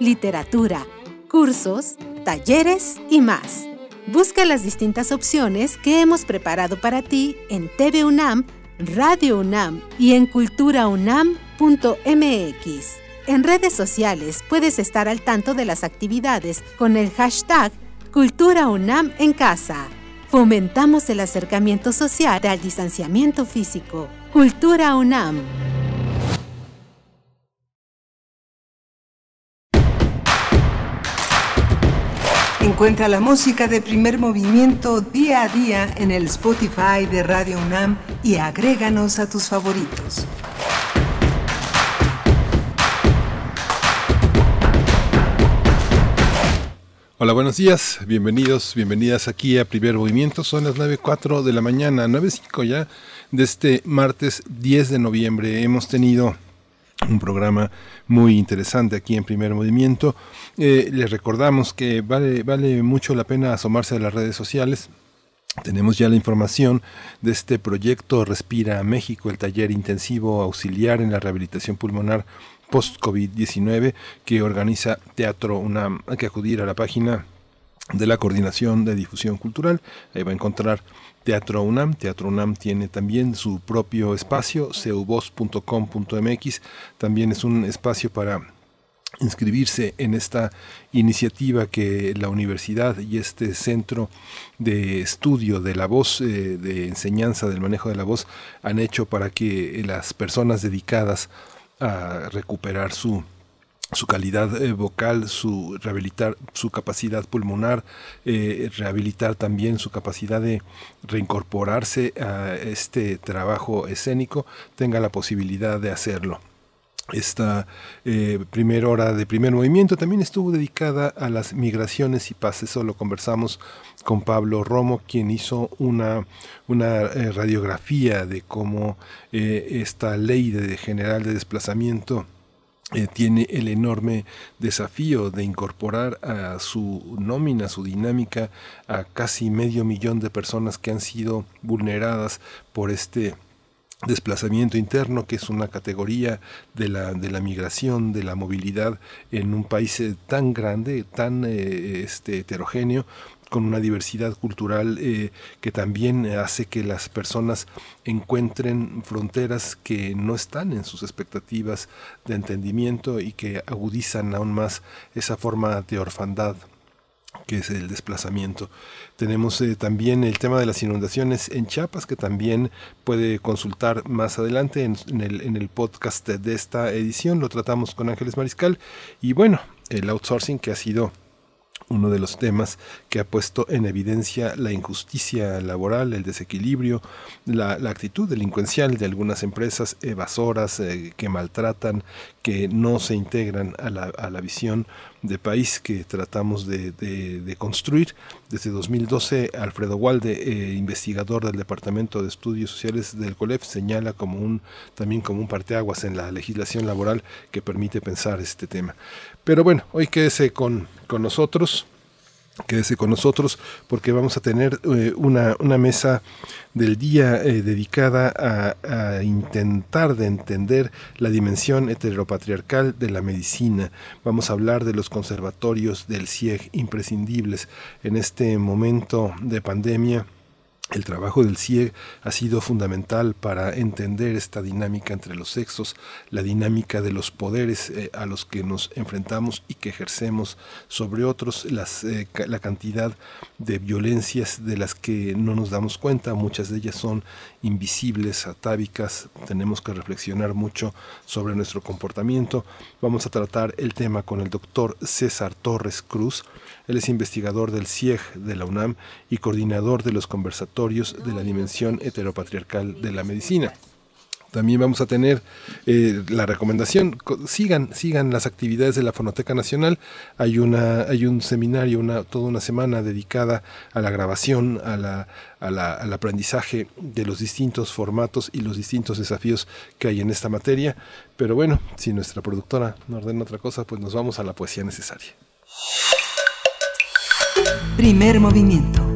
literatura, cursos, talleres y más. Busca las distintas opciones que hemos preparado para ti en TV UNAM, Radio UNAM y en culturaunam.mx. En redes sociales puedes estar al tanto de las actividades con el hashtag Cultura UNAM en casa. Fomentamos el acercamiento social al distanciamiento físico. Cultura UNAM. Encuentra la música de primer movimiento día a día en el Spotify de Radio UNAM y agréganos a tus favoritos. Hola, buenos días, bienvenidos, bienvenidas aquí a Primer Movimiento. Son las 9.04 de la mañana, 9.05 ya de este martes 10 de noviembre. Hemos tenido un programa muy interesante aquí en Primer Movimiento. Eh, les recordamos que vale, vale mucho la pena asomarse a las redes sociales. Tenemos ya la información de este proyecto Respira México, el taller intensivo auxiliar en la rehabilitación pulmonar post-COVID-19 que organiza Teatro UNAM. Hay que acudir a la página de la Coordinación de Difusión Cultural. Ahí va a encontrar Teatro UNAM. Teatro UNAM tiene también su propio espacio, ceubos.com.mx. También es un espacio para inscribirse en esta iniciativa que la universidad y este centro de estudio de la voz, eh, de enseñanza del manejo de la voz, han hecho para que las personas dedicadas a recuperar su su calidad eh, vocal, su rehabilitar su capacidad pulmonar, eh, rehabilitar también su capacidad de reincorporarse a este trabajo escénico, tenga la posibilidad de hacerlo. Esta eh, primera hora de primer movimiento también estuvo dedicada a las migraciones y paz. Eso lo conversamos con Pablo Romo, quien hizo una, una radiografía de cómo esta ley de general de desplazamiento eh, tiene el enorme desafío de incorporar a su nómina, su dinámica, a casi medio millón de personas que han sido vulneradas por este desplazamiento interno, que es una categoría de la, de la migración, de la movilidad en un país eh, tan grande, tan eh, este, heterogéneo, con una diversidad cultural eh, que también hace que las personas encuentren fronteras que no están en sus expectativas de entendimiento y que agudizan aún más esa forma de orfandad que es el desplazamiento. Tenemos eh, también el tema de las inundaciones en Chiapas, que también puede consultar más adelante en, el, en el podcast de esta edición. Lo tratamos con Ángeles Mariscal. Y bueno, el outsourcing que ha sido uno de los temas que ha puesto en evidencia la injusticia laboral, el desequilibrio, la, actitud delincuencial de algunas empresas evasoras eh, que maltratan, que no se integran a la, a la visión de país que tratamos de, de, construir. Desde 2012, Alfredo Walde, eh, investigador del Departamento de Estudios Sociales del COLEF, señala como un, también como un parteaguas en la legislación laboral que permite pensar este tema. Pero bueno, hoy quédese con, con nosotros. Quédese con nosotros porque vamos a tener eh, una, una, mesa del día eh, dedicada a, a, intentar de entender la dimensión heteropatriarcal de la medicina. Vamos a hablar de los conservatorios del CIEG imprescindibles en este momento de pandemia el trabajo del CIEG ha sido fundamental para entender esta dinámica entre los sexos, la dinámica de los poderes eh, a los que nos enfrentamos y que ejercemos. Sobre otros, eh, la cantidad de violencias de las que no nos damos cuenta, muchas de ellas son invisibles, atávicas, tenemos que reflexionar mucho sobre nuestro comportamiento. Vamos a tratar el tema con el doctor César Torres Cruz, él es investigador del CIEG de la UNAM y coordinador de los conversatorios de la dimensión heteropatriarcal de la medicina. También vamos a tener eh, la recomendación, sigan, sigan las actividades de la Fonoteca Nacional. Hay una, hay un seminario, una, toda una semana dedicada a la grabación, a la, al aprendizaje de los distintos formatos y los distintos desafíos que hay en esta materia. Pero bueno, si nuestra productora no ordena otra cosa, pues nos vamos a la poesía necesaria. Primer movimiento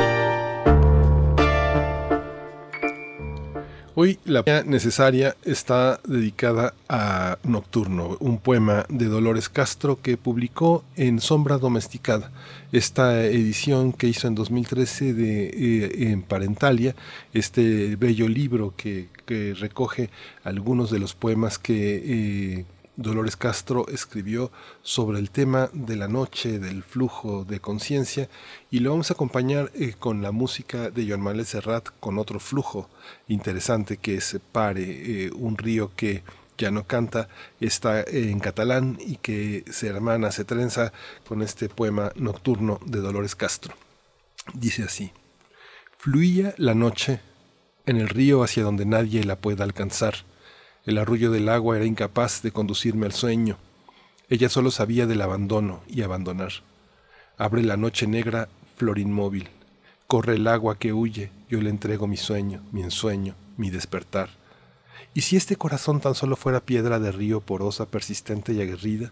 Hoy la necesaria está dedicada a Nocturno, un poema de Dolores Castro que publicó en Sombra Domesticada. Esta edición que hizo en 2013 de, eh, en Parentalia, este bello libro que, que recoge algunos de los poemas que... Eh, Dolores Castro escribió sobre el tema de la noche, del flujo de conciencia, y lo vamos a acompañar eh, con la música de Joan Manuel Serrat, con otro flujo interesante que es Pare, eh, un río que ya no canta, está en catalán y que se hermana, se trenza con este poema nocturno de Dolores Castro. Dice así, fluía la noche en el río hacia donde nadie la pueda alcanzar el arrullo del agua era incapaz de conducirme al sueño. Ella solo sabía del abandono y abandonar. Abre la noche negra, flor inmóvil. Corre el agua que huye, yo le entrego mi sueño, mi ensueño, mi despertar. ¿Y si este corazón tan solo fuera piedra de río porosa, persistente y aguerrida?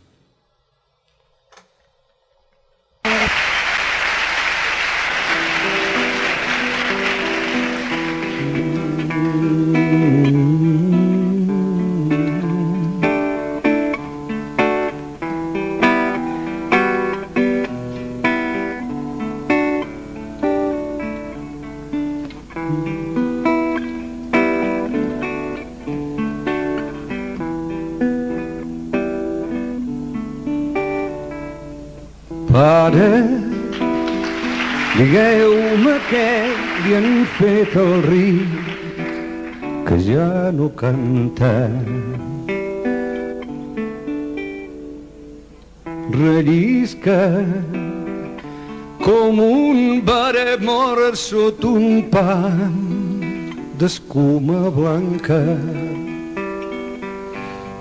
Fet al riu que ja no canta. Rellisca com un bare mort sota un pan d'escuma blanca.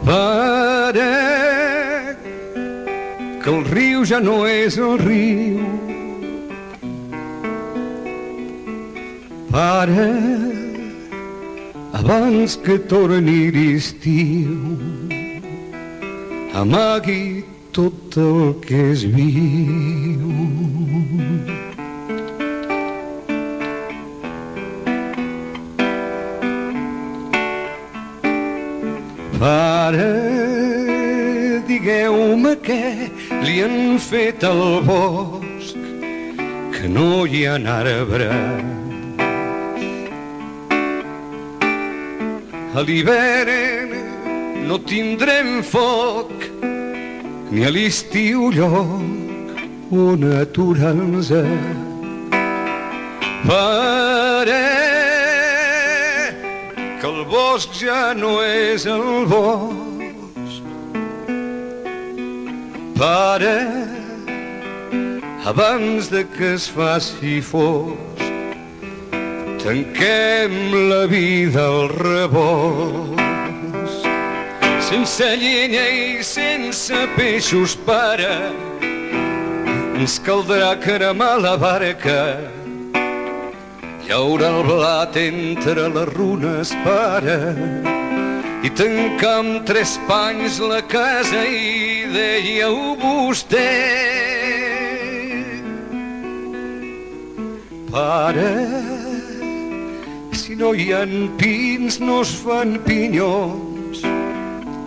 Pare, que el riu ja no és el riu. Pare, abans que torni l'estiu, amagui tot el que és viu. Pare, digueu-me què li han fet al bosc, que no hi ha arbres. A l'hivern no tindrem foc, ni a l'estiu lloc on aturar-nos. Pare, que el bosc ja no és el bosc. Pare, abans de que es faci fosc, tanquem la vida al rebost. Sense llenya i sense peixos, pare, ens caldrà cremar la barca. Haurà el blat entre les runes, pare, i tancar amb tres panys la casa i dèieu vostè. Pare, si no hi ha pins no es fan pinyons,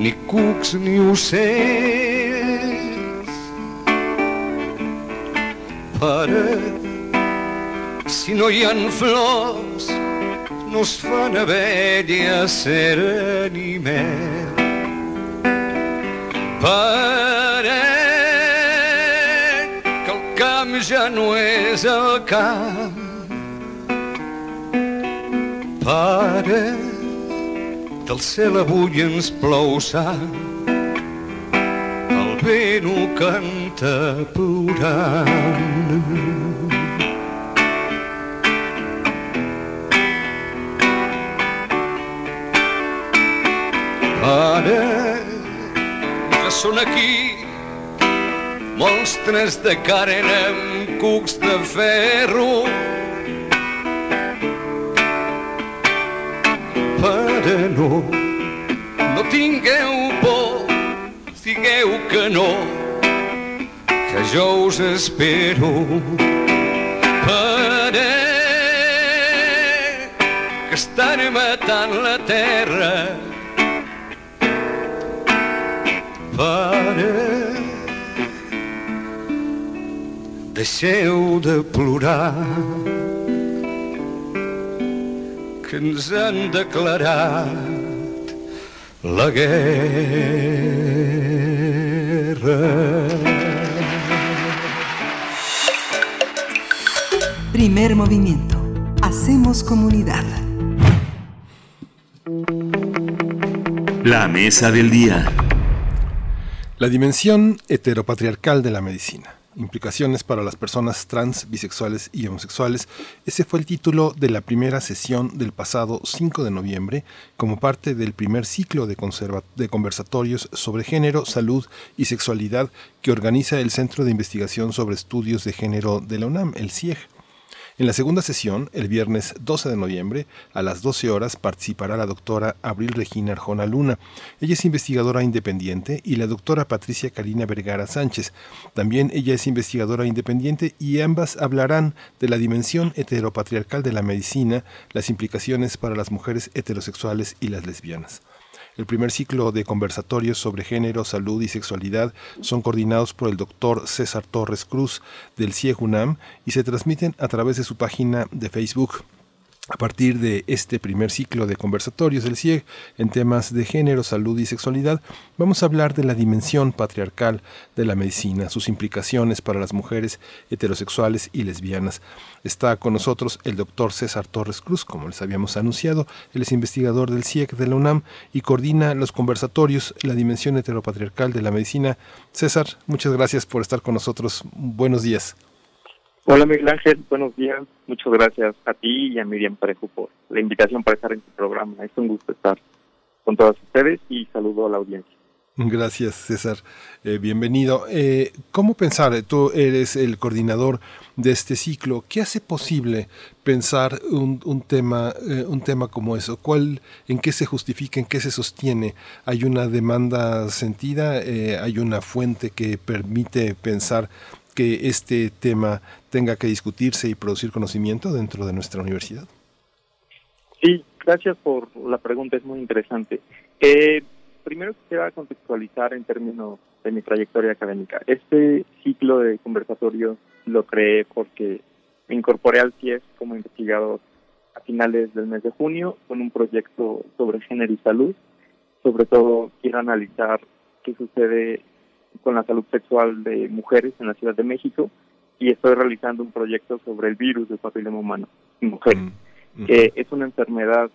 ni cucs ni ocells. Pare, si no hi ha flors, no es fan abelles, cera ni mel. Pare, que el camp ja no és el camp. Pare, del cel avui ens plou sang, el vent ho canta plorant. Ara que són aquí monstres de carn amb cucs de ferro. Pare, no, no tingueu por, digueu que no, que jo us espero. Per que estan matant la terra. Pare, deixeu de plorar que ens han declarat la guerra. Primer movimiento. Hacemos comunidad. La mesa del día. La dimensión heteropatriarcal de la medicina. Implicaciones para las personas trans, bisexuales y homosexuales. Ese fue el título de la primera sesión del pasado 5 de noviembre como parte del primer ciclo de, de conversatorios sobre género, salud y sexualidad que organiza el Centro de Investigación sobre Estudios de Género de la UNAM, el CIEG. En la segunda sesión, el viernes 12 de noviembre, a las 12 horas, participará la doctora Abril Regina Arjona Luna. Ella es investigadora independiente y la doctora Patricia Karina Vergara Sánchez. También ella es investigadora independiente y ambas hablarán de la dimensión heteropatriarcal de la medicina, las implicaciones para las mujeres heterosexuales y las lesbianas. El primer ciclo de conversatorios sobre género, salud y sexualidad son coordinados por el doctor César Torres Cruz del CIEG UNAM y se transmiten a través de su página de Facebook. A partir de este primer ciclo de conversatorios del CIEG en temas de género, salud y sexualidad, vamos a hablar de la dimensión patriarcal de la medicina, sus implicaciones para las mujeres heterosexuales y lesbianas. Está con nosotros el doctor César Torres Cruz, como les habíamos anunciado. Él es investigador del CIEG de la UNAM y coordina los conversatorios La dimensión heteropatriarcal de la medicina. César, muchas gracias por estar con nosotros. Buenos días. Hola Miguel Ángel, buenos días. Muchas gracias a ti y a Miriam Parejo por la invitación para estar en tu programa. Es un gusto estar con todos ustedes y saludo a la audiencia. Gracias, César. Eh, bienvenido. Eh, ¿Cómo pensar? Tú eres el coordinador de este ciclo. ¿Qué hace posible pensar un, tema, eh, un tema como eso? ¿Cuál, ¿En qué se justifica? ¿En qué se sostiene? ¿Hay una demanda sentida? ¿Hay una fuente que permite pensar que este tema tenga que discutirse y producir conocimiento dentro de nuestra universidad? Sí, gracias por la pregunta, es muy interesante. Eh, primero quisiera contextualizar en términos de mi trayectoria académica. Este ciclo de conversatorios lo creé porque me incorporé al CIES como investigador a finales del mes de junio con un proyecto sobre género y salud. Sobre todo quiero analizar qué sucede con la salud sexual de mujeres en la Ciudad de México y estoy realizando un proyecto sobre el virus del papiloma humano en mujeres, mm, que es una enfermedad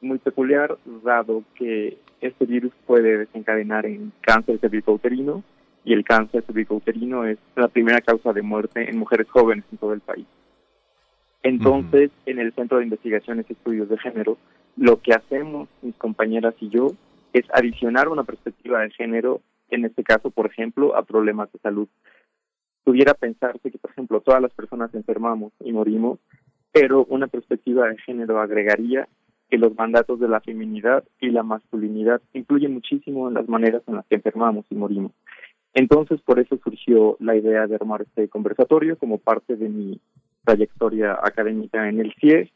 muy peculiar dado que este virus puede desencadenar en cáncer cervicouterino y el cáncer cervicouterino es la primera causa de muerte en mujeres jóvenes en todo el país. Entonces, en el Centro de Investigaciones y Estudios de Género, lo que hacemos mis compañeras y yo es adicionar una perspectiva de género en este caso, por ejemplo, a problemas de salud. Pudiera pensarse que, por ejemplo, todas las personas enfermamos y morimos, pero una perspectiva de género agregaría que los mandatos de la feminidad y la masculinidad influyen muchísimo en las maneras en las que enfermamos y morimos. Entonces, por eso surgió la idea de armar este conversatorio como parte de mi trayectoria académica en el CIE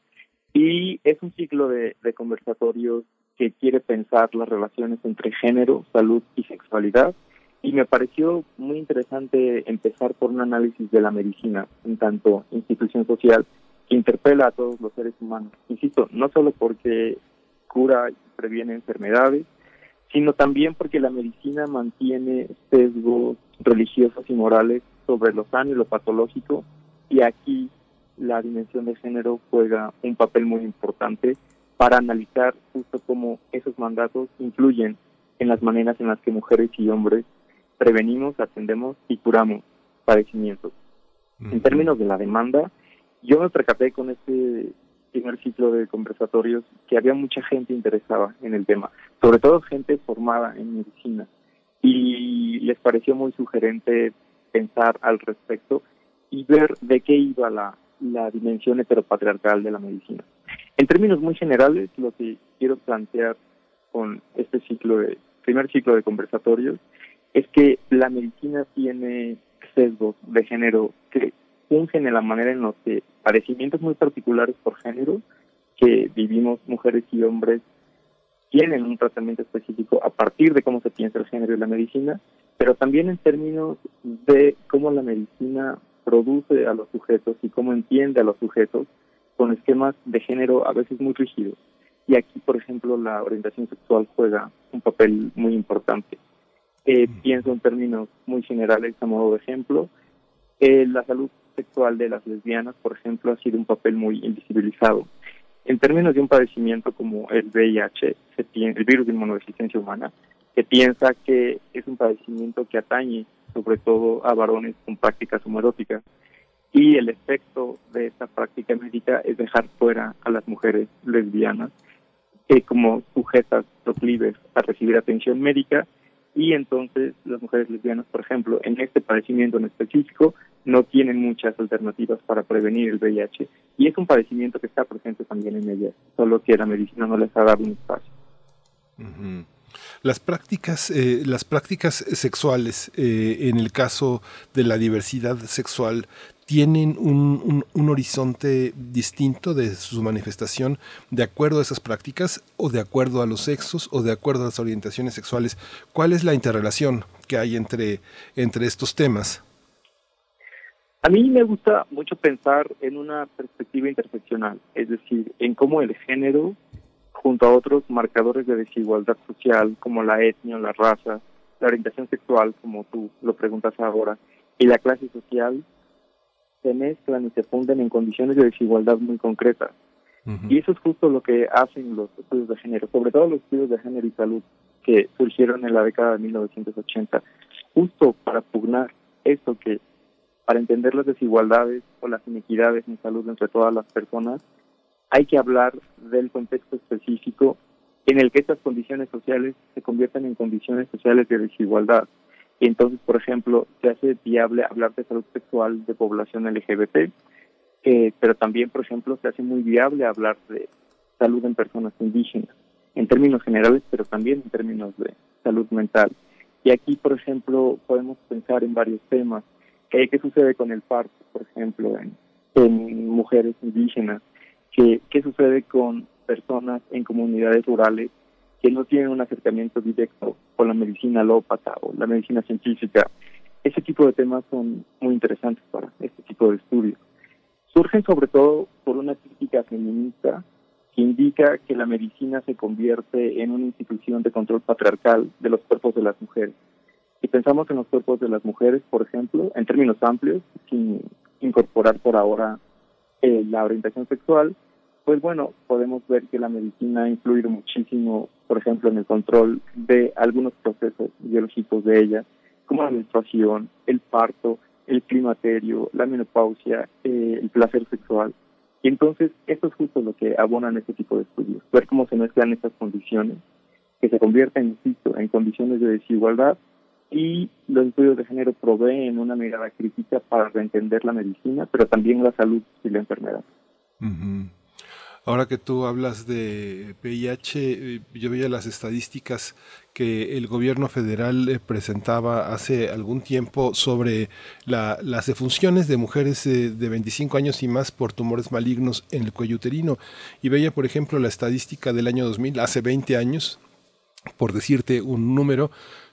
y es un ciclo de, de conversatorios que quiere pensar las relaciones entre género, salud y sexualidad. Y me pareció muy interesante empezar por un análisis de la medicina, en tanto institución social, que interpela a todos los seres humanos. Insisto, no solo porque cura y previene enfermedades, sino también porque la medicina mantiene sesgos religiosos y morales sobre lo sano y lo patológico, y aquí la dimensión de género juega un papel muy importante para analizar justo cómo esos mandatos influyen en las maneras en las que mujeres y hombres prevenimos, atendemos y curamos padecimientos. En términos de la demanda, yo me percaté con este primer ciclo de conversatorios que había mucha gente interesada en el tema, sobre todo gente formada en medicina, y les pareció muy sugerente pensar al respecto y ver de qué iba la, la dimensión heteropatriarcal de la medicina. En términos muy generales, lo que quiero plantear con este ciclo de primer ciclo de conversatorios es que la medicina tiene sesgos de género que fungen en la manera en los que padecimientos muy particulares por género que vivimos mujeres y hombres tienen un tratamiento específico a partir de cómo se piensa el género y la medicina, pero también en términos de cómo la medicina produce a los sujetos y cómo entiende a los sujetos con esquemas de género a veces muy rígidos. Y aquí, por ejemplo, la orientación sexual juega un papel muy importante. Eh, pienso en términos muy generales, a modo de ejemplo, eh, la salud sexual de las lesbianas, por ejemplo, ha sido un papel muy invisibilizado. En términos de un padecimiento como el VIH, se el virus de inmunodeficiencia humana, se piensa que es un padecimiento que atañe sobre todo a varones con prácticas homoeróticas. Y el efecto de esta práctica médica es dejar fuera a las mujeres lesbianas eh, como sujetas proclives a recibir atención médica y entonces las mujeres lesbianas, por ejemplo, en este padecimiento en específico, no tienen muchas alternativas para prevenir el VIH y es un padecimiento que está presente también en ellas, solo que la medicina no les ha dado un espacio. Las prácticas, eh, las prácticas sexuales, eh, en el caso de la diversidad sexual, tienen un, un, horizonte distinto de su manifestación de acuerdo a esas prácticas o de acuerdo a los sexos o de acuerdo a las orientaciones sexuales. ¿Cuál es la interrelación que hay entre, entre estos temas? A mí me gusta mucho pensar en una perspectiva interseccional, es decir, en cómo el género junto a otros marcadores de desigualdad social como la etnia, la raza, la orientación sexual, como tú lo preguntas ahora, y la clase social, se mezclan y se funden en condiciones de desigualdad muy concretas. Y eso es justo lo que hacen los estudios de género, sobre todo los estudios de género y salud que surgieron en la década de 1980, justo para pugnar eso que, para entender las desigualdades o las inequidades en salud entre todas las personas, hay que hablar del contexto específico en el que estas condiciones sociales se convierten en condiciones sociales de desigualdad. Y entonces, por ejemplo, se hace viable hablar de salud sexual de población LGBT, eh, pero también, por ejemplo, se hace muy viable hablar de salud en personas indígenas, en términos generales, pero también en términos de salud mental. Y aquí, por ejemplo, podemos pensar en varios temas. ¿Qué, qué sucede con el parto, por ejemplo, en mujeres indígenas? ¿Qué, ¿Qué sucede con personas en comunidades rurales que no tienen un acercamiento directo con la medicina alópata o la medicina científica? Ese tipo de temas son muy interesantes para este tipo de estudios. Surgen sobre todo por una crítica feminista que indica que la medicina se convierte en una institución de control patriarcal de los cuerpos de las mujeres. Si pensamos en los cuerpos de las mujeres, por ejemplo, en términos amplios, sin incorporar por ahora eh, la orientación sexual, pues bueno, podemos ver que la medicina ha influido muchísimo, por ejemplo, en el control de algunos procesos biológicos de ella, como la menstruación, el parto, el climaterio, la menopausia, eh, el placer sexual. Y entonces, esto es justo lo que abonan este tipo de estudios, ver cómo se mezclan estas condiciones, que se convierten, insisto, en condiciones de desigualdad y los estudios de género proveen una mirada crítica para reentender la medicina, pero también la salud y la enfermedad. Ahora que tú hablas de VIH, eh, yo veía las estadísticas que el gobierno federal eh, presentaba hace algún tiempo sobre las defunciones de mujeres eh, de 25 años y más por tumores malignos en el cuello uterino. Y veía, por ejemplo, la estadística del año 2000, hace 20 años, por decirte un número,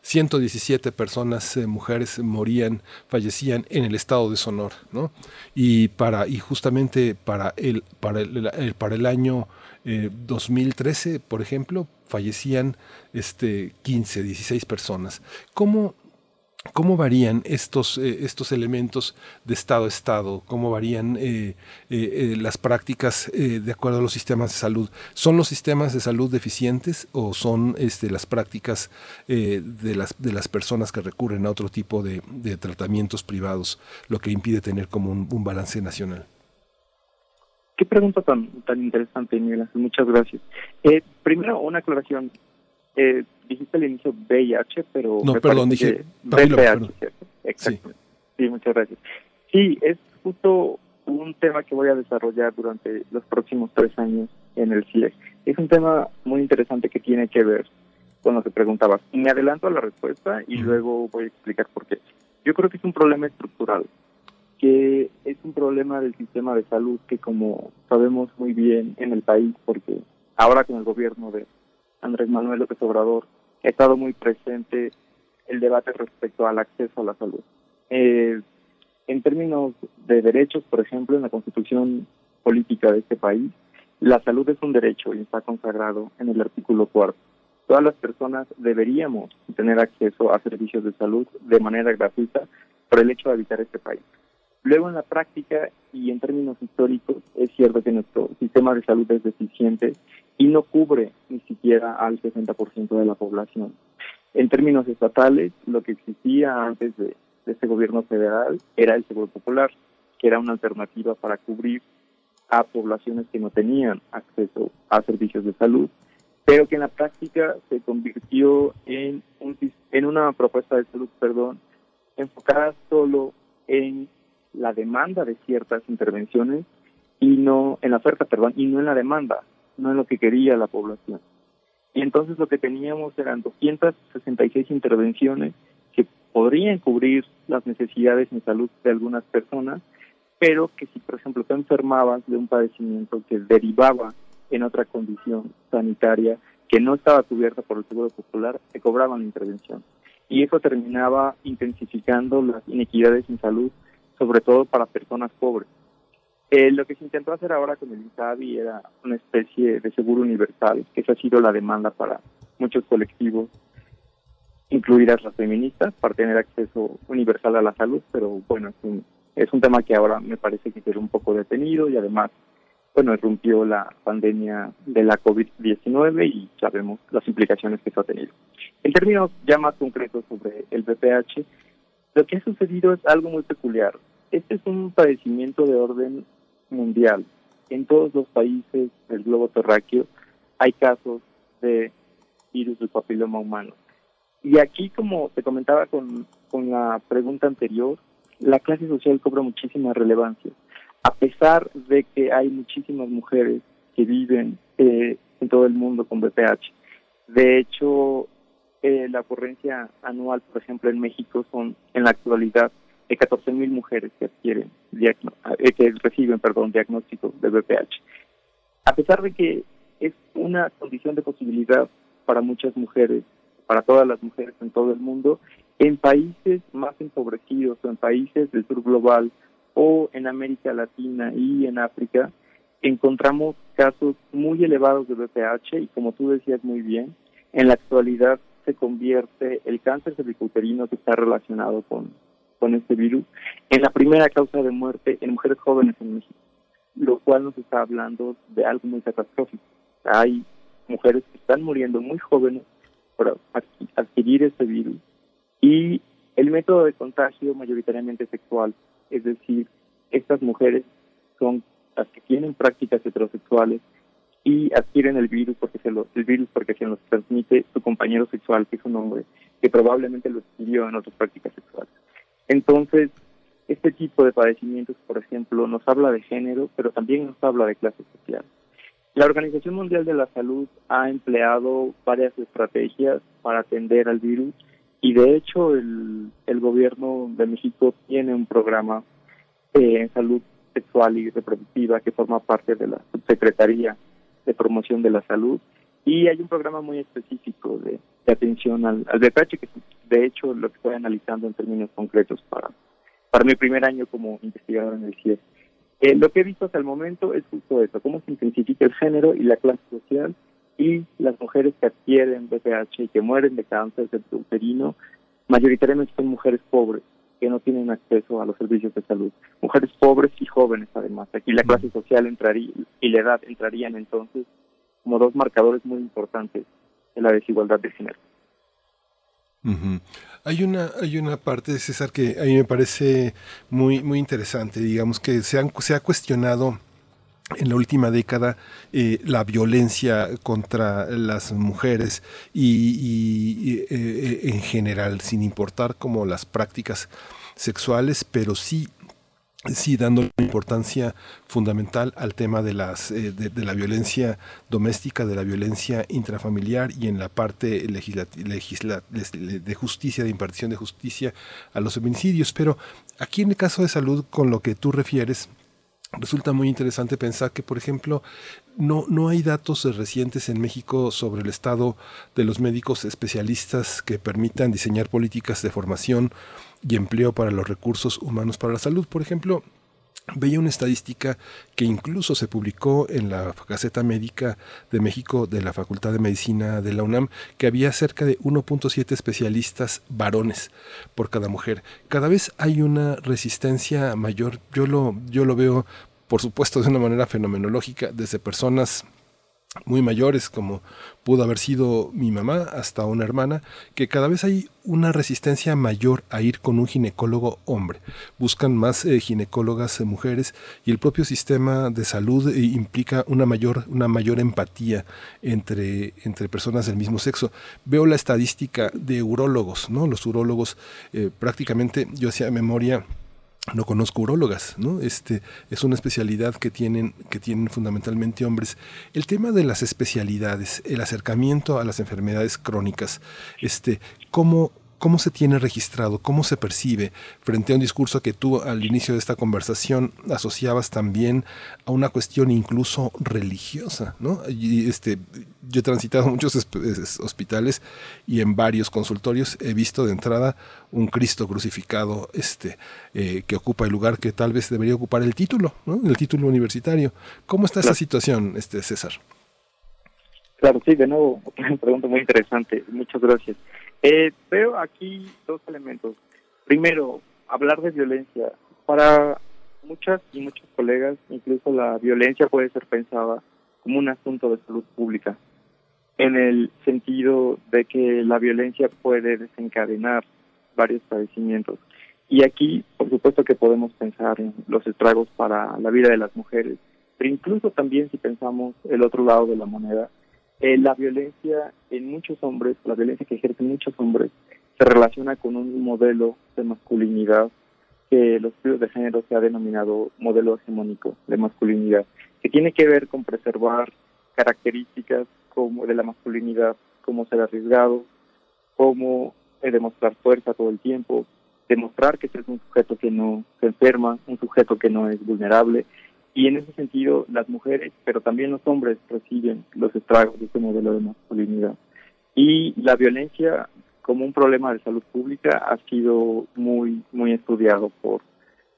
117 personas, eh, mujeres, morían, fallecían en el estado de Sonora, ¿no? Y, para, y justamente para el, para el, para el año 2013, eh, por ejemplo, fallecían este, 15, 16 personas. ¿Cómo, ¿Cómo varían estos, eh, estos elementos de Estado a Estado? ¿Cómo varían eh, eh, las prácticas de acuerdo a los sistemas de salud? ¿Son los sistemas de salud deficientes o son este, las prácticas de, las, de las personas que recurren a otro tipo de, tratamientos privados lo que impide tener como un, balance nacional? Qué pregunta tan, tan interesante, Miguel. Muchas gracias. primero, una aclaración dijiste al inicio VIH, pero... No, perdón, dije VIH, Exacto. Sí. muchas gracias. Sí, es justo un tema que voy a desarrollar durante los próximos tres años en el CIE. Es un tema muy interesante que tiene que ver con lo que preguntabas. Me adelanto a la respuesta y luego voy a explicar por qué. Yo creo que es un problema estructural, que es un problema del sistema de salud que como sabemos muy bien en el país, porque ahora con el gobierno de Andrés Manuel López Obrador ha estado muy presente el debate respecto al acceso a la salud. Eh, en términos de derechos, por ejemplo, en la constitución política de este país, la salud es un derecho y está consagrado en el artículo cuarto. Todas las personas deberíamos tener acceso a servicios de salud de manera gratuita por el hecho de habitar este país. Luego, en la práctica y en términos históricos, es cierto que nuestro sistema de salud es deficiente y no cubre ni siquiera al 60% de la población. En términos estatales, lo que existía antes de, este gobierno federal era el Seguro Popular, que era una alternativa para cubrir a poblaciones que no tenían acceso a servicios de salud, pero que en la práctica se convirtió en, un, en una propuesta de salud, perdón, enfocada solo en la demanda de ciertas intervenciones y no en la oferta, perdón, y no en la demanda, no en lo que quería la población. Y entonces lo que teníamos eran 266 intervenciones que podrían cubrir las necesidades en salud de algunas personas, pero que si, por ejemplo, te enfermabas de un padecimiento que derivaba en otra condición sanitaria que no estaba cubierta por el Seguro Popular, te cobraban la intervención. Y eso terminaba intensificando las inequidades en salud, sobre todo para personas pobres. Eh, lo que se intentó hacer ahora con el INSABI era una especie de seguro universal, que esa ha sido la demanda para muchos colectivos, incluidas las feministas, para tener acceso universal a la salud, pero bueno, es un, es un tema que ahora me parece que quedó un poco detenido y además, bueno, irrumpió la pandemia de la COVID-19 y sabemos las implicaciones que eso ha tenido. En términos ya más concretos sobre el VPH, lo que ha sucedido es algo muy peculiar. Este es un padecimiento de orden mundial. En todos los países del globo terráqueo hay casos de virus del papiloma humano. Y aquí, como te comentaba con, con la pregunta anterior, la clase social cobra muchísima relevancia. A pesar de que hay muchísimas mujeres que viven eh, en todo el mundo con BPH. De hecho, eh, la ocurrencia anual, por ejemplo, en México son en la actualidad de 14.000 mujeres que adquieren, eh, que reciben, perdón, diagnósticos de BPH. A pesar de que es una condición de posibilidad para muchas mujeres, para todas las mujeres en todo el mundo, en países más empobrecidos o en países del sur global o en América Latina y en África, encontramos casos muy elevados de BPH y como tú decías muy bien, en la actualidad se convierte el cáncer cervicouterino que está relacionado con, con este virus en la primera causa de muerte en mujeres jóvenes en México, lo cual nos está hablando de algo muy catastrófico. Hay mujeres que están muriendo muy jóvenes por adquirir este virus y el método de contagio mayoritariamente sexual, es decir, estas mujeres son las que tienen prácticas heterosexuales y adquieren el virus porque se lo, el virus porque se los transmite su compañero sexual, que es un hombre, que probablemente lo adquirió en otras prácticas sexuales. Entonces, este tipo de padecimientos, por ejemplo, nos habla de género, pero también nos habla de clase social. La Organización Mundial de la Salud ha empleado varias estrategias para atender al virus y de hecho el, el gobierno de México tiene un programa eh, en salud sexual y reproductiva que forma parte de la Subsecretaría de Promoción de la Salud y hay un programa muy específico de, atención al, al que de hecho lo que estoy analizando en términos concretos para, para mi primer año como investigador en el CIE. Eh, lo que he visto hasta el momento es justo eso, cómo se intensifica el género y la clase social y las mujeres que adquieren BPH y que mueren de cáncer uterino, mayoritariamente son mujeres pobres que no tienen acceso a los servicios de salud. Mujeres pobres y jóvenes además. Aquí la clase social entraría y la edad entrarían entonces como dos marcadores muy importantes en la desigualdad de género. Hay una, hay una parte, César, que a mí me parece muy, muy interesante, digamos que se, han, se ha cuestionado en la última década eh, la violencia contra las mujeres y, eh, eh, en general, sin importar como las prácticas sexuales, pero sí sí dando importancia fundamental al tema de las eh, de, la violencia doméstica de la violencia intrafamiliar y en la parte legisla, de justicia de impartición de justicia a los feminicidios. Pero aquí en el caso de salud con lo que tú refieres Resulta muy interesante pensar que, por ejemplo, no, no hay datos recientes en México sobre el estado de los médicos especialistas que permitan diseñar políticas de formación y empleo para los recursos humanos para la salud. Por ejemplo, Veía una estadística que incluso se publicó en la Gaceta Médica de México de la Facultad de Medicina de la UNAM, que había cerca de 1.7 especialistas varones por cada mujer. Cada vez hay una resistencia mayor. Yo lo, yo lo veo, por supuesto, de una manera fenomenológica, desde personas muy mayores como pudo haber sido mi mamá hasta una hermana, que cada vez hay una resistencia mayor a ir con un ginecólogo hombre. Buscan más eh, ginecólogas eh, mujeres y el propio sistema de salud eh, implica una mayor, una mayor empatía entre, entre personas del mismo sexo. Veo la estadística de urólogos, ¿no? Los urólogos prácticamente, yo hacía memoria no conozco urólogas, ¿no? Este es una especialidad que tienen que tienen fundamentalmente hombres. El tema de las especialidades, el acercamiento a las enfermedades crónicas, este cómo ¿Cómo se tiene registrado? ¿Cómo se percibe frente a un discurso que tú al inicio de esta conversación asociabas también a una cuestión incluso religiosa? ¿no? Y este, yo he transitado muchos hospitales y en varios consultorios he visto de entrada un Cristo crucificado este, eh, que ocupa el lugar que tal vez debería ocupar el título, ¿no? el título universitario. ¿Cómo está esa situación, este, César? Claro, sí, de nuevo, una pregunta muy interesante. Muchas gracias. Eh, veo aquí dos elementos. Primero, hablar de violencia. Para muchas y muchos colegas, incluso la violencia puede ser pensada como un asunto de salud pública, en el sentido de que la violencia puede desencadenar varios padecimientos. Y aquí, por supuesto que podemos pensar en los estragos para la vida de las mujeres, pero incluso también si pensamos el otro lado de la moneda, eh, la violencia en muchos hombres, la violencia que ejercen muchos hombres, se relaciona con un modelo de masculinidad que los estudios de género se ha denominado modelo hegemónico de masculinidad, que tiene que ver con preservar características como de la masculinidad, como ser arriesgado, como eh, demostrar fuerza todo el tiempo, demostrar que es un sujeto que no se enferma, un sujeto que no es vulnerable, y en ese sentido, las mujeres, pero también los hombres, reciben los estragos de este modelo de masculinidad. Y la violencia como un problema de salud pública ha sido muy, muy estudiado por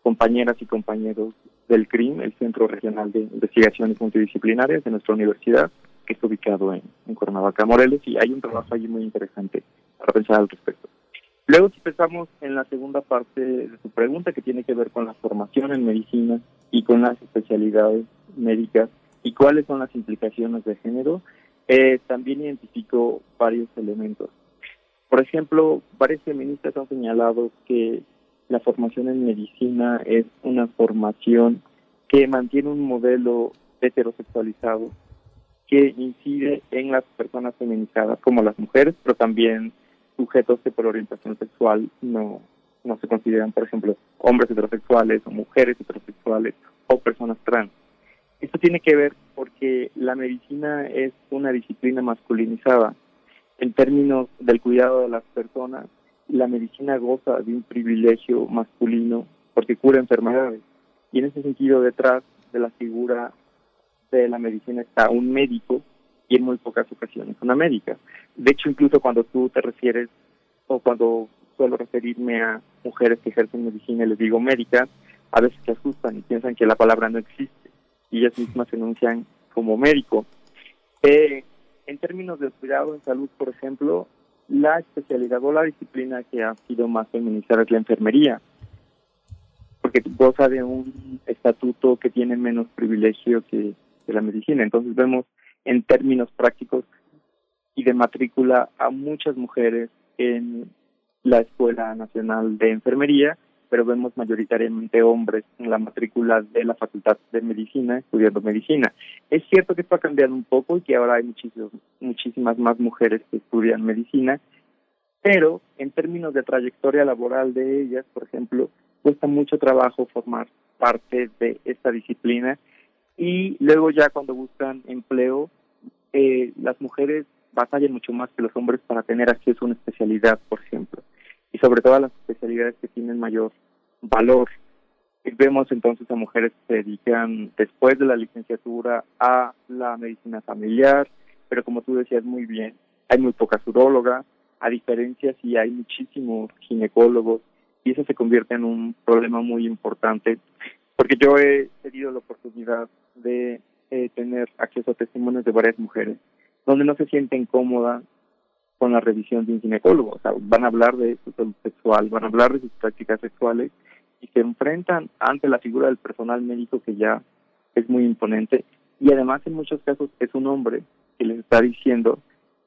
compañeras y compañeros del CRIM, el Centro Regional de Investigaciones Multidisciplinarias de nuestra universidad, que está ubicado en, en Cuernavaca, Morelos, y hay un trabajo allí muy interesante para pensar al respecto. Luego, si pensamos en la segunda parte de su pregunta, que tiene que ver con la formación en medicina y con las especialidades médicas y cuáles son las implicaciones de género, eh, también identifico varios elementos. Por ejemplo, varios feministas han señalado que la formación en medicina es una formación que mantiene un modelo heterosexualizado que incide en las personas feminizadas como las mujeres, pero también sujetos que por orientación sexual no, no se consideran, por ejemplo, hombres heterosexuales o mujeres heterosexuales o personas trans. Esto tiene que ver porque la medicina es una disciplina masculinizada. En términos del cuidado de las personas, la medicina goza de un privilegio masculino porque cura enfermedades. Y en ese sentido, detrás de la figura de la medicina está un médico y en muy pocas ocasiones una médica. De hecho, incluso cuando tú te refieres o cuando suelo referirme a mujeres que ejercen medicina y les digo médicas, a veces se asustan y piensan que la palabra no existe y ellas mismas se enuncian como médico. Eh, en términos de cuidado en salud, por ejemplo, la especialidad o la disciplina que ha sido más feminizada es la enfermería, porque goza de un estatuto que tiene menos privilegio que, que la medicina. Entonces vemos en términos prácticos y de matrícula a muchas mujeres en la Escuela Nacional de Enfermería, pero vemos mayoritariamente hombres en la matrícula de la Facultad de Medicina estudiando medicina. Es cierto que esto ha cambiado un poco y que ahora hay muchísimas más mujeres que estudian medicina, pero en términos de trayectoria laboral de ellas, por ejemplo, cuesta mucho trabajo formar parte de esta disciplina y luego ya cuando buscan empleo, eh, las mujeres batallan mucho más que los hombres para tener acceso a una especialidad, por ejemplo, y sobre todo a las especialidades que tienen mayor valor. Vemos entonces a mujeres que se dedican después de la licenciatura a la medicina familiar, pero como tú decías muy bien, hay muy pocas urólogas, a diferencia si hay muchísimos ginecólogos, y eso se convierte en un problema muy importante, porque yo he tenido la oportunidad de eh, tener acceso a testimonios de varias mujeres donde no se sienten cómodas con la revisión de un ginecólogo. O sea, van a hablar de su salud sexual, van a hablar de sus prácticas sexuales y se enfrentan ante la figura del personal médico que ya es muy imponente y además en muchos casos es un hombre que les está diciendo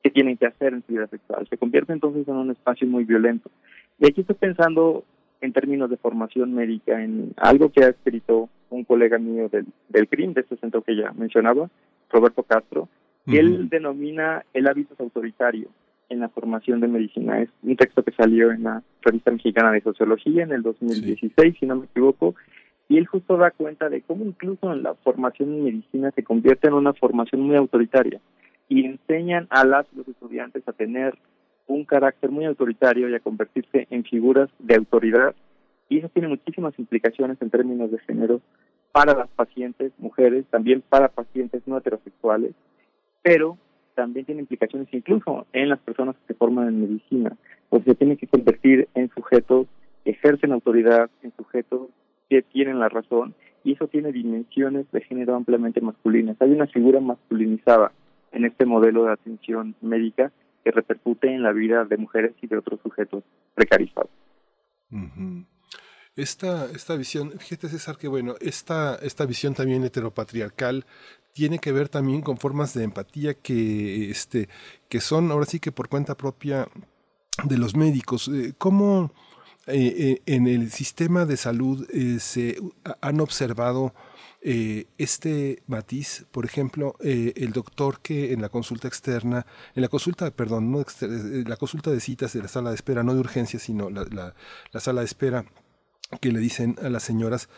qué tienen que hacer en su vida sexual. Se convierte entonces en un espacio muy violento. Y aquí estoy pensando en términos de formación médica en algo que ha escrito un colega mío del, del CRIM, de este centro que ya mencionaba, Roberto Castro, y él denomina el hábitos autoritario en la formación de medicina. Es un texto que salió en la revista mexicana de sociología en el 2016, si no me equivoco, y él justo da cuenta de cómo incluso en la formación en medicina se convierte en una formación muy autoritaria y enseñan a las los estudiantes a tener un carácter muy autoritario y a convertirse en figuras de autoridad y eso tiene muchísimas implicaciones en términos de género para las pacientes mujeres, también para pacientes no heterosexuales, pero también tiene implicaciones incluso en las personas que se forman en medicina, porque se tienen que convertir en sujetos que ejercen autoridad, en sujetos que tienen la razón, y eso tiene dimensiones de género ampliamente masculinas. Hay una figura masculinizada en este modelo de atención médica que repercute en la vida de mujeres y de otros sujetos precarizados. Esta, esta visión, fíjate César que bueno, esta, esta visión también heteropatriarcal tiene que ver también con formas de empatía que, este, que son ahora sí que por cuenta propia de los médicos. Eh, ¿Cómo eh, eh, en el sistema de salud se han observado este matiz? Por ejemplo, el doctor que en la consulta externa, en la consulta, perdón, no la consulta de citas de la sala de espera, no de urgencia, sino la sala de espera, que le dicen a las señoras,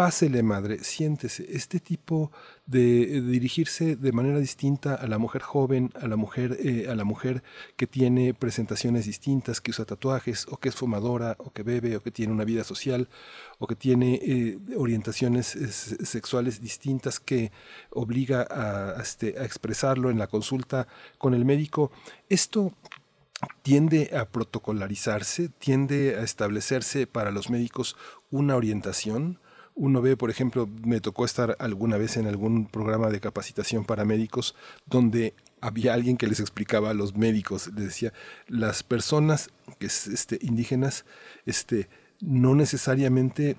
pásele madre, siéntese. Este tipo de, dirigirse de manera distinta a la mujer joven, a la mujer, eh, a la mujer que tiene presentaciones distintas, que usa tatuajes, o que es fumadora, o que bebe, o que tiene una vida social, o que tiene eh, orientaciones eh, sexuales distintas que obliga a, este, a expresarlo en la consulta con el médico. Esto tiende a protocolarizarse, tiende a establecerse para los médicos una orientación. Uno ve, por ejemplo, me tocó estar alguna vez en algún programa de capacitación para médicos donde había alguien que les explicaba a los médicos, les decía, las personas que este, indígenas este, no necesariamente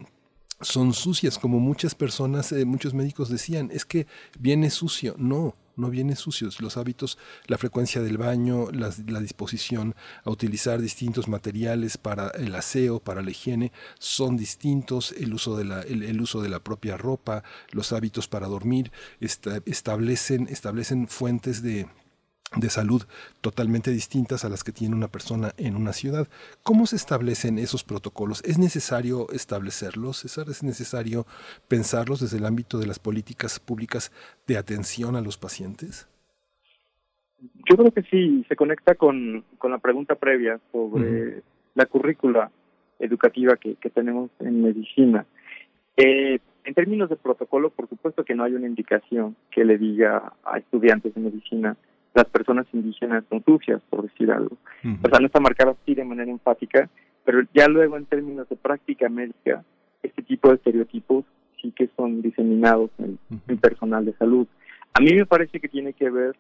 son sucias, como muchas personas, eh, muchos médicos decían, es que viene sucio. No, no vienen sucios. Los hábitos, la frecuencia del baño, la, disposición a utilizar distintos materiales para el aseo, para la higiene, son distintos. El uso de la, el, uso de la propia ropa, los hábitos para dormir, establecen, establecen fuentes de, de salud totalmente distintas a las que tiene una persona en una ciudad. ¿Cómo se establecen esos protocolos? ¿Es necesario establecerlos, César? ¿Es necesario pensarlos desde el ámbito de las políticas públicas de atención a los pacientes? Yo creo que sí, se conecta con, la pregunta previa sobre la currícula educativa que, tenemos en medicina. Eh, en términos de protocolo, por supuesto que no hay una indicación que le diga a estudiantes de medicina las personas indígenas son sucias, por decir algo. O sea, no está marcado así de manera enfática, pero ya luego en términos de práctica médica, este tipo de estereotipos sí que son diseminados en, personal de salud. A mí me parece que tiene que ver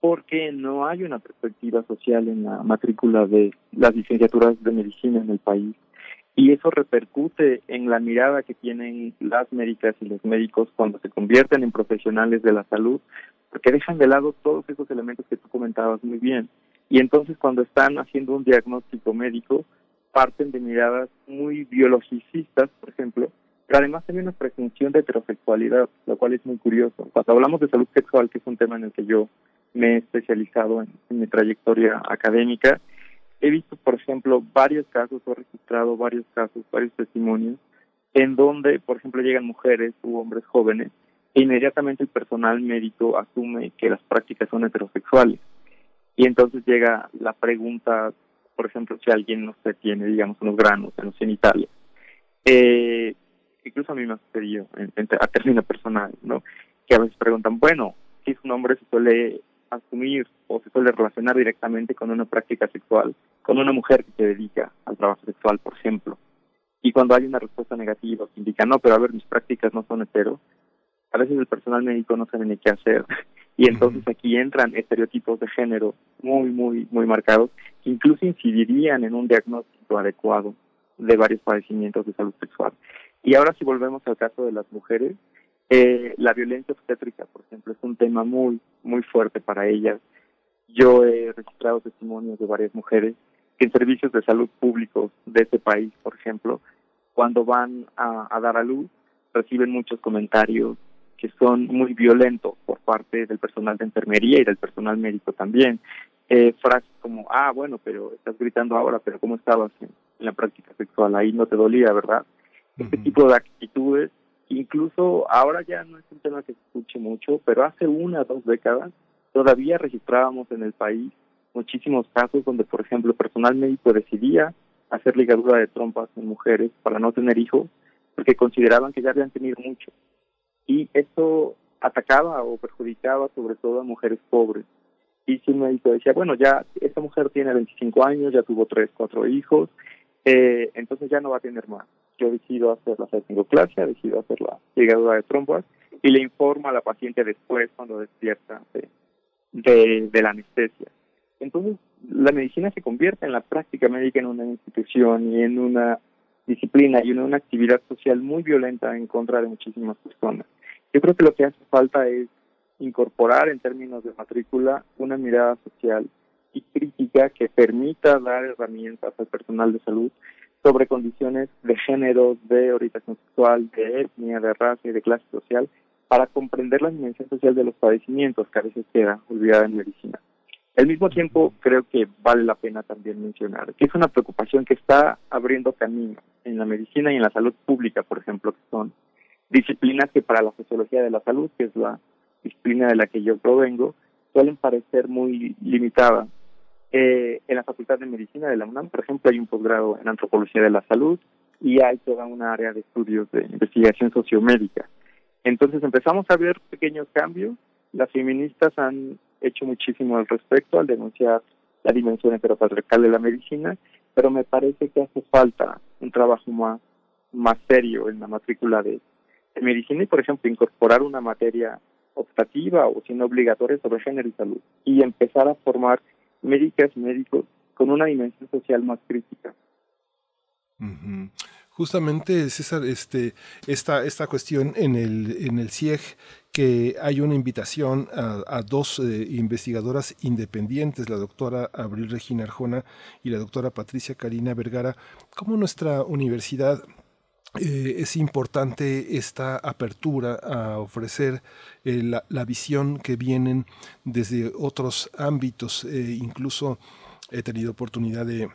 porque no hay una perspectiva social en la matrícula de las licenciaturas de medicina en el país. Y eso repercute en la mirada que tienen las médicas y los médicos cuando se convierten en profesionales de la salud, porque dejan de lado todos esos elementos que tú comentabas muy bien. Y entonces cuando están haciendo un diagnóstico médico, parten de miradas muy biologicistas, por ejemplo, pero además también una presunción de heterosexualidad, lo cual es muy curioso. Cuando hablamos de salud sexual, que es un tema en el que yo me he especializado en, mi trayectoria académica, he visto, por ejemplo, varios casos, he registrado varios casos, varios testimonios, en donde, por ejemplo, llegan mujeres u hombres jóvenes e inmediatamente el personal médico asume que las prácticas son heterosexuales. Y entonces llega la pregunta, por ejemplo, si alguien no se tiene, digamos, unos granos en los genitales. Eh, incluso a mí me ha sucedido en, a término personal, ¿no? Que a veces preguntan, bueno, si es un hombre se suele asumir o se suele relacionar directamente con una práctica sexual, con una mujer que se dedica al trabajo sexual, por ejemplo. Y cuando hay una respuesta negativa que indica, no, pero a ver, mis prácticas no son hetero, a veces el personal médico no sabe ni qué hacer. Y entonces aquí entran estereotipos de género muy, muy, muy marcados, que incluso incidirían en un diagnóstico adecuado de varios padecimientos de salud sexual. Y ahora si volvemos al caso de las mujeres, eh, la violencia obstétrica, por ejemplo, es un tema muy, muy fuerte para ellas. Yo he registrado testimonios de varias mujeres en servicios de salud públicos de este país, por ejemplo, cuando van a, dar a luz, reciben muchos comentarios que son muy violentos por parte del personal de enfermería y del personal médico también. Eh, frases como, ah, bueno, pero estás gritando ahora, pero ¿cómo estabas en, la práctica sexual? Ahí no te dolía, ¿verdad? Este tipo de actitudes, incluso ahora ya no es un tema que se escuche mucho, pero hace una o dos décadas todavía registrábamos en el país muchísimos casos donde, por ejemplo, personal médico decidía hacer ligadura de trompas en mujeres para no tener hijos, porque consideraban que ya habían tenido mucho. Y esto atacaba o perjudicaba sobre todo a mujeres pobres. Y si un médico decía, bueno, ya esta mujer tiene 25 años, ya tuvo 3, 4 hijos, eh, entonces ya no va a tener más. Yo decido hacer la singoclasia, decido hacer la ligadura de trompas y le informa a la paciente después cuando despierta de, de, de la anestesia. Entonces, la medicina se convierte en la práctica médica en una institución y en una disciplina y en una actividad social muy violenta en contra de muchísimas personas. Yo creo que lo que hace falta es incorporar en términos de matrícula una mirada social y crítica que permita dar herramientas al personal de salud sobre condiciones de género, de orientación sexual, de etnia, de raza y de clase social para comprender la dimensión social de los padecimientos que a veces queda olvidada en medicina. Al mismo tiempo, creo que vale la pena también mencionar que es una preocupación que está abriendo camino en la medicina y en la salud pública, por ejemplo, que son disciplinas que para la sociología de la salud, que es la disciplina de la que yo provengo, suelen parecer muy limitadas. Eh, en la Facultad de Medicina de la UNAM, por ejemplo, hay un posgrado en antropología de la salud y hay toda una área de estudios de investigación sociomédica. Entonces empezamos a ver pequeños cambios. Las feministas han hecho muchísimo al respecto al denunciar la dimensión heteropatriarcal de la medicina, pero me parece que hace falta un trabajo más, más serio en la matrícula de, medicina y, por ejemplo, incorporar una materia optativa o sin obligatoria sobre género y salud y empezar a formar médicas y médicos con una dimensión social más crítica. Justamente, César, este, esta, esta cuestión en el, en el CIEG que hay una invitación a, dos eh, investigadoras independientes, la doctora Abril Regina Arjona y la doctora Patricia Karina Vergara, como nuestra universidad eh, es importante esta apertura a ofrecer eh, la, la, visión que vienen desde otros ámbitos. incluso he tenido oportunidad de,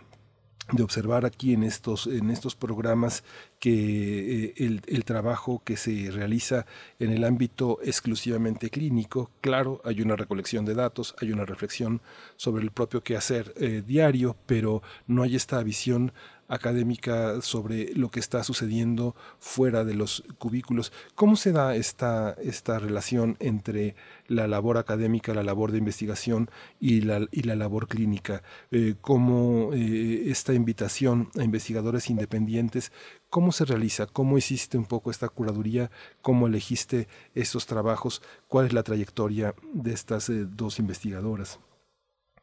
de observar aquí en estos, en estos programas que eh, el, trabajo que se realiza en el ámbito exclusivamente clínico, claro, hay una recolección de datos, hay una reflexión sobre el propio quehacer eh, diario, pero no hay esta visión académica sobre lo que está sucediendo fuera de los cubículos. ¿Cómo se da esta, esta relación entre la labor académica, la labor de investigación y la, y la labor clínica? Eh, ¿Cómo eh, esta invitación a investigadores independientes, cómo se realiza? ¿Cómo hiciste un poco esta curaduría? ¿Cómo elegiste estos trabajos? ¿Cuál es la trayectoria de estas eh, dos investigadoras?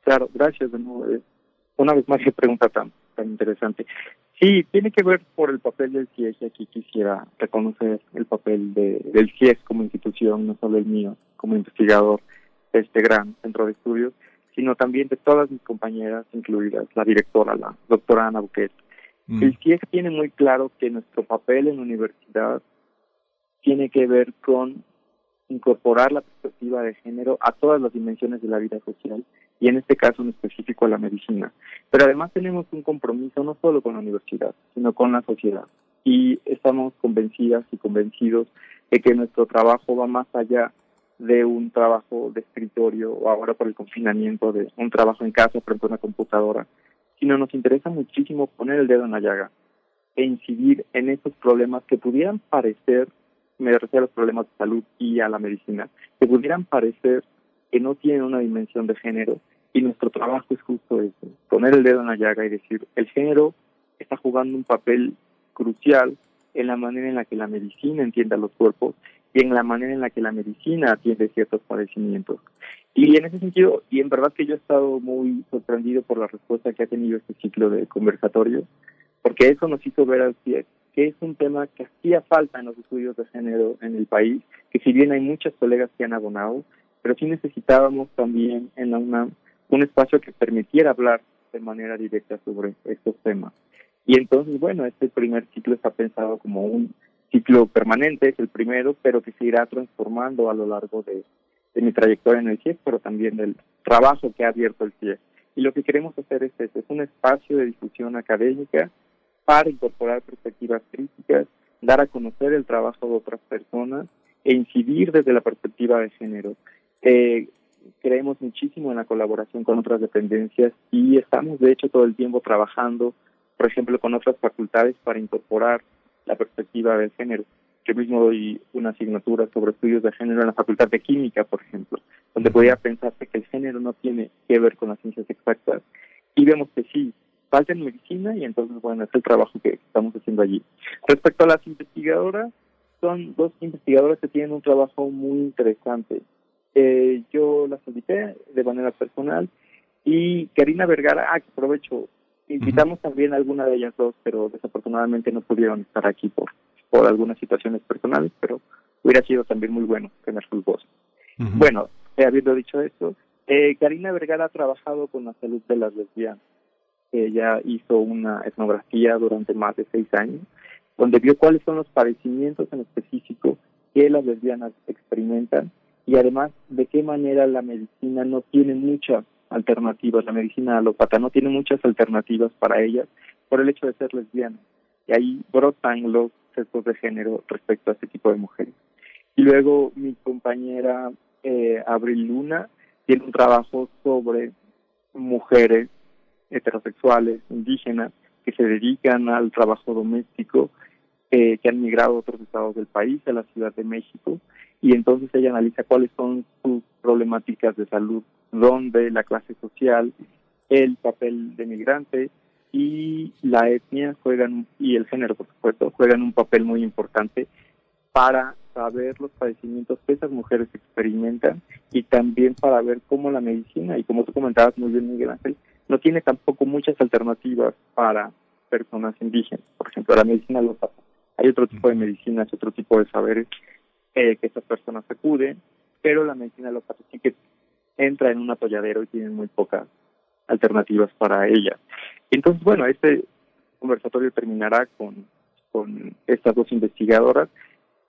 Claro, gracias de nuevo. Una vez más, qué pregunta tan tan interesante. Sí, tiene que ver por el papel del CIES y aquí quisiera reconocer el papel de, del CIES como institución, no solo el mío, como investigador de este gran centro de estudios, sino también de todas mis compañeras, incluidas la directora, la doctora Ana Buquet. Mm. El CIES tiene muy claro que nuestro papel en la universidad tiene que ver con incorporar la perspectiva de género a todas las dimensiones de la vida social y en este caso en específico a la medicina. Pero además tenemos un compromiso no solo con la universidad, sino con la sociedad. Y estamos convencidas y convencidos de que nuestro trabajo va más allá de un trabajo de escritorio o ahora por el confinamiento de un trabajo en casa frente a una computadora, sino nos interesa muchísimo poner el dedo en la llaga e incidir en esos problemas que pudieran parecer, me refiero a los problemas de salud y a la medicina, que pudieran parecer que no tienen una dimensión de género. Y nuestro trabajo es justo eso, poner el dedo en la llaga y decir, el género está jugando un papel crucial en la manera en la que la medicina entiende a los cuerpos y en la manera en la que la medicina atiende ciertos padecimientos. Y en ese sentido, y en verdad que yo he estado muy sorprendido por la respuesta que ha tenido este ciclo de conversatorio, porque eso nos hizo ver al pie que es un tema que hacía falta en los estudios de género en el país, que si bien hay muchos colegas que han abonado, pero sí necesitábamos también en la UNAM un espacio que permitiera hablar de manera directa sobre estos temas. Y entonces, bueno, este primer ciclo está pensado como un ciclo permanente, es el primero, pero que se irá transformando a lo largo de, mi trayectoria en el CIEC, pero también del trabajo que ha abierto el CIEC. Y lo que queremos hacer es es un espacio de difusión académica para incorporar perspectivas críticas, dar a conocer el trabajo de otras personas e incidir desde la perspectiva de género. Eh, creemos muchísimo en la colaboración con otras dependencias y estamos de hecho todo el tiempo trabajando, por ejemplo, con otras facultades para incorporar la perspectiva del género. Yo mismo doy una asignatura sobre estudios de género en la Facultad de Química, por ejemplo, donde podría pensarse que el género no tiene que ver con las ciencias exactas y vemos que sí, falta en medicina y entonces, bueno, es el trabajo que estamos haciendo allí. Respecto a las investigadoras, son dos investigadoras que tienen un trabajo muy interesante. Eh, yo las invité de manera personal y Karina Vergara, ah, que aprovecho, invitamos también a alguna de ellas dos, pero desafortunadamente no pudieron estar aquí por, por algunas situaciones personales, pero hubiera sido también muy bueno tener sus voces. Bueno, eh, habiendo dicho esto, eh, Karina Vergara ha trabajado con la salud de las lesbianas. Ella hizo una etnografía durante más de seis años, donde vio cuáles son los padecimientos en específico que las lesbianas experimentan y además de qué manera la medicina no tiene muchas alternativas, la medicina alópata no tiene muchas alternativas para ellas por el hecho de ser lesbianas. Y ahí brotan los sexos de género respecto a este tipo de mujeres. Y luego mi compañera eh, Abril Luna tiene un trabajo sobre mujeres heterosexuales, indígenas, que se dedican al trabajo doméstico, eh, que han migrado a otros estados del país, a la Ciudad de México, y entonces ella analiza cuáles son sus problemáticas de salud, donde la clase social, el papel de migrante y la etnia juegan, y el género por supuesto, juegan un papel muy importante para saber los padecimientos que esas mujeres experimentan y también para ver cómo la medicina, y como tú comentabas muy bien Miguel Ángel, no tiene tampoco muchas alternativas para personas indígenas. Por ejemplo, la medicina local. Hay otro tipo de medicinas, otro tipo de saberes eh, que estas personas acuden, pero la medicina local sí que entra en un atolladero y tienen muy pocas alternativas para ella. Entonces, bueno, este conversatorio terminará con, con estas dos investigadoras,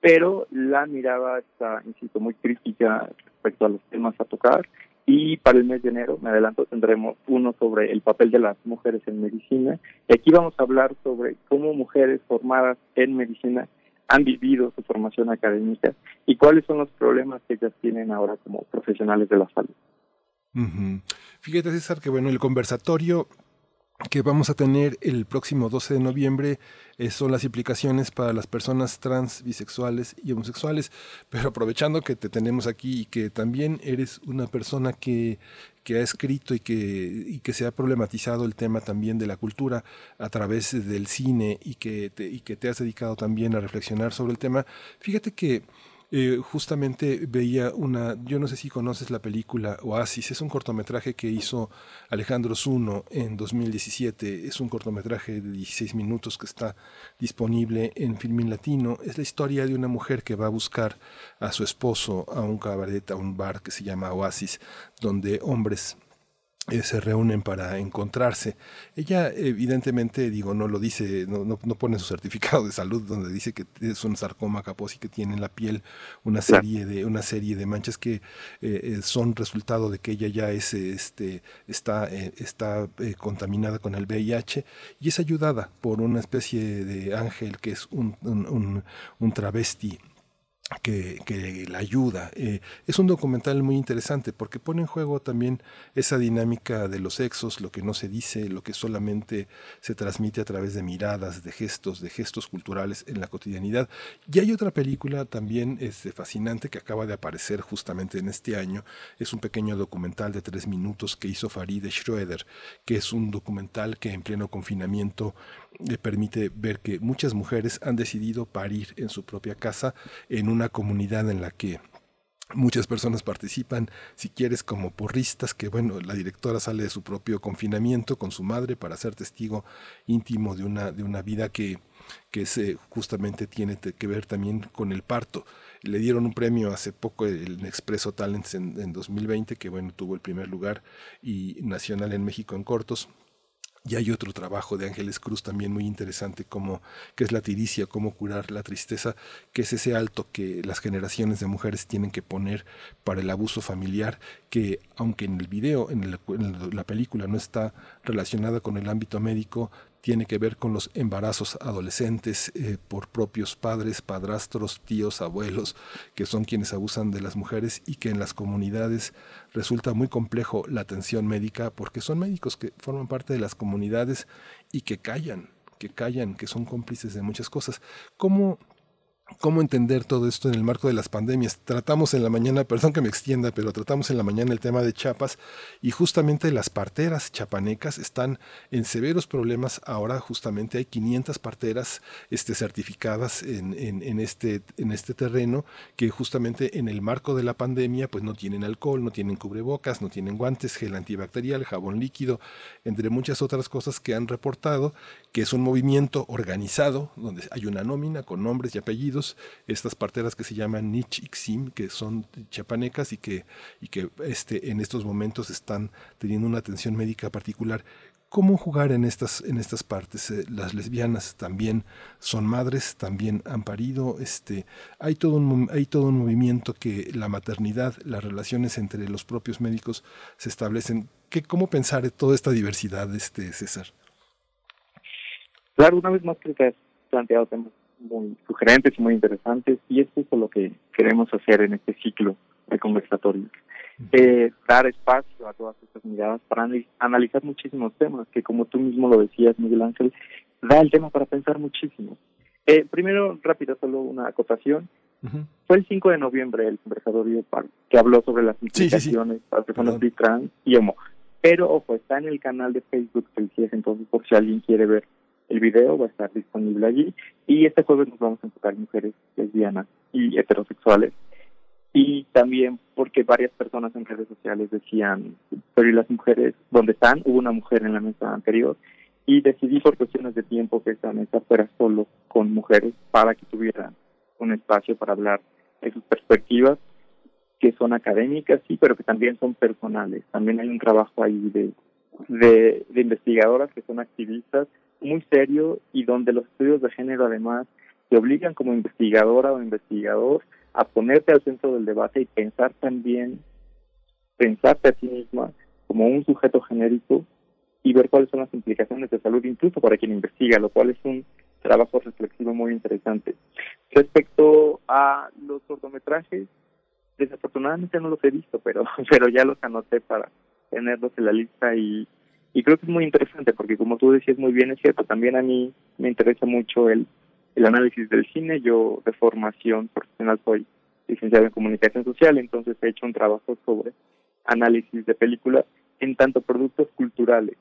pero la mirada está, insisto, muy crítica respecto a los temas a tocar y para el mes de enero, me adelanto, tendremos uno sobre el papel de las mujeres en medicina. Y aquí vamos a hablar sobre cómo mujeres formadas en medicina han vivido su formación académica y cuáles son los problemas que ellas tienen ahora como profesionales de la salud. Fíjate, César, que bueno, el conversatorio que vamos a tener el próximo 12 de noviembre eh, son las implicaciones para las personas trans, bisexuales y homosexuales. Pero aprovechando que te tenemos aquí y que también eres una persona que, que ha escrito y que, y que se ha problematizado el tema también de la cultura a través del cine y que y que te has dedicado también a reflexionar sobre el tema, fíjate que eh, justamente veía una, yo no sé si conoces la película Oasis, es un cortometraje que hizo Alejandro Zuno en 2017, es un cortometraje de 16 minutos que está disponible en Filmin Latino, es la historia de una mujer que va a buscar a su esposo a un cabaret, a un bar que se llama Oasis, donde hombres eh, se reúnen para encontrarse. Ella evidentemente, digo, no lo dice, no, no, pone su certificado de salud donde dice que es un sarcoma Kaposi que tiene en la piel una serie de una serie de manchas que eh, eh, son resultado de que ella ya es este está está contaminada con el VIH y es ayudada por una especie de ángel que es un, un, un travesti que, la ayuda. Eh, es un documental muy interesante porque pone en juego también esa dinámica de los sexos, lo que no se dice, lo que solamente se transmite a través de miradas, de gestos, de gestos culturales en la cotidianidad. Y hay otra película también este, fascinante que acaba de aparecer justamente en este año. Es un pequeño documental de tres minutos que hizo Farid Schroeder, que es un documental que en pleno confinamiento le permite ver que muchas mujeres han decidido parir en su propia casa, en una comunidad en la que Muchas personas participan, si quieres, como porristas, que bueno, la directora sale de su propio confinamiento con su madre para ser testigo íntimo de una, de una vida que, que justamente tiene que ver también con el parto. Le dieron un premio hace poco, el Expreso Talents en, en 2020, que bueno, tuvo el primer lugar y nacional en México en cortos, y hay otro trabajo de Ángeles Cruz también muy interesante, como que es la tiricia, cómo curar la tristeza, que es ese alto que las generaciones de mujeres tienen que poner para el abuso familiar, que aunque en el video, en, en la película no está relacionada con el ámbito médico, tiene que ver con los embarazos adolescentes eh, por propios padres, padrastros, tíos, abuelos, que son quienes abusan de las mujeres y que en las comunidades resulta muy complejo la atención médica porque son médicos que forman parte de las comunidades y que callan, que callan, que son cómplices de muchas cosas. ¿Cómo cómo entender todo esto en el marco de las pandemias. Tratamos en la mañana, perdón que me extienda, pero tratamos en la mañana el tema de Chiapas y justamente las parteras chapanecas están en severos problemas. Ahora justamente hay 500 parteras este, certificadas en, este, en este terreno que justamente en el marco de la pandemia pues no tienen alcohol, no tienen cubrebocas, no tienen guantes, gel antibacterial, jabón líquido, entre muchas otras cosas que han reportado, que es un movimiento organizado donde hay una nómina con nombres y apellidos estas parteras que se llaman Nich Ixim, que son chapanecas y que, y que este, en estos momentos están teniendo una atención médica particular. ¿Cómo jugar en estas, en estas partes? Eh, las lesbianas también son madres, también han parido. Este, hay, todo un, hay todo un movimiento que la maternidad, las relaciones entre los propios médicos se establecen. ¿Qué, ¿Cómo pensar toda esta diversidad, este, César? Claro, una vez más creo que has planteado temas muy sugerentes y muy interesantes y es justo lo que queremos hacer en este ciclo de conversatorios. Eh, dar espacio a todas estas miradas para analizar muchísimos temas que como tú mismo lo decías Miguel Ángel da el tema para pensar muchísimo. Eh, primero rápido solo una acotación. Fue el 5 de noviembre el conversatorio que habló sobre las implicaciones para personas trans y homo. Pero ojo está en el canal de Facebook del CIES entonces por si alguien quiere ver el video va a estar disponible allí y este jueves nos vamos a enfocar en mujeres lesbianas y heterosexuales y también porque varias personas en redes sociales decían, pero ¿y las mujeres dónde están? Hubo una mujer en la mesa anterior y decidí por cuestiones de tiempo que esta mesa fuera solo con mujeres para que tuvieran un espacio para hablar de sus perspectivas que son académicas, sí, pero que también son personales. También hay un trabajo ahí de, de investigadoras que son activistas muy serio y donde los estudios de género además te obligan como investigadora o investigador a ponerte al centro del debate y pensar también, pensarte a ti misma como un sujeto genérico y ver cuáles son las implicaciones de salud incluso para quien investiga, lo cual es un trabajo reflexivo muy interesante. Respecto a los cortometrajes, desafortunadamente no los he visto, pero pero ya los anoté para tenerlos en la lista y y creo que es muy interesante porque como tú decías muy bien, es cierto, también a mí me interesa mucho el, el análisis del cine. Yo de formación profesional soy licenciado en comunicación social, entonces he hecho un trabajo sobre análisis de películas en tanto productos culturales.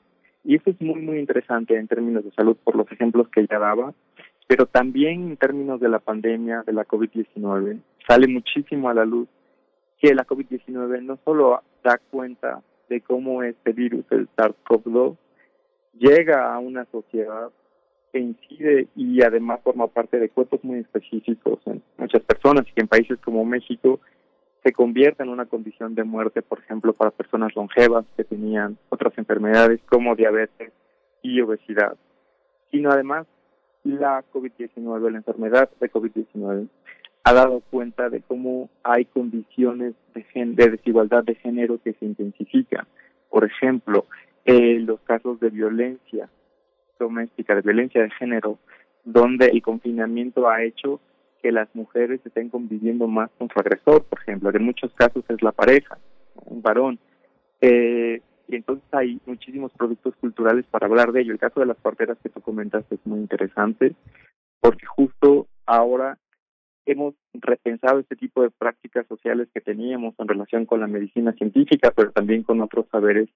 Y eso es muy, muy interesante en términos de salud por los ejemplos que ya daba, pero también en términos de la pandemia, de la COVID-19. Sale muchísimo a la luz que la COVID-19 no solo da cuenta de cómo este virus, el SARS-CoV-2, llega a una sociedad que incide y además forma parte de cuerpos muy específicos en muchas personas y que en países como México se convierta en una condición de muerte, por ejemplo, para personas longevas que tenían otras enfermedades como diabetes y obesidad, sino además la COVID-19, la enfermedad de COVID-19, ha dado cuenta de cómo hay condiciones de, de desigualdad de género que se intensifican. Por ejemplo, eh, los casos de violencia doméstica, de violencia de género, donde el confinamiento ha hecho que las mujeres estén conviviendo más con su agresor, por ejemplo, en muchos casos es la pareja, un varón. Eh, y entonces hay muchísimos productos culturales para hablar de ello. El caso de las parteras que tú comentaste es muy interesante, porque justo ahora hemos repensado este tipo de prácticas sociales que teníamos en relación con la medicina científica, pero también con otros saberes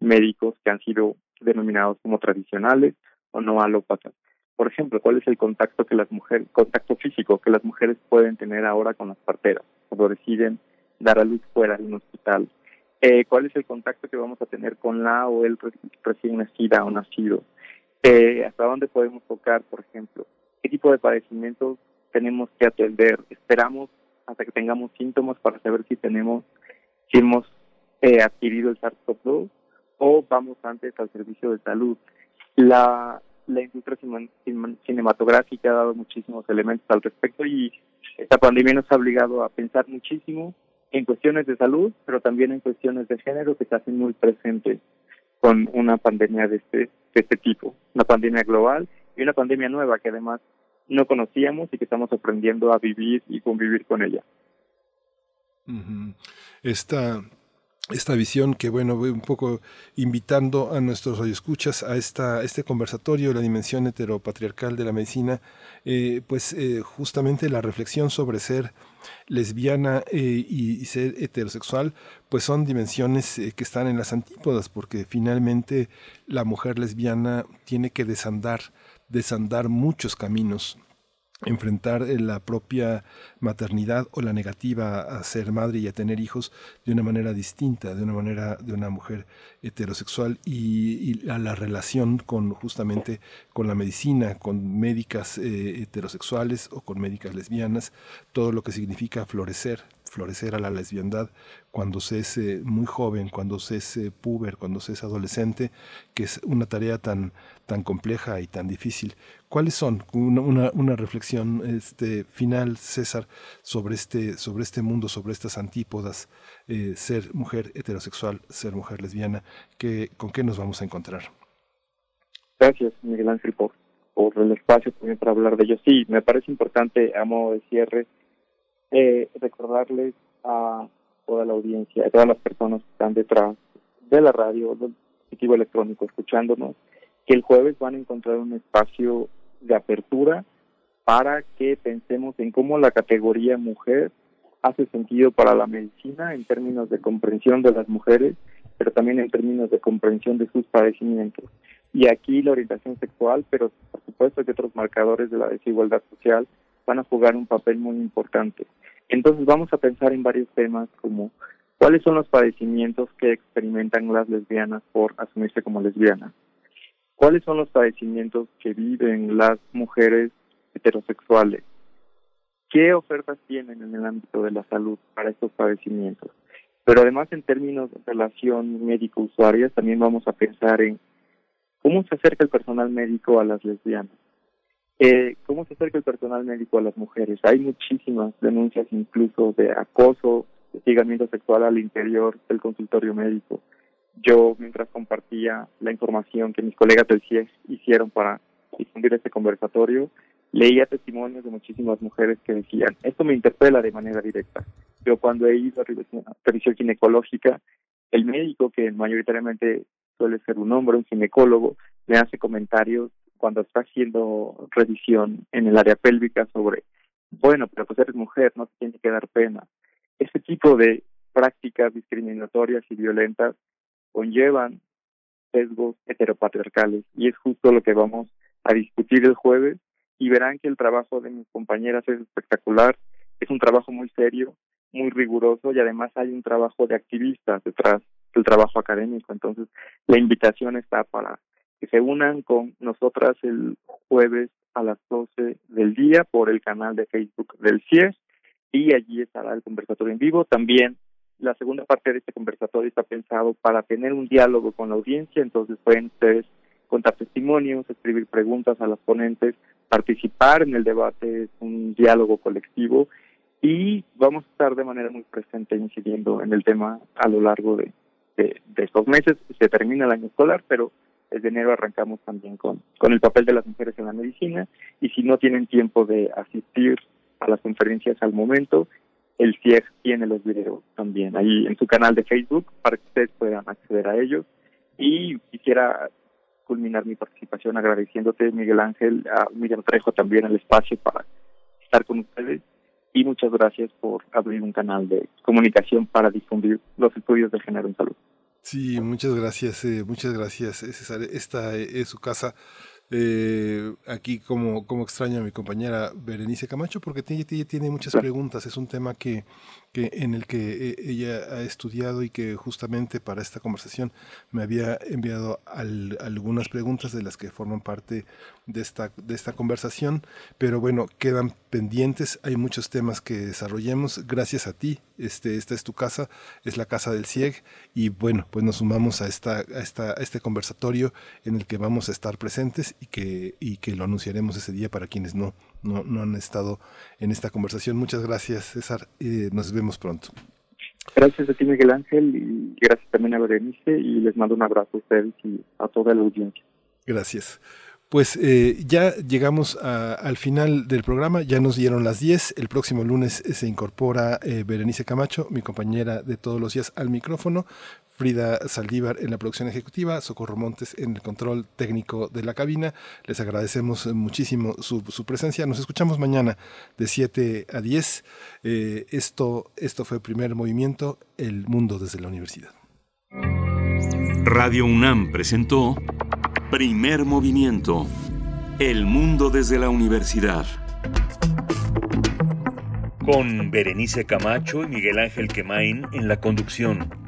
médicos que han sido denominados como tradicionales o no alópatas. Por ejemplo, ¿cuál es el contacto que las mujeres, contacto físico que las mujeres pueden tener ahora con las parteras cuando deciden dar a luz fuera de un hospital? Eh, ¿Cuál es el contacto que vamos a tener con la o el recién nacida o nacido? Eh, ¿Hasta dónde podemos tocar, por ejemplo? ¿Qué tipo de padecimientos tenemos que atender? Esperamos hasta que tengamos síntomas para saber si tenemos, si hemos eh, adquirido el SARS-CoV-2 o vamos antes al servicio de salud. La, la industria cinematográfica ha dado muchísimos elementos al respecto y esta pandemia nos ha obligado a pensar muchísimo en cuestiones de salud, pero también en cuestiones de género que se hacen muy presentes con una pandemia de este, de este tipo, una pandemia global y una pandemia nueva que además no conocíamos y que estamos aprendiendo a vivir y convivir con ella. Esta esta visión que, bueno, voy un poco invitando a nuestros radioescuchas a esta, este conversatorio, la dimensión heteropatriarcal de la medicina, eh, pues eh, justamente la reflexión sobre ser lesbiana eh, y, ser heterosexual, pues son dimensiones que están en las antípodas, porque finalmente la mujer lesbiana tiene que desandar, desandar muchos caminos enfrentar eh, la propia maternidad o la negativa a ser madre y a tener hijos de una manera distinta, de una manera de una mujer heterosexual y, a la relación con justamente con la medicina, con médicas eh, heterosexuales o con médicas lesbianas, todo lo que significa florecer, florecer a la lesbiandad cuando se es muy joven, cuando se es puber, cuando se es adolescente, que es una tarea tan, tan compleja y tan difícil. ¿Cuáles son una, una, reflexión este, final, César, sobre este, sobre este mundo, sobre estas antípodas, eh, ser mujer heterosexual, ser mujer lesbiana? ¿qué, ¿Con qué nos vamos a encontrar? Gracias, Miguel Ángel, por, por el espacio también para hablar de ello. Sí, me parece importante, a modo de cierre, eh, recordarles a toda la audiencia, a todas las personas que están detrás de la radio, del dispositivo electrónico, escuchándonos, que el jueves van a encontrar un espacio de apertura para que pensemos en cómo la categoría mujer hace sentido para la medicina en términos de comprensión de las mujeres, pero también en términos de comprensión de sus padecimientos. Y aquí la orientación sexual, pero por supuesto que otros marcadores de la desigualdad social van a jugar un papel muy importante. Entonces vamos a pensar en varios temas como cuáles son los padecimientos que experimentan las lesbianas por asumirse como lesbianas, cuáles son los padecimientos que viven las mujeres heterosexuales, qué ofertas tienen en el ámbito de la salud para estos padecimientos. Pero además en términos de relación médico-usuaria también vamos a pensar en cómo se acerca el personal médico a las lesbianas, eh, cómo se acerca el personal médico a las mujeres. Hay muchísimas denuncias incluso de acoso, de hostigamiento sexual al interior del consultorio médico yo mientras compartía la información que mis colegas del CIES hicieron para difundir este conversatorio, leía testimonios de muchísimas mujeres que decían, esto me interpela de manera directa. Yo cuando he ido a revisión ginecológica, el médico, que mayoritariamente suele ser un hombre, un ginecólogo, me hace comentarios cuando está haciendo revisión en el área pélvica sobre, bueno, pero pues eres mujer, no te tiene que dar pena. Ese tipo de prácticas discriminatorias y violentas conllevan sesgos heteropatriarcales y es justo lo que vamos a discutir el jueves y verán que el trabajo de mis compañeras es espectacular, es un trabajo muy serio, muy riguroso y además hay un trabajo de activistas detrás del trabajo académico. Entonces, la invitación está para que se unan con nosotras el jueves a las 12 del día por el canal de Facebook del CIES y allí estará el conversatorio en vivo. También la segunda parte de este conversatorio está pensado para tener un diálogo con la audiencia, entonces pueden ustedes contar testimonios, escribir preguntas a las ponentes, participar en el debate, es un diálogo colectivo y vamos a estar de manera muy presente incidiendo en el tema a lo largo de, de, estos meses. Se termina el año escolar, pero desde enero arrancamos también con, con el papel de las mujeres en la medicina y si no tienen tiempo de asistir a las conferencias al momento, el CIEG tiene los videos también ahí en su canal de Facebook para que ustedes puedan acceder a ellos. Y quisiera culminar mi participación agradeciéndote, Miguel Ángel, a Miriam Trejo también el espacio para estar con ustedes y muchas gracias por abrir un canal de comunicación para difundir los estudios de género en salud. Sí, muchas gracias, eh, muchas gracias, eh, César. Esta es su casa. Eh, aquí como, como extraño a mi compañera Berenice Camacho porque tiene, tiene muchas preguntas. Es un tema que, que en el que ella ha estudiado y que justamente para esta conversación me había enviado algunas preguntas de las que forman parte de esta, de esta conversación. Pero bueno, quedan pendientes, hay muchos temas que desarrollemos. Gracias a ti, este, esta es tu casa, es la casa del CIEG y bueno, pues nos sumamos a, esta, a, esta, este conversatorio en el que vamos a estar presentes y que, y que lo anunciaremos ese día para quienes no, no, no han estado en esta conversación. Muchas gracias, César. y nos vemos pronto. Gracias a ti, Miguel Ángel, y gracias también a Berenice, y les mando un abrazo a ustedes y a toda la audiencia. Gracias. Pues eh, ya llegamos al final del programa, ya nos dieron las 10, el próximo lunes se incorpora eh, Berenice Camacho, mi compañera de todos los días al micrófono, Frida Saldívar en la producción ejecutiva, Socorro Montes en el control técnico de la cabina. Les agradecemos muchísimo su, presencia. Nos escuchamos mañana de 7 a 10. Eh, esto, esto fue Primer Movimiento, El Mundo desde la Universidad. Radio UNAM presentó Primer movimiento. El mundo desde la universidad. Con Berenice Camacho y Miguel Ángel Quemain en la conducción.